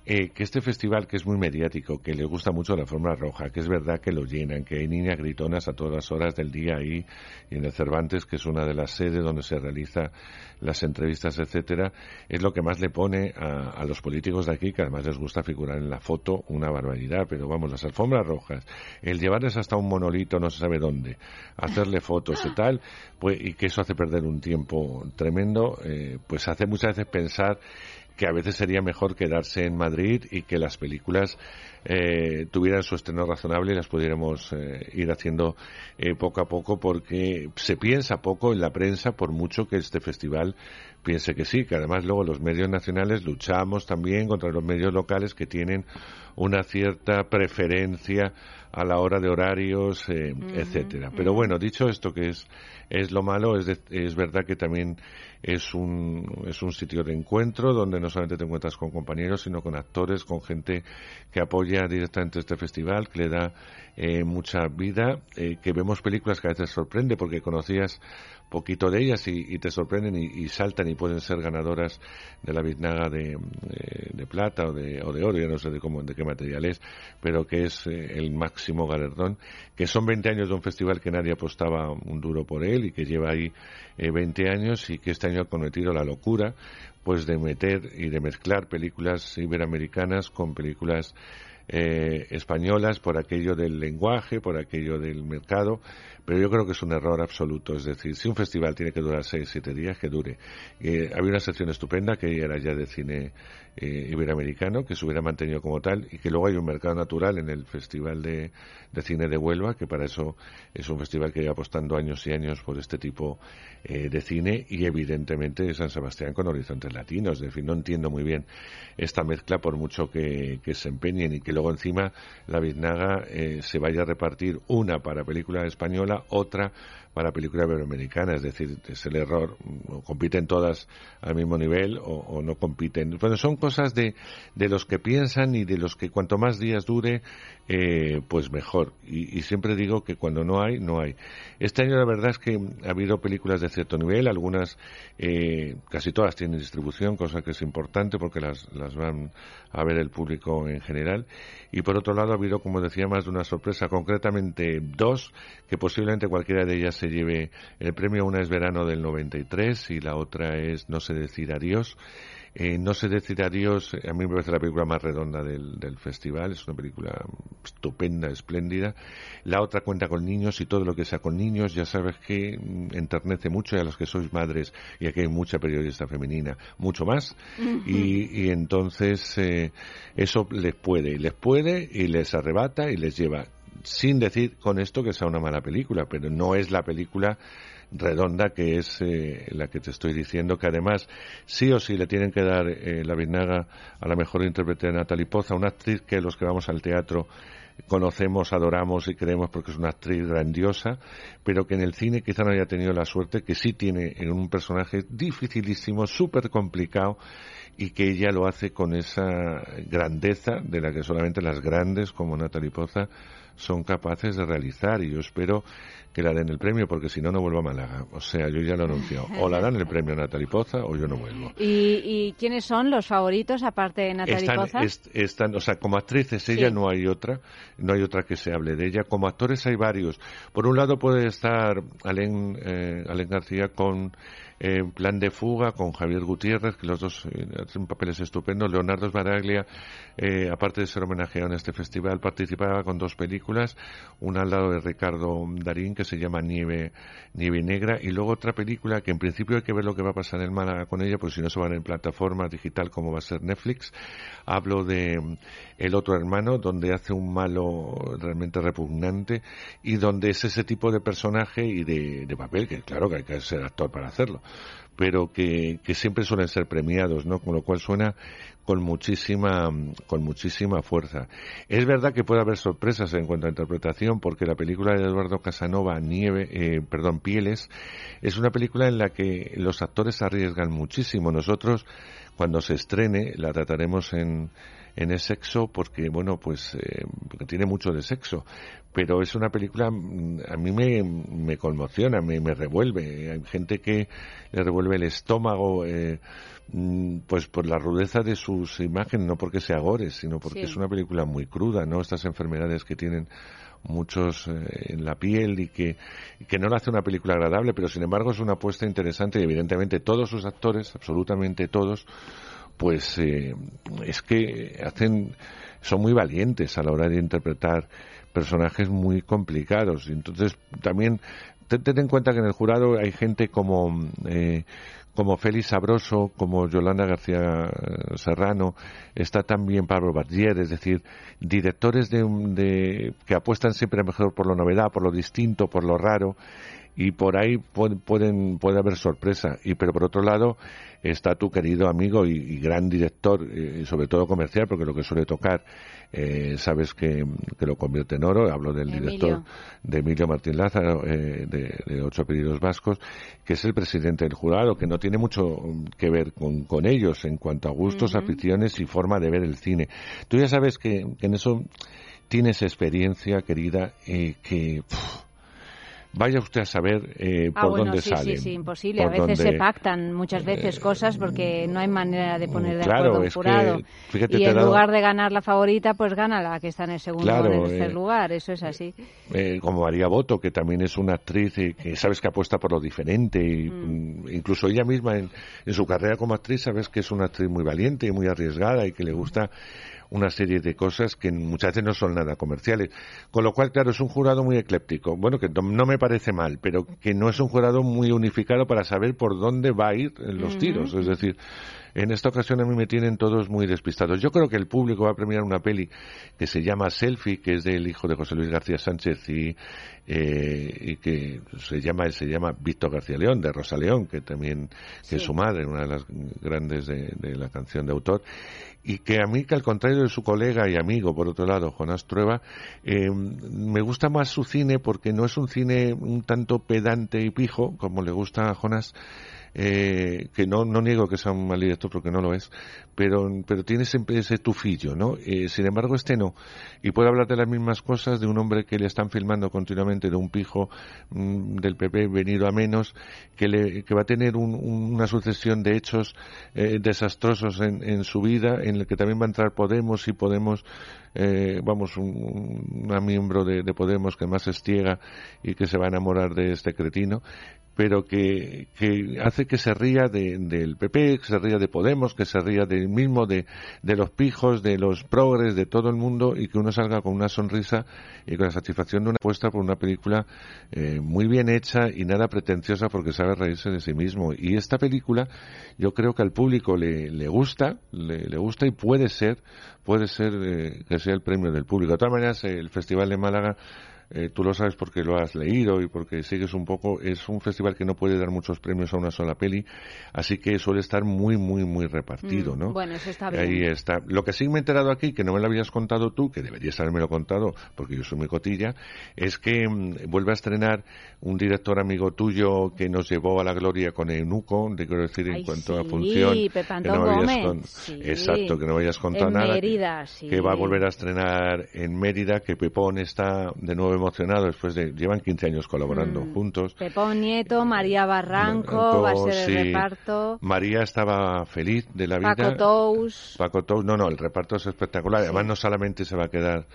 eh, que este festival, que es muy mediático, que le gusta mucho la forma roja, que es verdad que lo llenan, que hay niñas gritonas a todas las horas del día ahí, y en el Cervantes, que es una de las sedes donde se realiza las entrevistas, etcétera, es lo que más le pone a, a los políticos de aquí, que además les gusta figurar en la foto, una barbaridad, pero vamos, las alfombras rojas, el llevarles hasta un monolito no se sabe dónde, hacerle fotos y tal, pues, y que eso hace perder un tiempo tremendo, eh, pues hace muchas veces pensar que a veces sería mejor quedarse en Madrid y que las películas eh, tuvieran su estreno razonable y las pudiéramos eh, ir haciendo eh, poco a poco porque se piensa poco en la prensa por mucho que este festival piense que sí, que además luego los medios nacionales luchamos también contra los medios locales que tienen una cierta preferencia a la hora de horarios, eh, etcétera. Pero bueno, dicho esto que es es lo malo, es, de- es verdad que también es un, es un sitio de encuentro donde no solamente te encuentras con compañeros, sino con actores, con gente que apoya directamente este festival, que le da eh, mucha vida, eh, que vemos películas que a veces sorprende porque conocías poquito de ellas y, te sorprenden y, saltan y pueden ser ganadoras de la biznaga de, de- plata o de, o de oro, ya no sé de, cómo, de qué material es, pero que es eh, el máximo galardón, que son 20 años de un festival que nadie apostaba un duro por él y que lleva ahí eh, 20 años y que este año ha cometido la locura pues de meter y de mezclar películas iberoamericanas con películas eh, españolas por aquello del lenguaje, por aquello del mercado, pero yo creo que es un error absoluto. Es decir, si un festival tiene que durar seis, siete días, que dure. Eh, había una sección estupenda que era ya de cine eh, iberoamericano, que se hubiera mantenido como tal, y que luego hay un mercado natural en el Festival de, de Cine de Huelva, que para eso es un festival que lleva apostando años y años por este tipo eh, de cine, y evidentemente San Sebastián con horizontes latinos. Es decir, no entiendo muy bien esta mezcla por mucho que, se empeñen y que luego encima la biznaga eh, se vaya a repartir una para película española, otra para película iberoamericana, es decir, es el error, o compiten todas al mismo nivel o, o no compiten. Bueno, son cosas de, de los que piensan y de los que cuanto más días dure, eh, pues mejor. Y, y siempre digo que cuando no hay, no hay. Este año la verdad es que ha habido películas de cierto nivel, algunas, eh, casi todas tienen distribución, cosa que es importante porque las, las van a ver el público en general. Y por otro lado ha habido, como decía, más de una sorpresa, concretamente dos, que posiblemente cualquiera de ellas se lleve el premio. Una es Verano del 93 y la otra es No sé decir adiós. Eh, no sé decir adiós, a mí me parece la película más redonda del, del festival, es una película estupenda, espléndida. La otra cuenta con niños y todo lo que sea con niños, ya sabes que mm, enternece mucho y a los que sois madres, y aquí hay mucha periodista femenina, mucho más. Y, y entonces eh, eso les puede, les puede y les arrebata y les lleva. Sin decir con esto que sea una mala película, pero no es la película redonda que es eh, la que te estoy diciendo, que además sí o sí le tienen que dar eh, la vinaga a la mejor intérprete de Natalie Poza, una actriz que los que vamos al teatro conocemos, adoramos y creemos porque es una actriz grandiosa, pero que en el cine quizá no haya tenido la suerte que sí tiene en un personaje dificilísimo, súper complicado y que ella lo hace con esa grandeza de la que solamente las grandes como Natalie Poza son capaces de realizar y yo espero que la den el premio porque si no no vuelvo a Málaga o sea yo ya lo he anunciado o la dan el premio a Natalie Poza o yo no vuelvo ¿Y, y quiénes son los favoritos aparte de Natalie están, Poza? est- están, o sea, como actrices ella Sí. no hay otra, no hay otra que se hable de ella. Como actores hay varios. Por un lado puede estar Alén, eh, Alén García con eh, Plan de Fuga, con Javier Gutiérrez, que los dos eh, hacen papeles estupendos. Leonardo Sbaraglia, eh, aparte de ser homenajeado en este festival, participaba con dos películas, una al lado de Ricardo Darín, que se llama Nieve, Nieve Negra, y luego otra película que en principio hay que ver lo que va a pasar en Málaga con ella, pues si no se van en plataforma digital como va a ser Netflix. Hablo de mm, El otro hermano, donde hace un malo realmente repugnante y donde es ese tipo de personaje y de papel, que claro que hay que ser actor para hacerlo, pero que, que siempre suelen ser premiados, ¿no? Con lo cual suena con muchísima con muchísima fuerza. Es verdad que puede haber sorpresas en cuanto a interpretación porque la película de Eduardo Casanova Nieve, eh, perdón, Pieles es una película en la que los actores arriesgan muchísimo. Nosotros cuando se estrene la trataremos en en el sexo porque bueno pues eh, porque tiene mucho de sexo. Pero es una película mm, a mí me, me conmociona me, me revuelve. Hay gente que le revuelve el estómago eh, mm, pues por la rudeza de sus imágenes no porque sea gore sino porque Sí. es una película muy cruda no estas enfermedades que tienen muchos eh, en la piel y que, y que no lo hace una película agradable, pero sin embargo es una apuesta interesante y evidentemente todos sus actores, absolutamente todos, pues eh, es que hacen, son muy valientes a la hora de interpretar personajes muy complicados. Y entonces también ten, en cuenta que en el jurado hay gente como eh, como Félix Sabroso, como Yolanda García Serrano, está también Pablo Bardier, es decir, directores de, de- que apuestan siempre mejor por la novedad, por lo distinto, por lo raro, y por ahí pu- pueden, puede haber sorpresa. Y pero por otro lado está tu querido amigo y, y gran director, eh, sobre todo comercial, porque lo que suele tocar, eh, sabes que, que lo convierte en oro. Hablo del Emilio. director de Emilio Martín Lázaro, eh, de, de Ocho Apellidos Vascos, que es el presidente del jurado, que no tiene mucho mm, que ver con, con ellos en cuanto a gustos, aficiones y forma de ver el cine. Tú ya sabes que, que en eso tienes experiencia, querida, eh, que vaya usted a saber eh, Ah, por bueno, dónde sí, salen. sí, sí, imposible. A veces dónde- se pactan muchas veces cosas porque no hay manera de poner de Claro, acuerdo un es que, jurado. fíjate, y en dado- lugar de ganar la favorita, pues gana la que está en el segundo o en el tercer eh, lugar. Eso es así. eh, como María Boto, que también es una actriz eh, que sabes que apuesta por lo diferente, y, Mm. mm, incluso ella misma en, en su carrera como actriz sabes que es una actriz muy valiente y muy arriesgada y que le gusta una serie de cosas que muchas veces no son nada comerciales. Con lo cual, claro, es un jurado muy ecléptico. Bueno, que no me parece mal, pero que no es un jurado muy unificado para saber por dónde va a ir los tiros. Es decir, en esta ocasión a mí me tienen todos muy despistados. Yo creo que el público va a premiar una peli que se llama Selfie, que es del hijo de José Luis García Sánchez y, eh, y que se llama se llama Víctor García León, de Rosa León, que también que es su madre, una de las grandes de, de la canción de autor. Y que a mí, que al contrario de su colega y amigo, por otro lado, Jonás Trueba, eh, me gusta más su cine porque no es un cine un tanto pedante y pijo, como le gusta a Jonás, eh, que no, no niego que sea un mal director porque no lo es, pero, pero tiene siempre ese tufillo, ¿no? Eh, sin embargo, este no. Y puede hablar de las mismas cosas de un hombre que le están filmando continuamente, de un pijo mm, del PP venido a menos, que, le, que va a tener un- un- una sucesión de hechos eh, desastrosos en, en su vida, en el que también va a entrar Podemos y Podemos, eh, vamos, un- una miembro de, de Podemos que más estiega y que se va a enamorar de este cretino pero que, que hace que se ría de- del PP, que se ría de Podemos, que se ría del mismo, de, de los pijos, de los progres, de todo el mundo, y que uno salga con una sonrisa y con la satisfacción de una apuesta por una película eh, muy bien hecha y nada pretenciosa porque sabe reírse de sí mismo. Y esta película yo creo que al público le, le gusta, le, le gusta y puede ser, puede ser eh, que sea el premio del público. De todas maneras, el Festival de Málaga eh, tú lo sabes porque lo has leído y porque sigues un poco, es un festival que no puede dar muchos premios a una sola peli, así que suele estar muy, muy, muy repartido, Mm, ¿no? Bueno, eso está bien. Ahí está. Lo que sí me he enterado aquí, que no me lo habías contado tú, que deberías habérmelo contado, porque yo soy muy cotilla, es que mm, vuelve a estrenar un director amigo tuyo que nos llevó a la gloria con Eunuco, te quiero decir, en cuanto a función. Que no Gómez, con- sí. Exacto, que no contado En nada. Mérida, sí. Que va a volver a estrenar en Mérida, que Pepón está de nuevo emocionado después de. Llevan 15 años colaborando Mm. juntos. Pepón Nieto, María Barranco, va a ser el reparto. María estaba feliz de la vida. Paco Tous. Paco Tous, no, no, el reparto es espectacular. Además, no solamente se va a quedar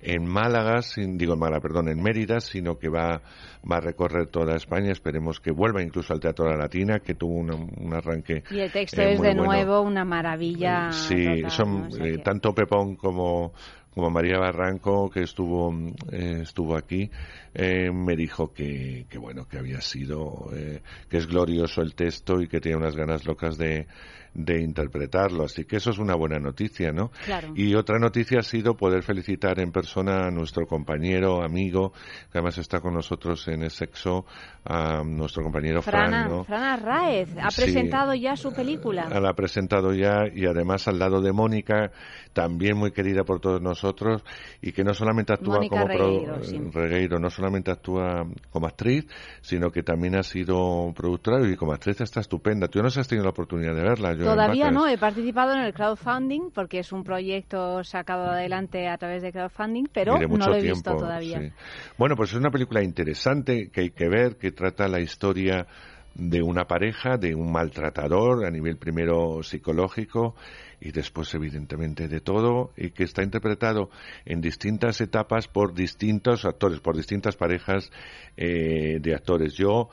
en Málaga, sin, digo en Málaga, perdón, en Mérida, sino que va, va a recorrer toda España. Esperemos que vuelva incluso al Teatro de la Latina, que tuvo una- un arranque. Y el texto eh, es muy de bueno. nuevo una maravilla. Sí, total, son ¿no? O sea eh, que- tanto Pepón como como María Barranco que estuvo eh, estuvo aquí eh, me dijo que, que bueno que había sido eh, que es glorioso el texto y que tiene unas ganas locas de de interpretarlo así que eso es una buena noticia no Claro. y otra noticia ha sido poder felicitar en persona a nuestro compañero amigo que además está con nosotros en el sexo a nuestro compañero Fran Frana, ¿no? Fran Arraez ha Sí. presentado ya su película. la ha presentado ya y además al lado de Mónica, también muy querida por todos nosotros y que no solamente actúa Mónica como pro- Regueiro, sí. Regueiro, no solamente actúa como actriz, sino que también ha sido productora y como actriz está estupenda. Tú no has tenido la oportunidad de verla. Yo Todavía no, he participado en el crowdfunding porque es un proyecto sacado adelante a través de crowdfunding, pero no lo he tiempo, visto todavía. sí. Bueno, pues es una película interesante que hay que ver, que trata la historia de una pareja, de un maltratador a nivel primero psicológico y después evidentemente de todo y que está interpretado en distintas etapas por distintos actores, por distintas parejas eh, de actores. Yo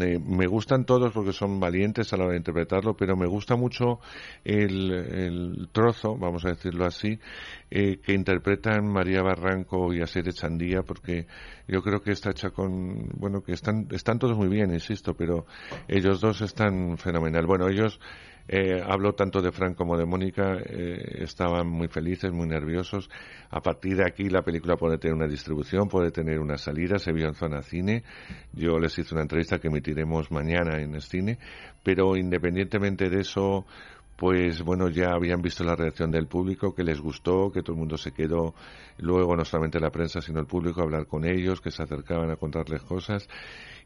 eh, me gustan todos porque son valientes a la hora de interpretarlo, pero me gusta mucho el, el trozo, vamos a decirlo así, eh, que interpretan María Barranco y Asier Chandía, porque yo creo que está hecha con, bueno, que están, están todos muy bien, insisto, pero ellos dos están fenomenal. Bueno, ellos, eh, hablo tanto de Fran como de Mónica, eh, estaban muy felices, muy nerviosos. A partir de aquí la película puede tener una distribución, puede tener una salida, se vio en zona cine. Yo les hice una entrevista que emitiremos mañana en el cine, pero independientemente de eso, pues bueno, ya habían visto la reacción del público, que les gustó, que todo el mundo se quedó, luego no solamente la prensa, sino el público a hablar con ellos, que se acercaban a contarles cosas.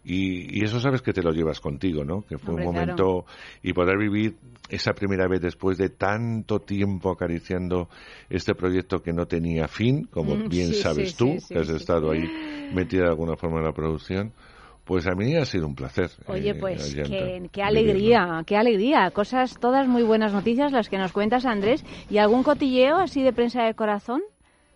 Y, y eso sabes que te lo llevas contigo, ¿no? Que fue Hombre, un claro. momento y poder vivir esa primera vez después de tanto tiempo acariciando este proyecto que no tenía fin, como Mm, bien sí, sabes sí, tú, sí, que has estado ahí metida de alguna forma en la producción. Pues a mí ha sido un placer. Oye, eh, pues qué, vivirlo. alegría, qué alegría. Cosas, todas muy buenas noticias las que nos cuentas, Andrés. ¿Y algún cotilleo así de prensa de corazón?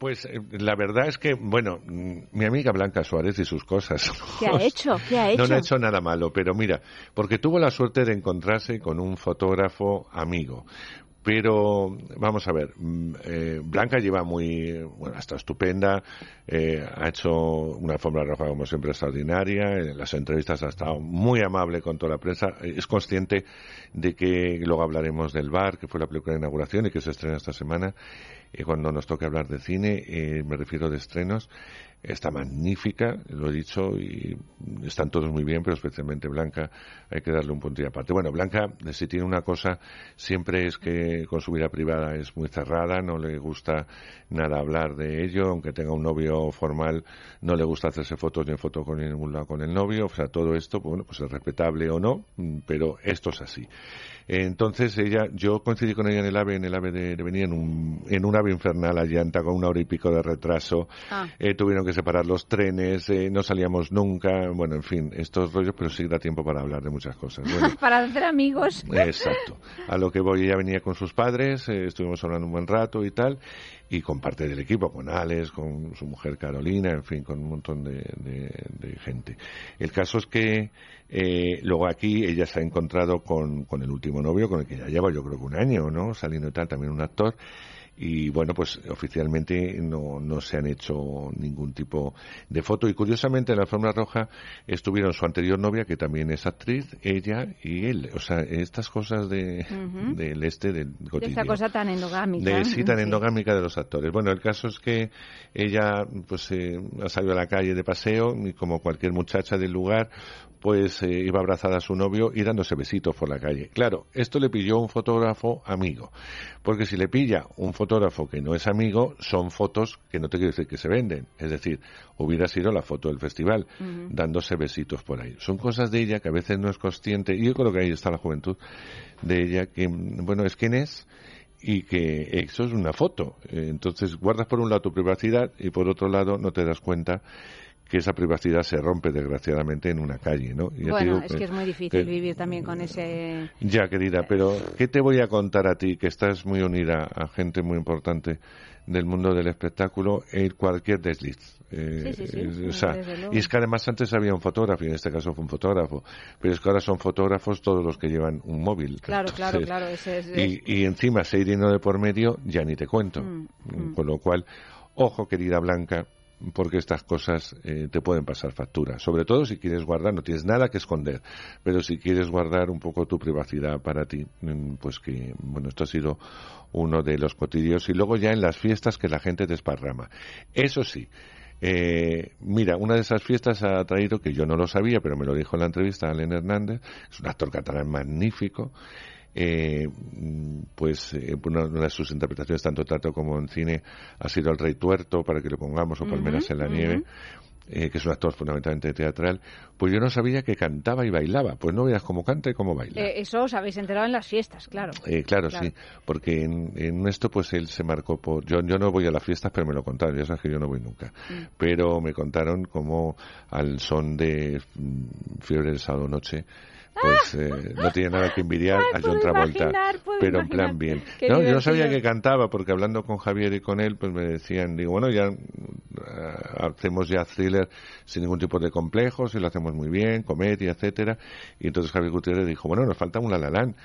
Pues eh, la verdad es que, bueno, mm, mi amiga Blanca Suárez y sus cosas. ¿Qué ha hecho? ¿Qué ha hecho? No, no ha hecho nada malo, pero mira, porque tuvo la suerte de encontrarse con un fotógrafo amigo. Pero, vamos a ver, mm, eh, Blanca lleva muy, bueno, está estupenda, eh, ha hecho una alfombra roja como siempre extraordinaria, en las entrevistas ha estado muy amable con toda la prensa, eh, es consciente de que luego hablaremos del bar, que fue la película de inauguración y que se estrena esta semana, y cuando nos toque hablar de cine, eh, me refiero de estrenos, está magnífica, lo he dicho, y están todos muy bien, pero especialmente Blanca hay que darle un punto y aparte. Bueno, Blanca, si tiene una cosa, siempre es que con su vida privada es muy cerrada, no le gusta nada hablar de ello, aunque tenga un novio formal, no le gusta hacerse fotos ni foto con ningún lado con el novio, o sea, todo esto, bueno, pues es respetable o no, pero esto es así. Entonces ella, yo coincidí con ella en el AVE, en el AVE de, de venir en un, en un AVE infernal a llanta con una hora y pico de retraso. Ah. Eh, tuvieron que separar los trenes, eh, no salíamos nunca, bueno, en fin, estos rollos, pero sí da tiempo para hablar de muchas cosas. Bueno, Para hacer amigos. Exacto. A lo que voy, ella venía con sus padres, eh, estuvimos hablando un buen rato y tal, y con parte del equipo, con Alex, con su mujer Carolina, en fin, con un montón de, de- de gente. El caso es que eh, luego aquí ella se ha encontrado con, con el último novio, con el que ya lleva yo creo que un año, ¿no? Saliendo y tal, también un actor. Y bueno, pues oficialmente no, no se han hecho ningún tipo de foto. Y curiosamente en la alfombra roja estuvieron su anterior novia, que también es actriz, ella y él. O sea, estas cosas de, del este, del De esa cosa tan endogámica. De sí, tan Sí. endogámica de los actores. Bueno, el caso es que ella pues eh, ha salido a la calle de paseo y como cualquier muchacha del lugar pues eh, iba abrazada a su novio y dándose besitos por la calle. Claro, esto le pilló un fotógrafo amigo, porque si le pilla un fotógrafo que no es amigo, son fotos que no te quiero decir que se venden. Es decir, hubiera sido la foto del festival, dándose besitos por ahí. Son cosas de ella que a veces no es consciente, y yo creo que ahí está la juventud de ella, que, bueno, es quien es y que eso es una foto. Entonces guardas por un lado tu privacidad y por otro lado no te das cuenta que esa privacidad se rompe desgraciadamente en una calle, ¿no? Y Bueno, digo es que- que es muy difícil que- vivir también con ese... ya, querida, pero ¿qué te voy a contar a ti, que estás muy unida a gente muy importante del mundo del espectáculo, en cualquier desliz? Eh, Sí, sí, sí, o sea, y es que además antes había un fotógrafo, y en este caso fue un fotógrafo, pero es que ahora son fotógrafos todos los que llevan un móvil. Claro, claro, Entonces, claro. Ese es, y, y encima se de por medio, ya ni te cuento. Mm, Mm, Con lo cual, ojo, querida Blanca, porque estas cosas eh, te pueden pasar factura. Sobre todo si quieres guardar, no tienes nada que esconder, pero si quieres guardar un poco tu privacidad para ti, mm, pues que, bueno, esto ha sido uno de los cotidios. Y luego ya en las fiestas que la gente desparrama. Eso sí. Eh, mira, una de esas fiestas ha traído, que yo no lo sabía, pero me lo dijo en la entrevista Alen Hernández, es un actor catalán magnífico, eh, mm, pues eh, una, una de sus interpretaciones, tanto teatro como en cine, ha sido El Rey Tuerto, para que lo pongamos, o Palmeras en la. Nieve, eh, que es un actor fundamentalmente teatral, pues yo no sabía que cantaba y bailaba. Pues no veas cómo canta y cómo baila. Eh, eso os habéis enterado en las fiestas, claro. Eh, claro, sí, porque en, en esto pues él se marcó por... Yo, yo no voy a las fiestas, pero me lo contaron, ya sabes que yo no voy nunca. Mm. Pero me contaron como al son de mm, Fiebre del Sábado Noche, pues eh, no tiene nada que envidiar a John Travolta, imaginar, pero en plan bien. Qué No, yo no sabía que cantaba, porque hablando con Javier y con él, pues me decían, digo, bueno, ya eh, hacemos ya thriller sin ningún tipo de complejos y lo hacemos muy bien, comedia, etcétera. Y entonces Javier Gutiérrez dijo, bueno, nos falta un La La Land.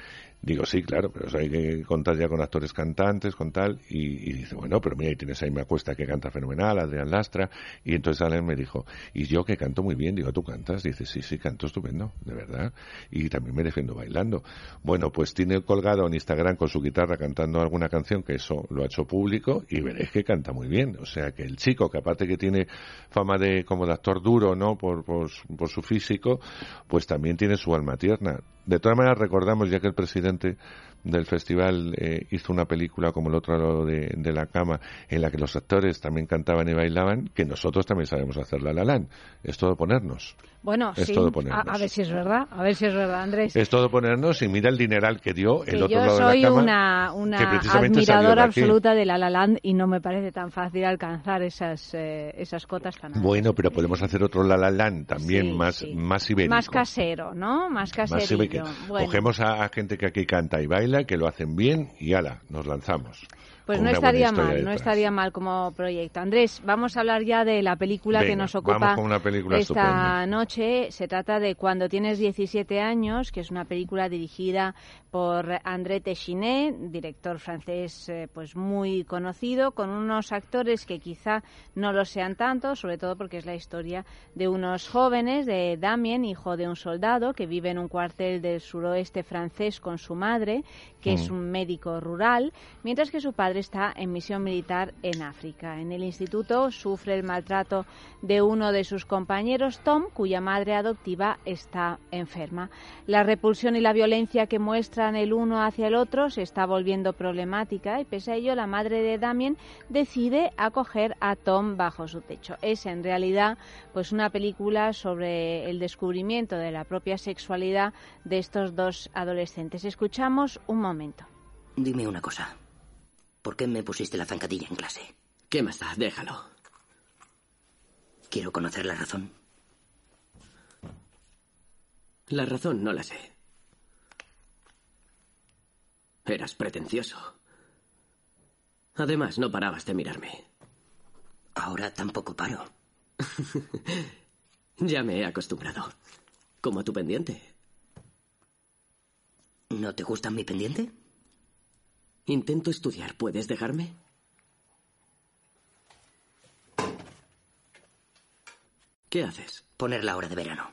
Digo, sí, claro, pero hay que contar ya con actores cantantes, con tal. Y, dice, bueno, pero mira, ahí tienes a Inma Cuesta que canta fenomenal, Adrián Lastra. Y entonces Alan me dijo, y yo que canto muy bien. Digo, ¿tú cantas? Dice, sí, sí, canto estupendo, de verdad. Y también me defiendo bailando. Bueno, pues tiene colgado en Instagram con su guitarra cantando alguna canción, que eso lo ha hecho público, y veréis que canta muy bien. O sea, que el chico, que aparte que tiene fama de como de actor duro, ¿no? Por, por su físico, pues también tiene su alma tierna. De todas maneras, recordamos, ya que el presidente del festival eh, hizo una película como el otro lado de, de la cama, en la que los actores también cantaban y bailaban, que nosotros también sabemos hacer la la Land. Es todo ponernos. Bueno, Es sí. todo A, ponernos. a ver si es verdad, a ver si es verdad, Andrés. Es todo ponernos y mira el dineral que dio el que otro yo lado soy de la cama. una, una que precisamente salió admiradora de absoluta de La La Land y no me parece tan fácil alcanzar esas, eh, esas cotas tan altas. Bueno, pero podemos hacer otro La La Land también Sí, más, sí. más ibérico. Más casero, ¿no? Más. Bueno, Cogemos a, a gente que aquí canta y baila, que lo hacen bien y ala, nos lanzamos. Pues no estaría mal, no estaría mal como proyecto. Andrés, vamos a hablar ya de la película que nos ocupa con una película esta estupenda. noche. Se trata de Cuando tienes 17 años, que es una película dirigida por André Téchiné, director francés eh, pues muy conocido, con unos actores que quizá no lo sean tanto, sobre todo porque es la historia de unos jóvenes, de Damien, hijo de un soldado, que vive en un cuartel del suroeste francés con su madre, que es Mm. un médico rural, mientras que su padre está en misión militar en África. En el instituto sufre el maltrato de uno de sus compañeros, Tom, cuya madre adoptiva está enferma. La repulsión y la violencia que muestran el uno hacia el otro se está volviendo problemática y pese a ello la madre de Damien decide acoger a Tom bajo su techo. Es en realidad pues una película sobre el descubrimiento de la propia sexualidad de estos dos adolescentes. Escuchamos un momento. Dime una cosa. ¿Por qué me pusiste la zancadilla en clase? ¿Qué más da? Déjalo. Quiero conocer la razón. La razón no la sé. Eras pretencioso. Además, no parabas de mirarme. Ahora tampoco paro. ya me he acostumbrado. Como a tu pendiente. ¿No te gusta mi pendiente? Intento estudiar. ¿Puedes dejarme? ¿Qué haces? Poner la hora de verano.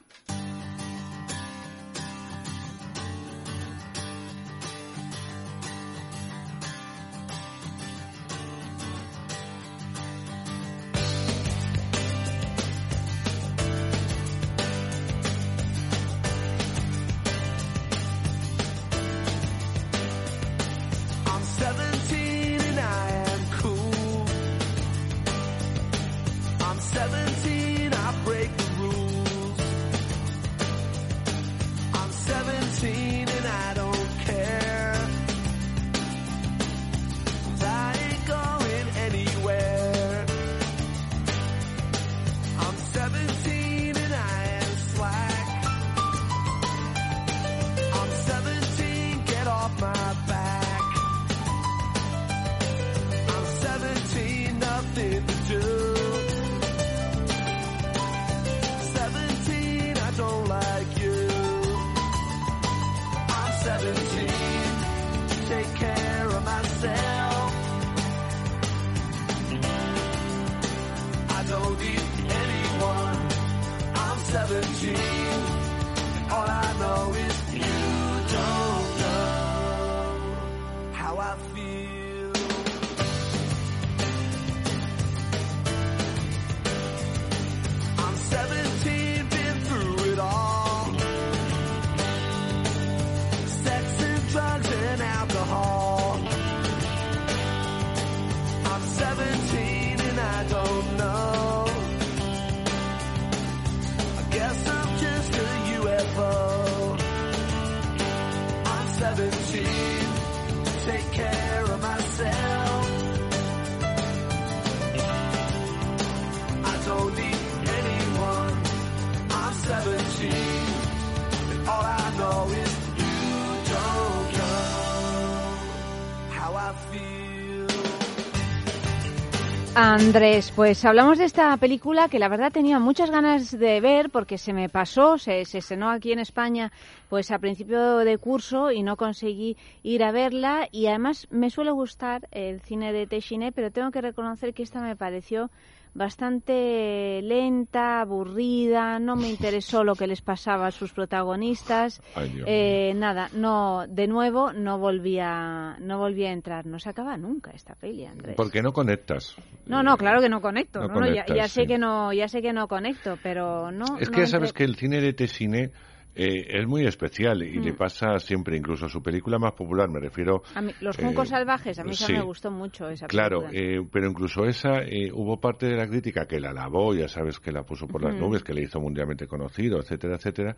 Andrés, pues hablamos de esta película que la verdad tenía muchas ganas de ver porque se me pasó, se, se estrenó aquí en España pues a principio de curso y no conseguí ir a verla. Y además me suele gustar el cine de Téchiné, pero tengo que reconocer que esta me pareció bastante lenta, aburrida, no me interesó lo que les pasaba a sus protagonistas. Ay, Eh, nada, no, de nuevo no volvía, no volvía a entrar. No se acaba nunca esta peli, Andrés. Porque no conectas. No, no, claro que no conecto. No ya, ya sé sí. que no, ya sé que no conecto, pero no. Es no que ya sabes que el cine de Tessine eh, es muy especial y Mm. le pasa siempre, incluso a su película más popular, me refiero... a mí- los eh, juncos salvajes, a mí esa me gustó mucho esa Claro, película. eh, pero incluso esa, eh, hubo parte de la crítica que la alabó, ya sabes que la puso por las nubes, que le hizo mundialmente conocido, etcétera, etcétera,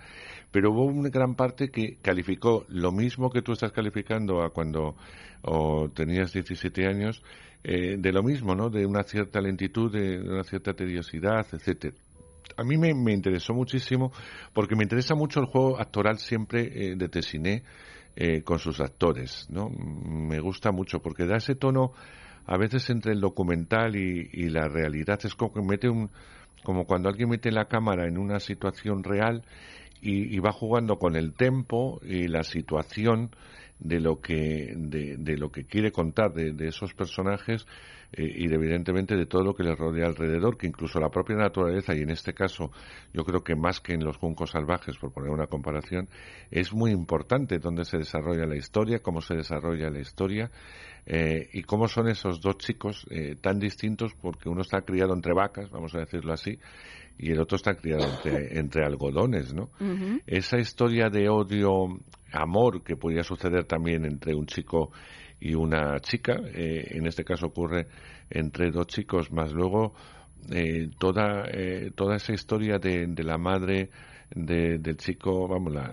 pero hubo una gran parte que calificó lo mismo que tú estás calificando a cuando o tenías 17 años, eh, de lo mismo, ¿no? De una cierta lentitud, de una cierta tediosidad, etcétera. A mí me, me interesó muchísimo porque me interesa mucho el juego actoral siempre eh, de Tessiné eh, con sus actores, ¿no? Me gusta mucho porque da ese tono a veces entre el documental y, y la realidad. Es como que mete un, como cuando alguien mete la cámara en una situación real y, y va jugando con el tempo y la situación de lo que de, de lo que quiere contar de, de esos personajes eh, y de, evidentemente de todo lo que les rodea alrededor que incluso la propia naturaleza y en este caso yo creo que más que en los juncos salvajes por poner una comparación es muy importante dónde se desarrolla la historia cómo se desarrolla la historia eh, y cómo son esos dos chicos eh, tan distintos porque uno está criado entre vacas vamos a decirlo así y el otro está criado entre, entre algodones no esa historia de odio, amor que podría suceder también entre un chico y una chica, eh, en este caso ocurre entre dos chicos, más luego eh, toda, eh, toda esa historia de, de la madre de- del chico, vamos, la,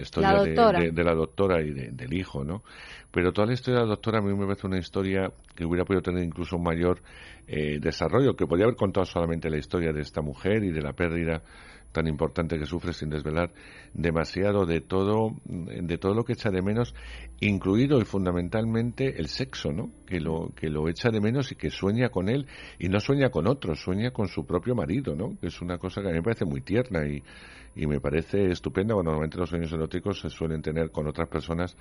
historia La de, doctora. de- de la doctora y de- del hijo, ¿no? Pero toda la historia de la doctora a mí me parece una historia que hubiera podido tener incluso un mayor eh, desarrollo, que podría haber contado solamente la historia de esta mujer y de la pérdida tan importante que sufre sin desvelar demasiado de todo de todo lo que echa de menos incluido y fundamentalmente el sexo no que lo que lo echa de menos y que sueña con él y no sueña con otro sueña con su propio marido no que es una cosa que a mí me parece muy tierna y y me parece estupenda. Cuando normalmente los sueños eróticos se suelen tener con otras personas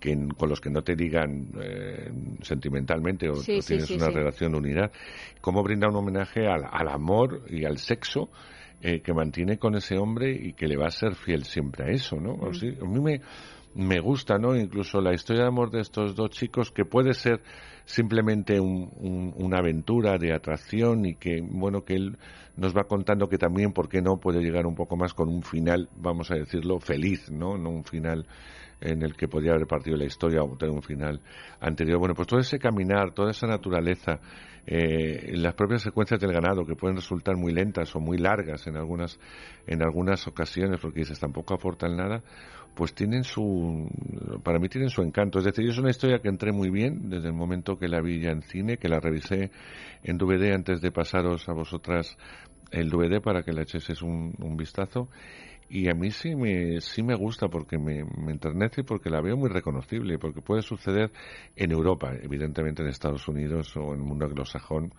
que con los que no te digan eh, sentimentalmente o, Sí, o sí, tienes sí, una relación de unidad. Cómo brinda un homenaje al, al amor y al sexo eh, que mantiene con ese hombre y que le va a ser fiel siempre a eso, ¿no? O Mm. sí, a mí me, me gusta, ¿no? Incluso la historia de amor de estos dos chicos, que puede ser simplemente un- un- una aventura de atracción y que, bueno, que él nos va contando que también, ¿por qué no?, puede llegar un poco más con un final, vamos a decirlo, feliz, ¿no? No un final en el que podía haber partido la historia o tener un final anterior. Bueno, pues todo ese caminar, toda esa naturaleza, eh, las propias secuencias del ganado que pueden resultar muy lentas o muy largas en algunas en algunas ocasiones porque dices tampoco aportan nada, pues tienen su para mí tienen su encanto. Es decir, es una historia que entré muy bien desde el momento que la vi ya en cine, que la revisé en DVD antes de pasaros a vosotras el DVD para que le echeses un, un vistazo. Y a mí sí me, sí me gusta porque me, me y porque la veo muy reconocible, porque puede suceder en Europa, evidentemente en Estados Unidos o en el mundo anglosajón,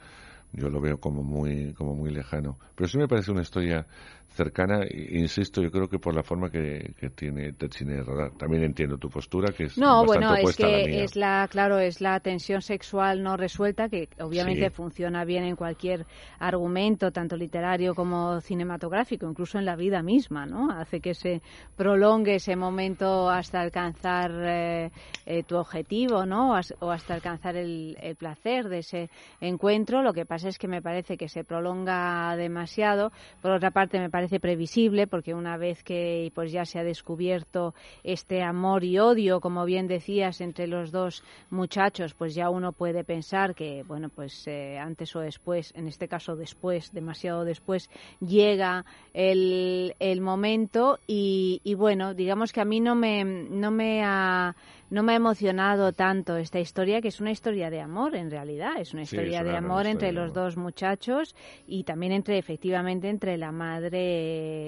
yo lo veo como muy, como muy lejano. Pero sí me parece una historia cercana, insisto, yo creo que por la forma que, que tiene Techine de rodar. También entiendo tu postura, que es No, bueno, es la que mía. es la, claro, es la tensión sexual no resuelta que obviamente Sí. funciona bien en cualquier argumento, tanto literario como cinematográfico, incluso en la vida misma, ¿no? Hace que se prolongue ese momento hasta alcanzar eh, eh, tu objetivo, ¿no? O hasta alcanzar el, el placer de ese encuentro. Lo que pasa es que me parece que se prolonga demasiado. Por otra parte, me parece previsible porque una vez que pues ya se ha descubierto este amor y odio, como bien decías, entre los dos muchachos, pues ya uno puede pensar que, bueno, pues eh, antes o después, en este caso después, demasiado después, llega el, el momento y, y bueno, digamos que a mí no me, no me ha no me ha emocionado tanto esta historia, que es una historia de amor en realidad, es una historia de amor entre los dos muchachos y también entre efectivamente entre la madre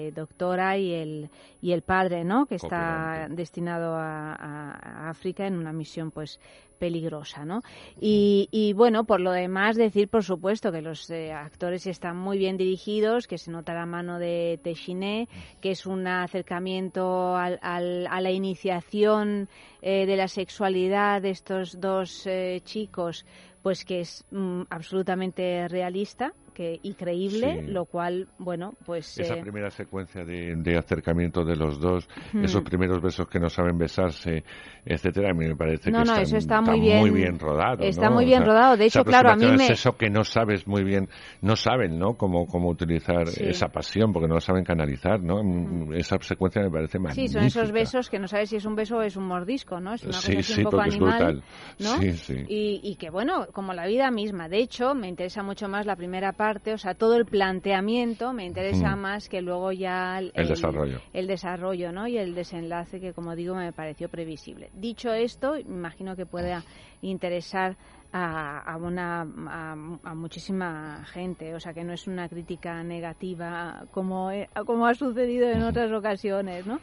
eh, doctora y el y el padre, ¿no? Que está destinado a, a- a África en una misión pues peligrosa, ¿no? Y, y, bueno, por lo demás decir, por supuesto, que los eh, actores están muy bien dirigidos, que se nota la mano de Téchiné, que es un acercamiento al- al- a la iniciación eh, de la sexualidad de estos dos eh, chicos, pues que es mm, absolutamente realista que, y creíble, Sí. lo cual, bueno, pues... Esa eh, primera secuencia de, de acercamiento de los dos, esos primeros besos que no saben besarse, etcétera, a mí me parece No, que no, está, eso está muy bien- bien rodado. está ¿no? muy O bien sea, rodado. De hecho, claro, a mí me- al sexo que no sabes muy bien, no saben, ¿no? Cómo, cómo utilizar Sí. esa pasión, porque no la saben canalizar, ¿no? Mm, Esa secuencia me parece magnífica. Sí, son esos besos que no sabes si es un beso o es un mordisco, ¿no? Es una Sí, cosa así sí, un poco es animal, brutal. ¿no? Sí, sí. Y, y que, bueno, como la vida misma. De hecho, me interesa mucho más la primera parte, o sea, todo el planteamiento me interesa Mm. más que luego ya El desarrollo. el desarrollo, ¿no? Y el desenlace que, como digo, me pareció previsible. Dicho esto, imagino que pueda interesar a, a una a, a muchísima gente, o sea que no es una crítica negativa como, he- como ha sucedido en otras ocasiones, ¿no?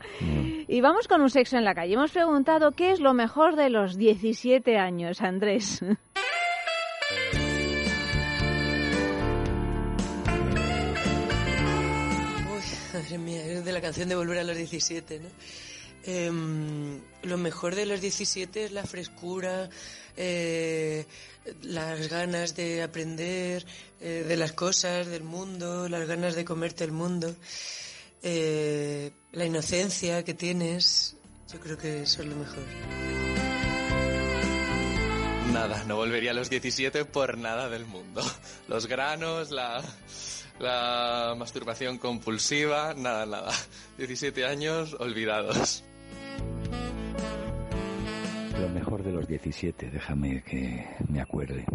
Y vamos con un sexo en la calle. Hemos preguntado qué es lo mejor de los 17 años, Andrés. madre mía, es de la canción de Volver a los 17, ¿no? Em, lo mejor de los 17 es la frescura, eh, las ganas de aprender eh, de las cosas, del mundo, las ganas de comerte el mundo, eh, la inocencia que tienes. Yo creo que eso es lo mejor. Nada, no volvería a los 17 por nada del mundo. Los granos, la, la masturbación compulsiva, nada, nada. 17 años olvidados. Lo mejor de los 17, déjame que me acuerde.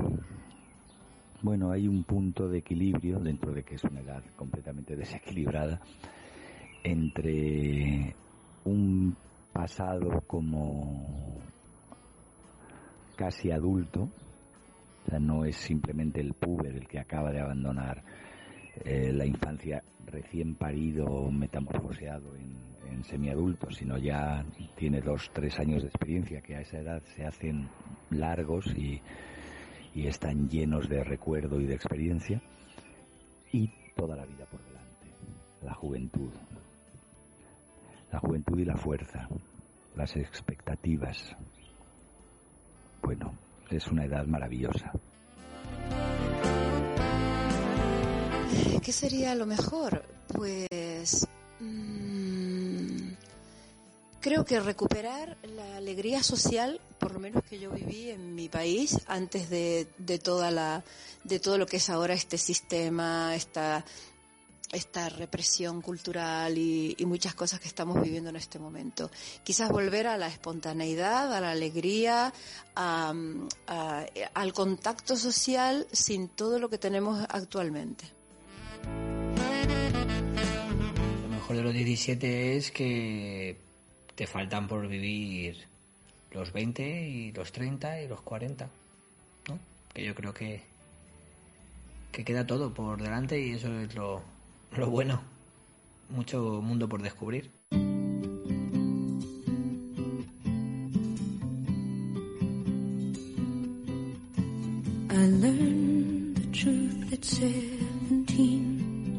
Bueno, hay un punto de equilibrio, dentro de que es una edad completamente desequilibrada, entre un pasado como casi adulto, o sea, no es simplemente el puber el que acaba de abandonar eh, la infancia recién parido metamorfoseado en, en semiadulto, sino ya tiene dos, tres años de experiencia que a esa edad se hacen largos y, y están llenos de recuerdo y de experiencia y toda la vida por delante, la juventud, la juventud y la fuerza, las expectativas. Bueno, es una edad maravillosa. ¿Qué sería lo mejor? Pues mm, creo que recuperar la alegría social, por lo menos que yo viví en mi país antes de, de toda la de todo lo que es ahora este sistema, esta esta represión cultural y, muchas cosas que estamos viviendo en este momento. Quizás volver a la espontaneidad, a la alegría, al contacto social sin todo lo que tenemos actualmente. Lo mejor de los 17 es que te faltan por vivir los 20 y los 30 y los 40, ¿no? Que yo creo que, que queda todo por delante y eso es lo, lo bueno. Mucho mundo por descubrir.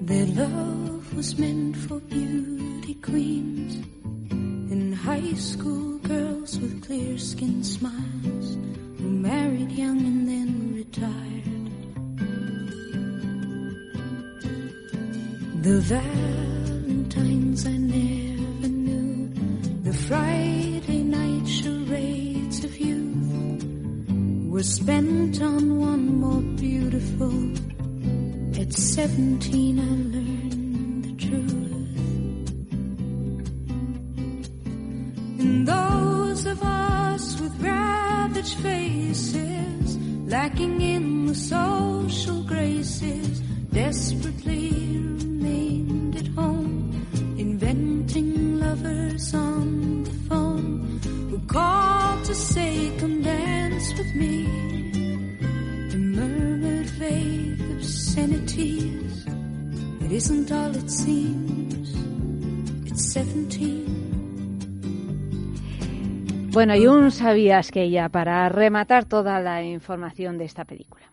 That love was meant for beauty queens and high school girls with clear skin smiles who married young and then retired. The Valentines I never knew, the Friday night charades of youth were spent on one more beautiful. At seventeen, I learned isn't all it seems. It's 17. Bueno, y un sabías que ya para rematar toda la información de esta película.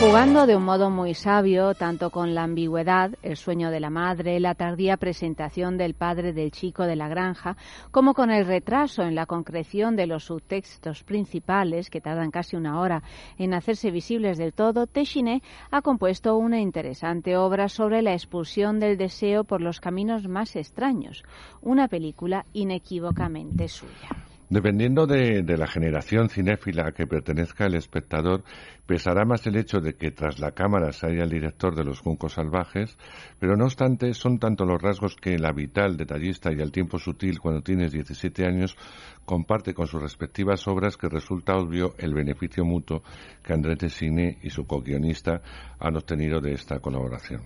Jugando de un modo muy sabio, tanto con la ambigüedad, el sueño de la madre, la tardía presentación del padre del chico de la granja, como con el retraso en la concreción de los subtextos principales, que tardan casi una hora en hacerse visibles del todo, Téchiné ha compuesto una interesante obra sobre la expulsión del deseo por los caminos más extraños, una película inequívocamente suya. Dependiendo de, de la generación cinéfila a que pertenezca el espectador, pesará más el hecho de que tras la cámara se haya el director de los juncos salvajes, pero no obstante son tanto los rasgos que la vital, detallista y al tiempo sutil cuando tienes 17 años comparte con sus respectivas obras que resulta obvio el beneficio mutuo que André Tessine y su co-guionista han obtenido de esta colaboración.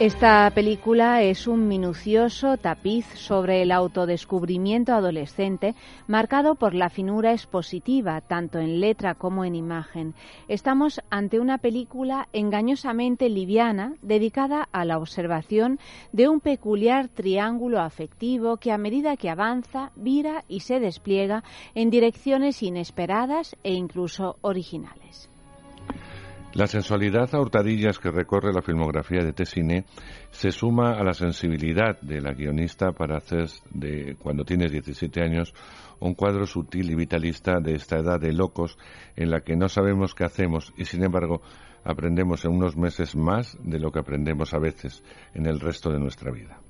Esta película es un minucioso tapiz sobre el autodescubrimiento adolescente marcado por la finura expositiva, tanto en letra como en imagen. Estamos ante una película engañosamente liviana dedicada a la observación de un peculiar triángulo afectivo que a medida que avanza vira y se despliega en direcciones inesperadas e incluso originales. La sensualidad a hurtadillas que recorre la filmografía de Tessiné se suma a la sensibilidad de la guionista para hacer de cuando tienes 17 años un cuadro sutil y vitalista de esta edad de locos en la que no sabemos qué hacemos y sin embargo aprendemos en unos meses más de lo que aprendemos a veces en el resto de nuestra vida.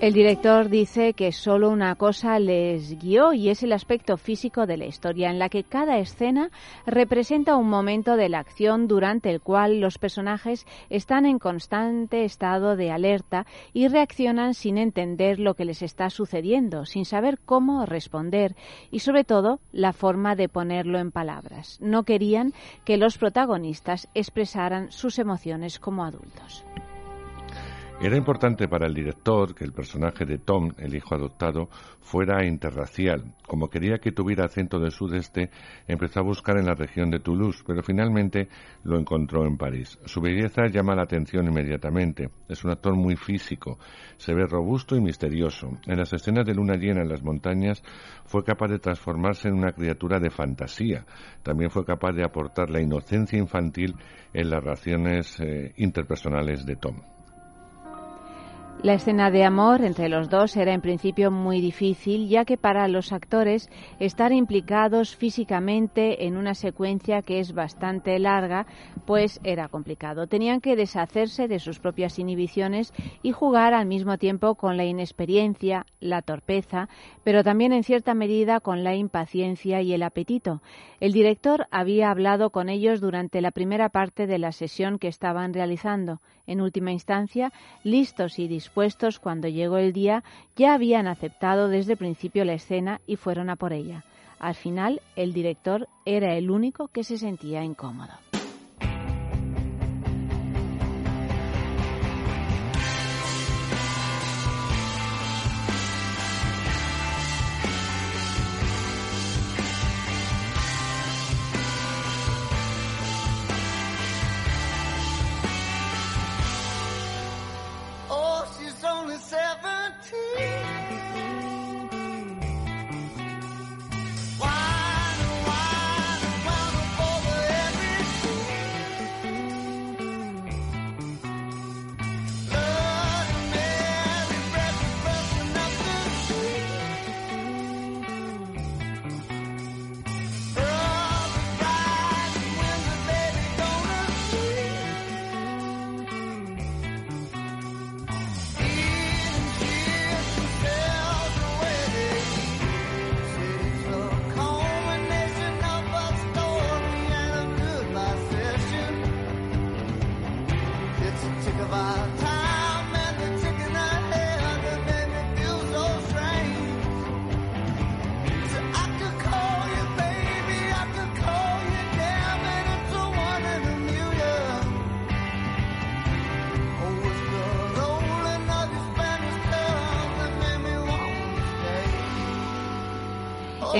El director dice que solo una cosa les guió y es el aspecto físico de la historia, en la que cada escena representa un momento de la acción durante el cual los personajes están en constante estado de alerta y reaccionan sin entender lo que les está sucediendo, sin saber cómo responder y sobre todo la forma de ponerlo en palabras. No querían que los protagonistas expresaran sus emociones como adultos. Era importante para el director que el personaje de Tom, el hijo adoptado, fuera interracial. Como quería que tuviera acento del sudeste, empezó a buscar en la región de Toulouse, pero finalmente lo encontró en París. Su belleza llama la atención inmediatamente. Es un actor muy físico, se ve robusto y misterioso. En las escenas de luna llena en las montañas fue capaz de transformarse en una criatura de fantasía. También fue capaz de aportar la inocencia infantil en las relaciones eh, interpersonales de Tom. La escena de amor entre los dos era en principio muy difícil, ya que para los actores estar implicados físicamente en una secuencia que es bastante larga, pues era complicado. Tenían que deshacerse de sus propias inhibiciones y jugar al mismo tiempo con la inexperiencia, la torpeza, pero también en cierta medida con la impaciencia y el apetito. El director había hablado con ellos durante la primera parte de la sesión que estaban realizando. En última instancia, listos y dispuestos cuando llegó el día, ya habían aceptado desde principio la escena y fueron a por ella. Al final, el director era el único que se sentía incómodo.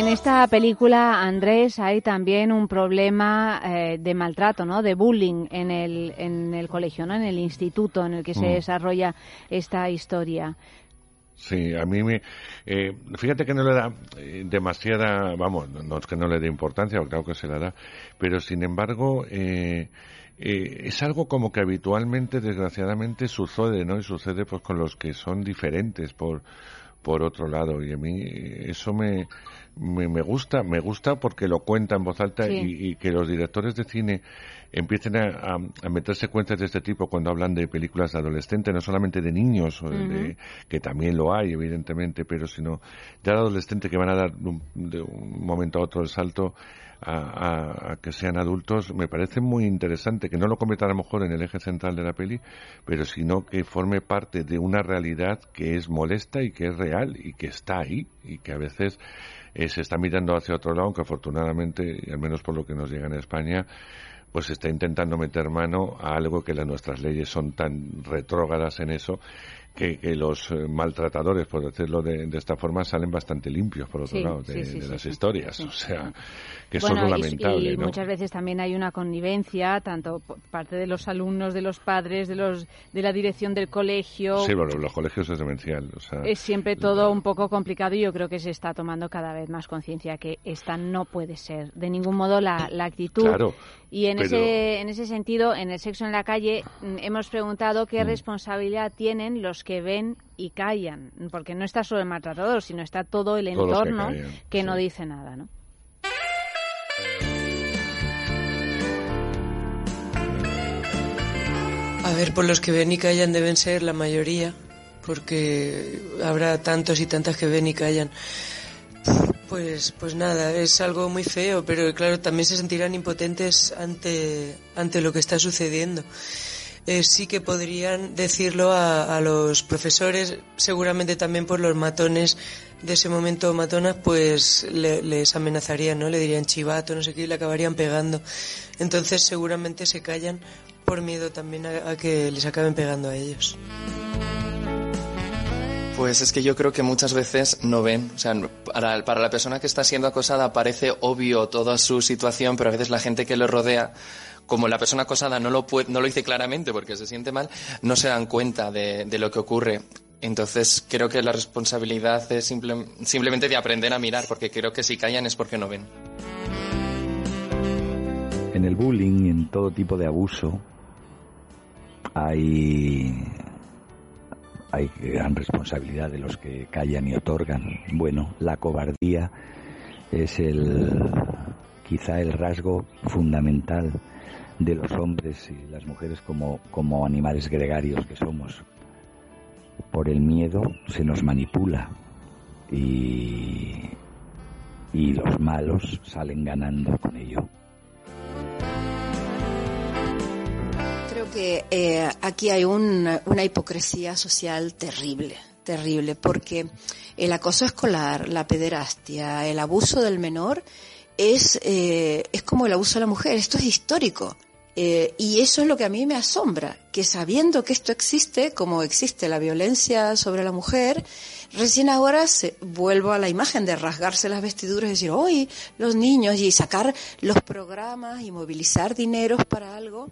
En esta película, Andrés, hay también un problema eh, de maltrato, ¿no? De bullying en el, en el colegio, ¿no? En el instituto en el que se Mm. desarrolla esta historia. Sí, a mí me... eh, fíjate que no le da eh, demasiada... Vamos, no, es que no le dé importancia, claro que se la da, pero sin embargo... eh, eh, es algo como que habitualmente, desgraciadamente, sucede, ¿no? Y sucede pues con los que son diferentes por, por otro lado. Y a mí eso me, me, me gusta, me gusta porque lo cuenta en voz alta Sí. y, y que los directores de cine empiecen a, a, a meter secuencias de este tipo cuando hablan de películas de adolescentes, no solamente de niños, de- que también lo hay, evidentemente, pero sino de adolescentes que van a dar un- de un momento a otro el salto a, que sean adultos, me parece muy interesante que no lo convierta a lo mejor en el eje central de la peli, pero sino que forme parte de una realidad que es molesta y que es real y que está ahí y que a veces eh, se está mirando hacia otro lado, aunque afortunadamente, y al menos por lo que nos llega en España, pues está intentando meter mano a algo que las nuestras leyes son tan retrógradas en eso que, que los eh, maltratadores, por decirlo de, de esta forma, salen bastante limpios, por otro Sí, lado, de, sí, sí, de sí, las historias. O sea, que Bueno, eso es y- lamentable, y, ¿no? muchas veces también hay una connivencia, tanto por parte de los alumnos, de los padres, de los de la dirección del colegio. Sí, bueno, los colegios es demencial. O sea, Es siempre todo un poco complicado y yo creo que se está tomando cada vez más conciencia que esta no puede ser de ningún modo la, la actitud. Claro, y en pero- ese en ese sentido, en el sexo en la calle mm, hemos preguntado qué Mm. responsabilidad tienen los que ven y callan, porque no está solo el maltratador, sino está todo el Todos los que entorno callan, que sí. no dice nada, ¿no? A ver, por los que ven y callan deben ser la mayoría, porque habrá tantos y tantas que ven y callan. Pues, pues nada, es algo muy feo, pero claro, también se sentirán impotentes ante, ante lo que está sucediendo. Eh, sí que podrían decirlo a, a los profesores, seguramente también por los matones de ese momento matonas, pues le- les amenazarían, ¿no? Le dirían chivato, no sé qué, y le acabarían pegando. Entonces seguramente se callan por miedo también a, que les acaben pegando a ellos. Pues es que yo creo que muchas veces no ven, o sea, para, para la persona que está siendo acosada parece obvio toda su situación, pero a veces la gente que le rodea, como la persona acosada no lo, puede, no lo dice claramente porque se siente mal, no se dan cuenta de, de lo que ocurre. Entonces creo que la responsabilidad es simple- simplemente de aprender a mirar, porque creo que si callan es porque no ven. En el bullying y en todo tipo de abuso hay, hay gran responsabilidad de los que callan y otorgan. Bueno, la cobardía es el quizá el rasgo fundamental de los hombres y las mujeres como, como animales gregarios que somos. Por el miedo se nos manipula y, y los malos salen ganando con ello. Creo que eh, aquí hay un- una hipocresía social terrible, terrible, porque el acoso escolar, la pederastia, el abuso del menor es, eh, es como el abuso de la mujer, esto es histórico. Eh, y eso es lo que a mí me asombra, que sabiendo que esto existe, como existe la violencia sobre la mujer, recién ahora se, vuelvo a la imagen de rasgarse las vestiduras y decir, hoy los niños y sacar los programas y movilizar dineros para algo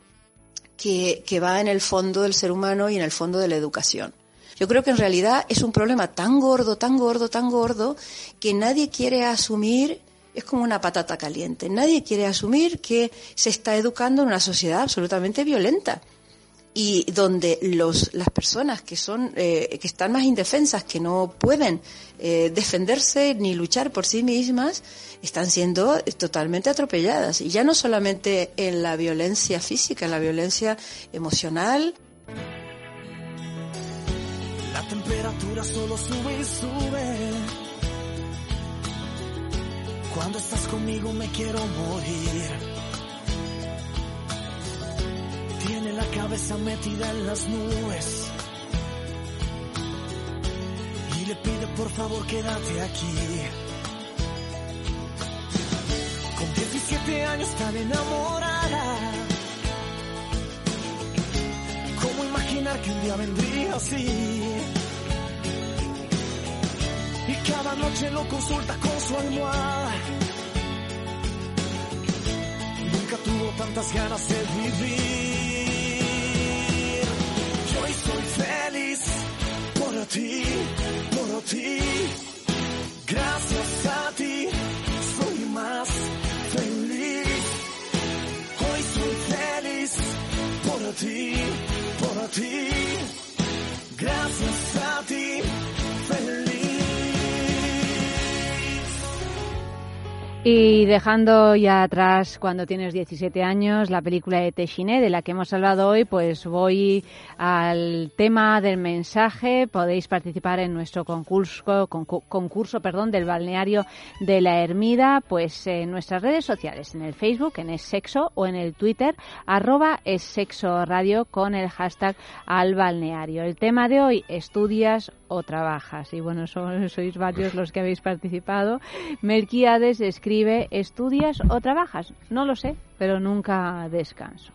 que, que va en el fondo del ser humano y en el fondo de la educación. Yo creo que en realidad es un problema tan gordo, tan gordo, tan gordo, que nadie quiere asumir, es como una patata caliente, nadie quiere asumir que se está educando en una sociedad absolutamente violenta y donde los, las personas que son eh, que están más indefensas, que no pueden eh, defenderse ni luchar por sí mismas, están siendo totalmente atropelladas. Y ya no solamente en la violencia física, en la violencia emocional. La temperatura solo sube y sube. Cuando estás conmigo me quiero morir. Tiene la cabeza metida en las nubes. Y le pide por favor quédate aquí. Con 17 años tan enamorada. ¿Cómo imaginar que un día vendría así? Cada noche lo consulta con su almohada. Nunca tuvo tantas ganas de vivir. Hoy soy feliz por ti, por ti. Gracias a ti soy más feliz. Hoy soy feliz por ti, por ti. Gracias a ti, feliz. Y dejando ya atrás cuando tienes 17 años la película de Téchiné de la que hemos hablado hoy, pues voy al tema del mensaje. Podéis participar en nuestro concurso, concu- concurso perdón, del balneario de la Ermida, pues en nuestras redes sociales, en el Facebook, en Es Sexo o en el Twitter, arroba Es Sexo Radio con el hashtag al balneario. El tema de hoy, estudias o trabajas. Y bueno, so- sois varios los que habéis participado. Melquiades escribe, ¿estudias o trabajas? No lo sé, pero nunca descanso.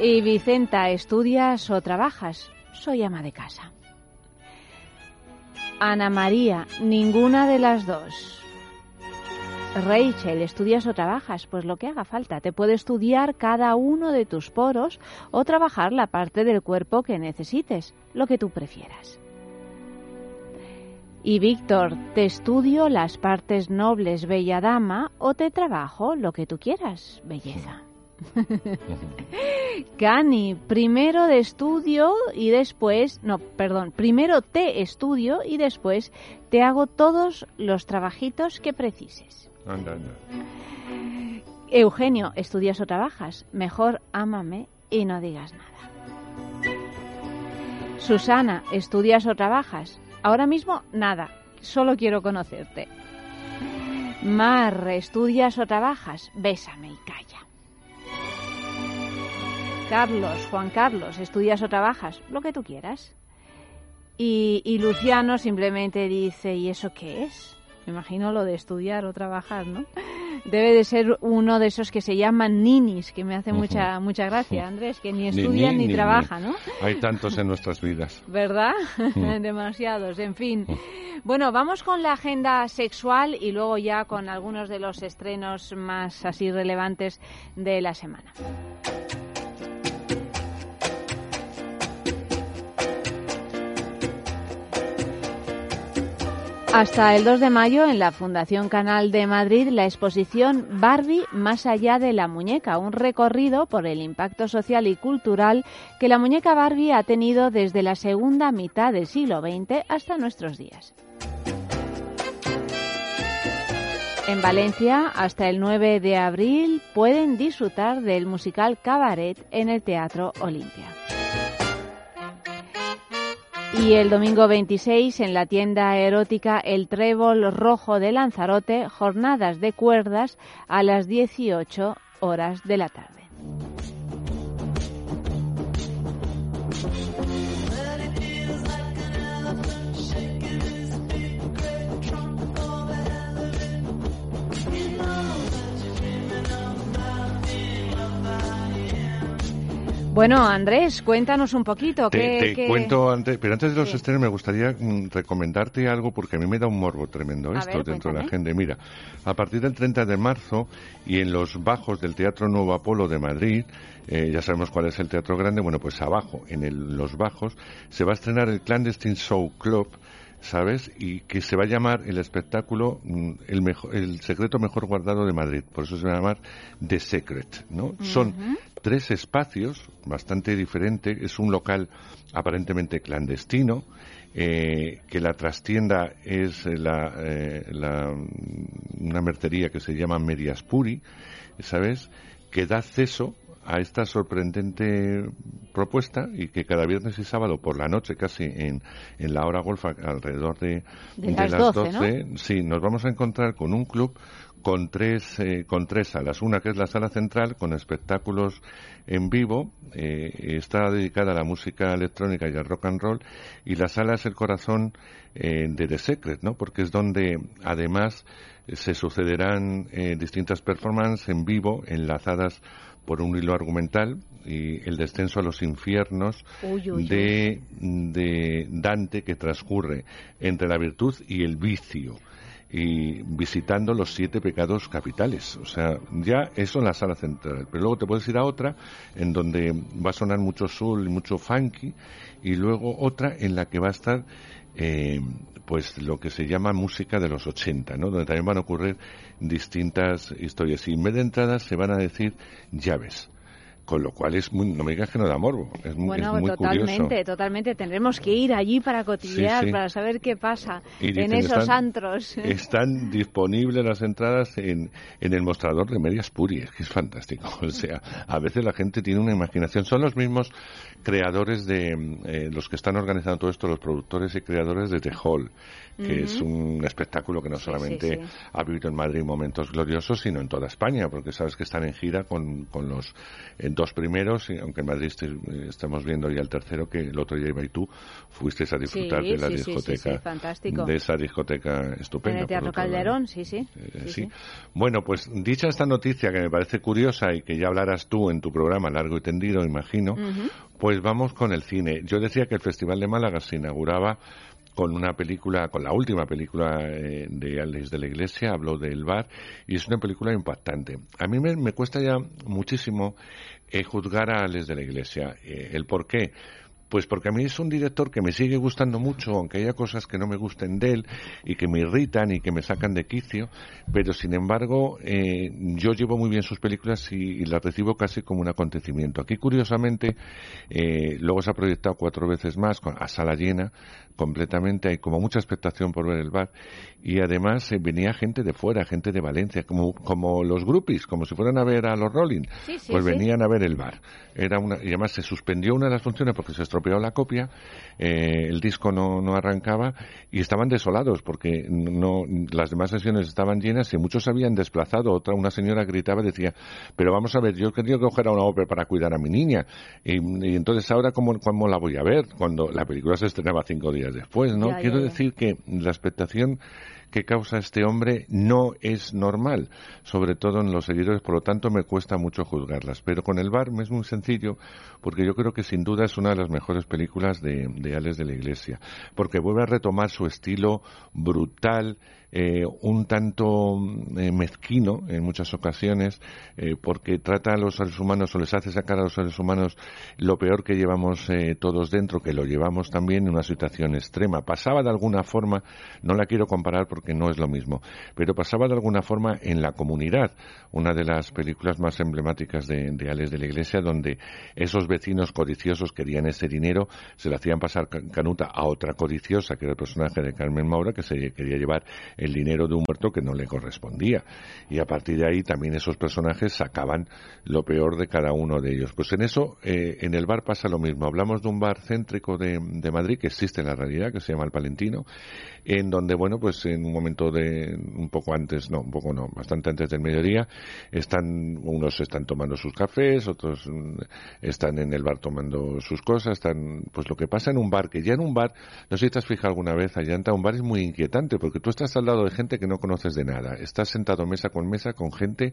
Y Vicenta, ¿estudias o trabajas? Soy ama de casa. Ana María, ninguna de las dos. Rachel, ¿estudias o trabajas? Pues lo que haga falta. Te puede estudiar cada uno de tus poros o trabajar la parte del cuerpo que necesites, lo que tú prefieras. Y Víctor, ¿te estudio las partes nobles, bella dama, o te trabajo lo que tú quieras, belleza? Cani, primero de estudio y después, no, perdón, primero te estudio y después te hago todos los trabajitos que precises. Anda, anda. Eugenio, ¿estudias o trabajas? Mejor ámame y no digas nada. Susana, ¿estudias o trabajas? Ahora mismo nada, solo quiero conocerte. Mar, ¿estudias o trabajas? Bésame y calla. Carlos, Juan Carlos, ¿estudias o trabajas? Lo que tú quieras. Y, y Luciano simplemente dice, ¿y eso qué es? Me imagino lo de estudiar o trabajar, ¿no? Debe de ser uno de esos que se llaman ninis, que me hace mucha mucha gracia, Andrés, que ni estudian ni, trabajan, ¿no? Hay tantos en nuestras vidas. ¿Verdad? Demasiados, en fin. Bueno, vamos con la agenda sexual y luego ya con algunos de los estrenos más así relevantes de la semana. Hasta el 2 de mayo en la Fundación Canal de Madrid la exposición Barbie más allá de la muñeca, un recorrido por el impacto social y cultural que la muñeca Barbie ha tenido desde la segunda mitad del siglo XX hasta nuestros días. En Valencia, hasta el 9 de abril, pueden disfrutar del musical Cabaret en el Teatro Olimpia. Y el domingo 26 en la tienda erótica El Trébol Rojo de Lanzarote, jornadas de cuerdas a las 18 horas de la tarde. Bueno, Andrés, cuéntanos un poquito. Te, ¿qué, te qué- cuento antes, pero antes de los estrenos me gustaría mm, recomendarte algo porque a mí me da un morbo tremendo A esto ver, dentro de la gente. Mira, a partir del 30 de marzo y en los bajos del Teatro Nuevo Apolo de Madrid, eh, ya sabemos cuál es el teatro grande, bueno, pues abajo, en el- los bajos, se va a estrenar el Clandestine Show Club. ¿Sabes? Y que se va a llamar el espectáculo mm, el, mejor, el secreto mejor guardado de Madrid. Por eso se va a llamar The Secret, ¿no? Son tres espacios bastante diferentes. Es un local aparentemente clandestino, eh, que la trastienda es eh, la, eh, la- una mercería que se llama Mediaspuri, ¿sabes? Que da acceso a esta sorprendente propuesta y que cada viernes y sábado por la noche, casi en, en la hora golfa, alrededor de, De las 12, ¿no? sí, nos vamos a encontrar con un club con tres, eh, con tres salas. Una que es la sala central con espectáculos en vivo, eh, está dedicada a la música electrónica y al rock and roll, y la sala es el corazón eh, de The Secret, ¿no? Porque es donde además se sucederán eh, distintas performances en vivo enlazadas por un hilo argumental y el descenso a los infiernos Uy, uy, uy. de, de Dante que transcurre entre la virtud y el vicio y visitando los siete pecados capitales. O sea, ya eso en la sala central. Pero luego te puedes ir a otra en donde va a sonar mucho soul y mucho funky y luego otra en la que va a estar eh, pues lo que se llama música de los 80, ¿no? Donde también van a ocurrir distintas historias. Y en vez de entradas se van a decir llaves. Con lo cual es muy, no me digas que no da morbo, es, muy- Bueno, es muy totalmente, curioso. totalmente. Tendremos que ir allí para cotillear, Sí, sí. para saber qué pasa en esos están- antros. Están disponibles las entradas en, en el mostrador de Medias Puri, es que es fantástico. O sea, a veces la gente tiene una imaginación. Son los mismos creadores de, eh, los que están organizando todo esto, los productores y creadores de The Hall, que es un espectáculo que no solamente sí. ha vivido en Madrid momentos gloriosos, sino en toda España, porque sabes que están en gira con, con los dos primeros, y aunque en Madrid eh, estamos viendo ya el tercero, que el otro día iba y tú fuisteis a disfrutar Sí, de la sí, sí, sí, discoteca, sí, fantástico. de esa discoteca en estupenda. el Teatro. Calderón, sí, sí. Eh, sí, sí. sí. Bueno, pues dicha esta noticia que me parece curiosa y que ya hablarás tú en tu programa largo y tendido, imagino, pues vamos con el cine. Yo decía que el Festival de Málaga se inauguraba con una película, con la última película eh, de Alex de la Iglesia, habló del bar, y es una película impactante. A mí me, me cuesta ya muchísimo eh, juzgar a Alex de la Iglesia. Eh, ¿El por qué? Pues porque a mí es un director que me sigue gustando mucho, aunque haya cosas que no me gusten de él y que me irritan y que me sacan de quicio, pero sin embargo eh, yo llevo muy bien sus películas y, y las recibo casi como un acontecimiento. Aquí curiosamente eh, luego se ha proyectado cuatro veces más con- a sala llena completamente, hay como mucha expectación por ver el bar y además eh, venía gente de fuera, gente de Valencia, como, como los groupies, como si fueran a ver a los Rolling, Sí, sí, pues sí. venían a ver el bar. Era una, y además se suspendió una de las funciones porque se estropeó la copia, eh, el disco no, no arrancaba y estaban desolados porque no, las demás sesiones estaban llenas y muchos se habían desplazado. Otra, una señora gritaba y decía, pero vamos a ver, yo quería coger a una ópera para cuidar a mi niña y, y entonces ahora ¿cómo, cómo la voy a ver? Cuando la película se estrenaba cinco días después, ¿no? Ya, Quiero ya, ya. decir que la expectación que causa este hombre no es normal, sobre todo en los seguidores, por lo tanto me cuesta mucho juzgarlas. Pero con el bar me es muy sencillo, porque yo creo que sin duda es una de las mejores películas de, de Alex de la Iglesia, porque vuelve a retomar su estilo brutal, eh, un tanto eh, mezquino en muchas ocasiones eh, porque trata a los seres humanos o les hace sacar a los seres humanos lo peor que llevamos eh, todos dentro, que lo llevamos también en una situación extrema. Pasaba de alguna forma, no la quiero comparar porque no es lo mismo, pero pasaba de alguna forma en la comunidad, una de las películas más emblemáticas de, de de la Iglesia, donde esos vecinos codiciosos querían ese dinero, se le hacían pasar ca- canuta a otra codiciosa, que era el personaje de Carmen Maura, que se quería llevar el dinero de un muerto que no le correspondía. Y a partir de ahí también esos personajes sacaban lo peor de cada uno de ellos. Pues en eso, eh, en el bar pasa lo mismo. Hablamos de un bar céntrico de, de Madrid que existe en la realidad, que se llama El Palentino, en donde, bueno, pues en un momento de, un poco antes, no, un poco no, bastante antes del mediodía, están, unos están tomando sus cafés, otros mm, están en el bar tomando sus cosas, están, pues lo que pasa en un bar, que ya en un bar, no sé si te has fijado alguna vez, Allanta, un bar es muy inquietante, porque tú estás al lado de gente que no conoces de nada, estás sentado mesa con mesa con gente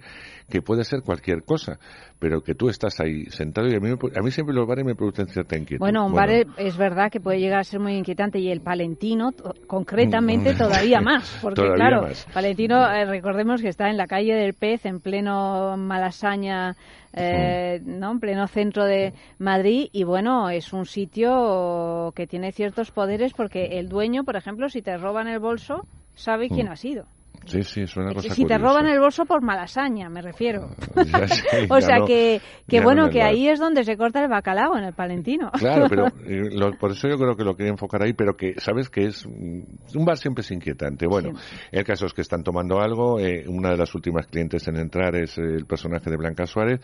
que puede ser cualquier cosa, pero que tú estás ahí sentado y a mí, a mí siempre los bares me producen cierta inquietud. Bueno, un bar es, verdad que puede llegar a ser muy inquietante y el palentino, concretamente, Mm. todavía más. Porque, Todavía claro, más. Palentino, eh, recordemos que está en la calle del Pez, en pleno Malasaña, eh, ¿no? En pleno centro de Madrid. Y bueno, es un sitio que tiene ciertos poderes porque el dueño, por ejemplo, si te roban el bolso, sabe quién Mm. ha sido. Sí, sí, es una cosa Si te roban el bolso por malasaña, me refiero. Ya o sea no- que, que no bueno, que ahí es donde se corta el bacalao, en el Palentino. Claro, pero eh, lo- por eso yo creo que lo quería enfocar ahí, pero que sabes que es un bar siempre es inquietante. Bueno, el caso es que están tomando algo. eh, una de las últimas clientes en entrar es el personaje de Blanca Suárez,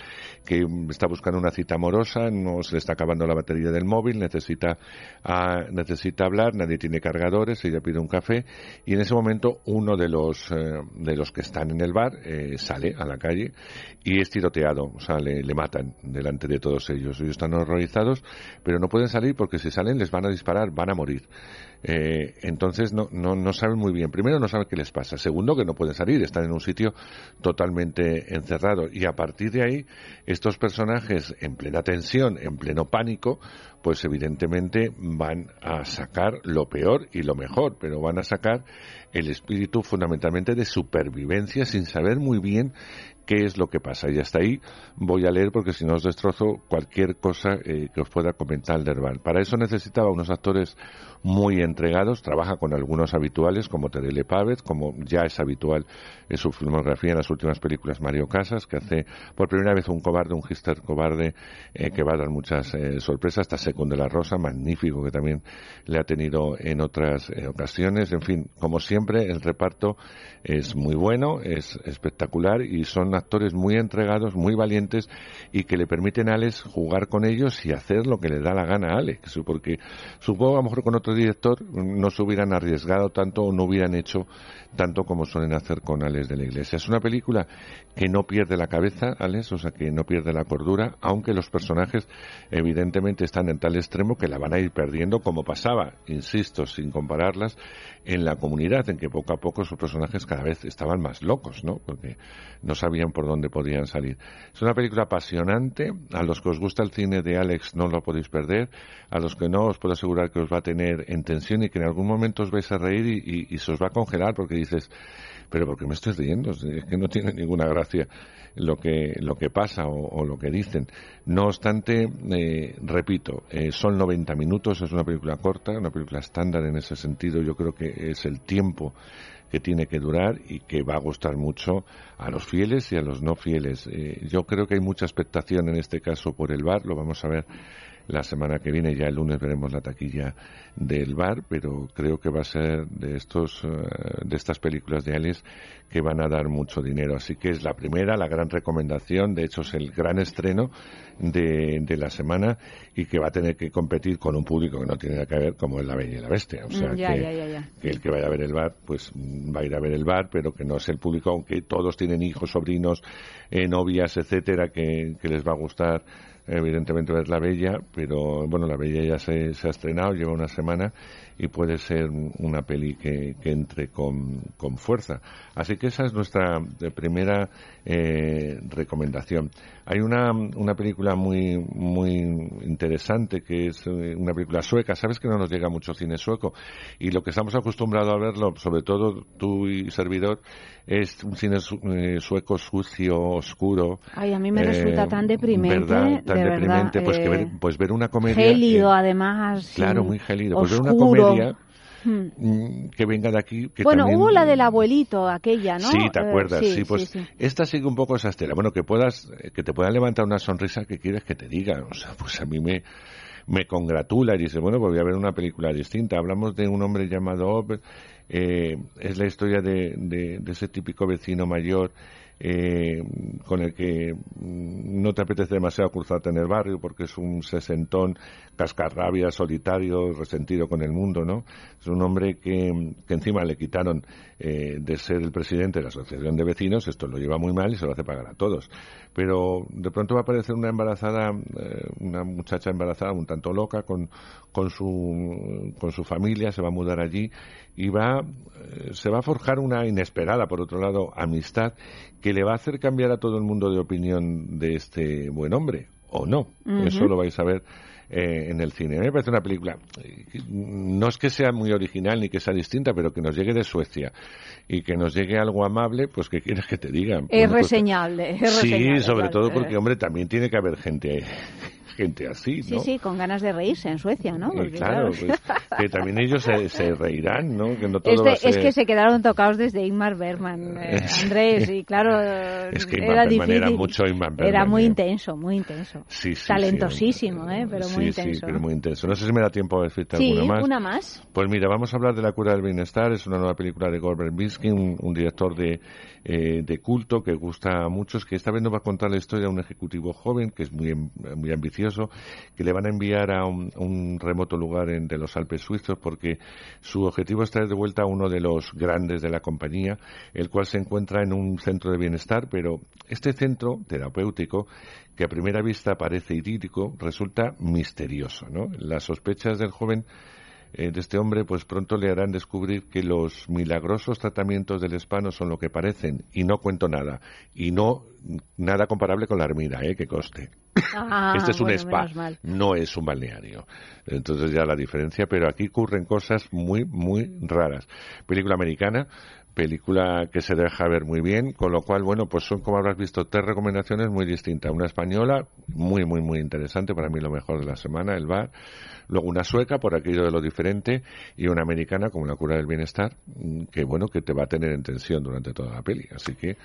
que está buscando una cita amorosa, no se le está acabando la batería del móvil, necesita ah, necesita hablar, nadie tiene cargadores, ella pide un café y en ese momento uno de los eh, de los que están en el bar eh, sale a la calle y es tiroteado, o sea, le, le matan delante de todos ellos. Ellos están horrorizados, pero no pueden salir porque si salen les van a disparar, van a morir. Eh, entonces no, no, no saben muy bien. Primero no saben qué les pasa. Segundo que no pueden salir, están en un sitio totalmente encerrado. Y a partir de ahí, estos personajes en plena tensión, en pleno pánico, pues evidentemente van a sacar lo peor y lo mejor, pero van a sacar el espíritu fundamentalmente de supervivencia sin saber muy bien qué es lo que pasa. Y hasta ahí voy a leer porque si no os destrozo cualquier cosa eh, que os pueda comentar del bar. Para eso necesitaba unos actores muy entregados, trabaja con algunos habituales como Terele Pávez, como ya es habitual en su filmografía en las últimas películas Mario Casas, que hace por primera vez un cobarde, un gister cobarde, eh, que va a dar muchas eh, sorpresas, hasta Secund de la Rosa, magnífico que también le ha tenido en otras eh, ocasiones. En fin, como siempre, el reparto es muy bueno, es espectacular y son actores muy entregados, muy valientes y que le permiten a Alex jugar con ellos y hacer lo que le da la gana a Alex, porque supongo a lo mejor con otro director no se hubieran arriesgado tanto o no hubieran hecho tanto como suelen hacer con Alex de la Iglesia. Es una película que no pierde la cabeza, Alex, o sea, que no pierde la cordura, aunque los personajes evidentemente están en tal extremo que la van a ir perdiendo como pasaba, insisto, sin compararlas, en la comunidad, en que poco a poco sus personajes cada vez estaban más locos, ¿no? Porque no sabían por dónde podían salir. Es una película apasionante, a los que os gusta el cine de Alex no lo podéis perder, a los que no os puedo asegurar que os va a tener en tensión y que en algún momento os vais a reír y, se os va a congelar porque dices, pero ¿por qué me estoy riendo? Es que no tiene ninguna gracia lo que, lo que pasa o, o lo que dicen. No obstante, eh, repito, eh, son 90 minutos, es una película corta, una película estándar en ese sentido. Yo creo que es el tiempo que tiene que durar y que va a gustar mucho a los fieles y a los no fieles. Eh, yo creo que hay mucha expectación en este caso por el bar, lo vamos a ver la semana que viene, ya el lunes veremos la taquilla del bar, pero creo que va a ser de estos eh, de estas películas de Alice que van a dar mucho dinero. Así que es la primera, la gran recomendación, de hecho es el gran estreno de, de la semana y que va a tener que competir con un público que no tiene nada que ver como es la Bella y la Bestia. O sea Mm, ya, que, ya, ya, ya. que el que vaya a ver el bar, pues va a ir a ver el bar, pero que no es el público, aunque todos tienen hijos, sobrinos, eh, novias, etcétera, que, que les va a gustar evidentemente ver La Bella, pero bueno, La Bella ya se, se ha estrenado, lleva una semana y puede ser una peli que, que entre con, con fuerza. Así que esa es nuestra eh, primera eh, recomendación. Hay una, una película muy, muy interesante que es eh, una película sueca. Sabes que no nos llega mucho cine sueco y lo que estamos acostumbrados a verlo, sobre todo tú y servidor, es un cine su- eh, sueco sucio, oscuro. Ay, a mí me eh, resulta tan deprimente, ¿verdad? Tan de verdad, deprimente, pues que ver, pues ver una comedia. Gélido, además. claro, muy gélido. Pues ver una oscuro. Hmm. mm, que venga de aquí. Que Bueno, también- hubo la del abuelito, aquella, ¿no? Sí, te Eh, acuerdas, sí, sí, pues sí, sí. esta sigue un poco esa estela. Bueno, que puedas, eh, que te puedan levantar una sonrisa que quieres que te diga. O sea, pues a mí me, me congratula y dice, bueno, pues voy a ver una película distinta. Hablamos de un hombre llamado Ob, eh, es la historia de, de, de ese típico vecino mayor eh, con el que mm, no te apetece demasiado cruzarte en el barrio porque es un sesentón cascarrabia, solitario, resentido con el mundo, ¿no? Es un hombre que, que encima le quitaron eh, de ser el presidente de la asociación de vecinos, esto lo lleva muy mal y se lo hace pagar a todos. Pero de pronto va a aparecer una embarazada, eh, una muchacha embarazada un tanto loca con, con su, con su familia, se va a mudar allí y va, eh, se va a forjar una inesperada, por otro lado, amistad que le va a hacer cambiar a todo el mundo de opinión de este buen hombre, o no. Eso lo vais a ver eh, en el cine. A mí me parece una película, eh, no es que sea muy original ni que sea distinta, pero que nos llegue de Suecia y que nos llegue algo amable, pues que quieres que te digan. Es Bueno, pues, reseñable, es Sí, reseñable, sobre claro. todo porque, hombre, también tiene que haber gente, gente así, Sí, ¿no? sí, con ganas de reírse en Suecia, ¿no? Eh, Porque, claro, pues, que también ellos se, se reirán, ¿no? Que no todo Es, de- ser... es que se quedaron tocados desde Ingmar Bergman, eh, Es- Andrés, y claro, Es que era Ingmar Bergman difícil. era mucho Ingmar Bergman, Era muy ¿eh? intenso, muy intenso. Sí, sí, Talentosísimo, ¿eh? Pero muy sí, intenso. sí, pero muy intenso. No sé si me da tiempo a decirte Sí, alguna más. una más. Pues mira, vamos a hablar de La cura del bienestar. Es una nueva película de Goldberg Binsky, un, un director de, eh, de culto que gusta a muchos, que esta vez nos va a contar la historia de un ejecutivo joven que es muy, muy ambicioso, que le van a enviar a un, remoto lugar en- de los Alpes suizos porque su objetivo es traer de vuelta a uno de los grandes de la compañía, el cual se encuentra en un centro de bienestar, pero este centro terapéutico que a primera vista parece idílico, resulta misterioso. Las sospechas del joven de este hombre, pues pronto le harán descubrir que los milagrosos tratamientos del hispano son lo que parecen, y no cuento nada, y no nada comparable con la Armida, ¿eh? que coste. Ah, este es un bueno, spa, no es un balneario. Entonces ya la diferencia, pero aquí ocurren cosas muy, muy raras. Película americana, película que se deja ver muy bien, con lo cual, bueno, pues son, como habrás visto, tres recomendaciones muy distintas. Una española, muy, muy, muy interesante, para mí lo mejor de la semana, El Bar. Luego una sueca, por aquello de lo diferente, y una americana, como La cura del bienestar, mm, que, bueno, que te va a tener en tensión durante toda la peli. Así que,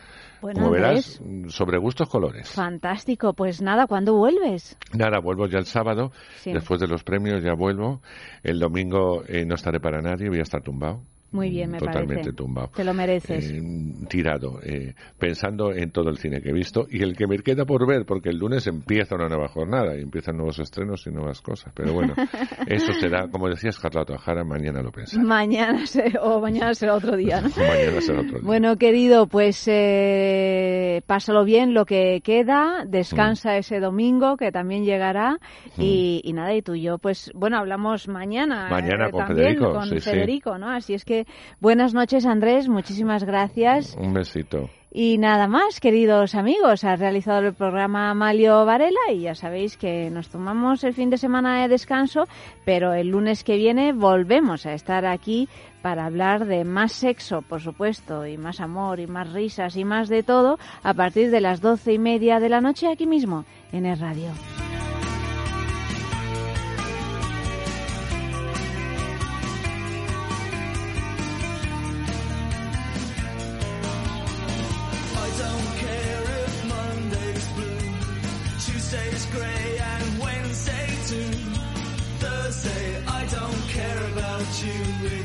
Bueno, como Andrés. verás, mm, sobre gustos colores. Fantástico. Pues nada, ¿cuándo vuelves? Nada, vuelvo ya el sábado, Sí. después de los premios ya vuelvo. El domingo eh, no estaré para nadie, voy a estar tumbado. Muy bien, me Totalmente parece. tumbado. Te lo mereces. Eh, tirado, eh, pensando en todo el cine que he visto y el que me queda por ver, porque el lunes empieza una nueva jornada y empiezan nuevos estrenos y nuevas cosas. Pero bueno, eso será, como decías Carlota Ojara, mañana lo pensaré. Mañana se- o mañana será otro día, ¿no? Mañana será otro día. Bueno, querido, pues eh, pásalo bien lo que queda, descansa Mm. ese domingo que también llegará y, y nada, y tú y yo, pues bueno, hablamos mañana. Mañana eh, con también Federico, con sí, sí. ¿no? Así es que buenas noches, Andrés, muchísimas gracias. Un besito. Y nada más, queridos amigos, ha realizado el programa Amalio Varela y ya sabéis que nos tomamos el fin de semana de descanso, pero el lunes que viene volvemos a estar aquí para hablar de más sexo, por supuesto, y más amor, y más risas, y más de todo, a partir de las doce y media de la noche aquí mismo, en el radio. You. It's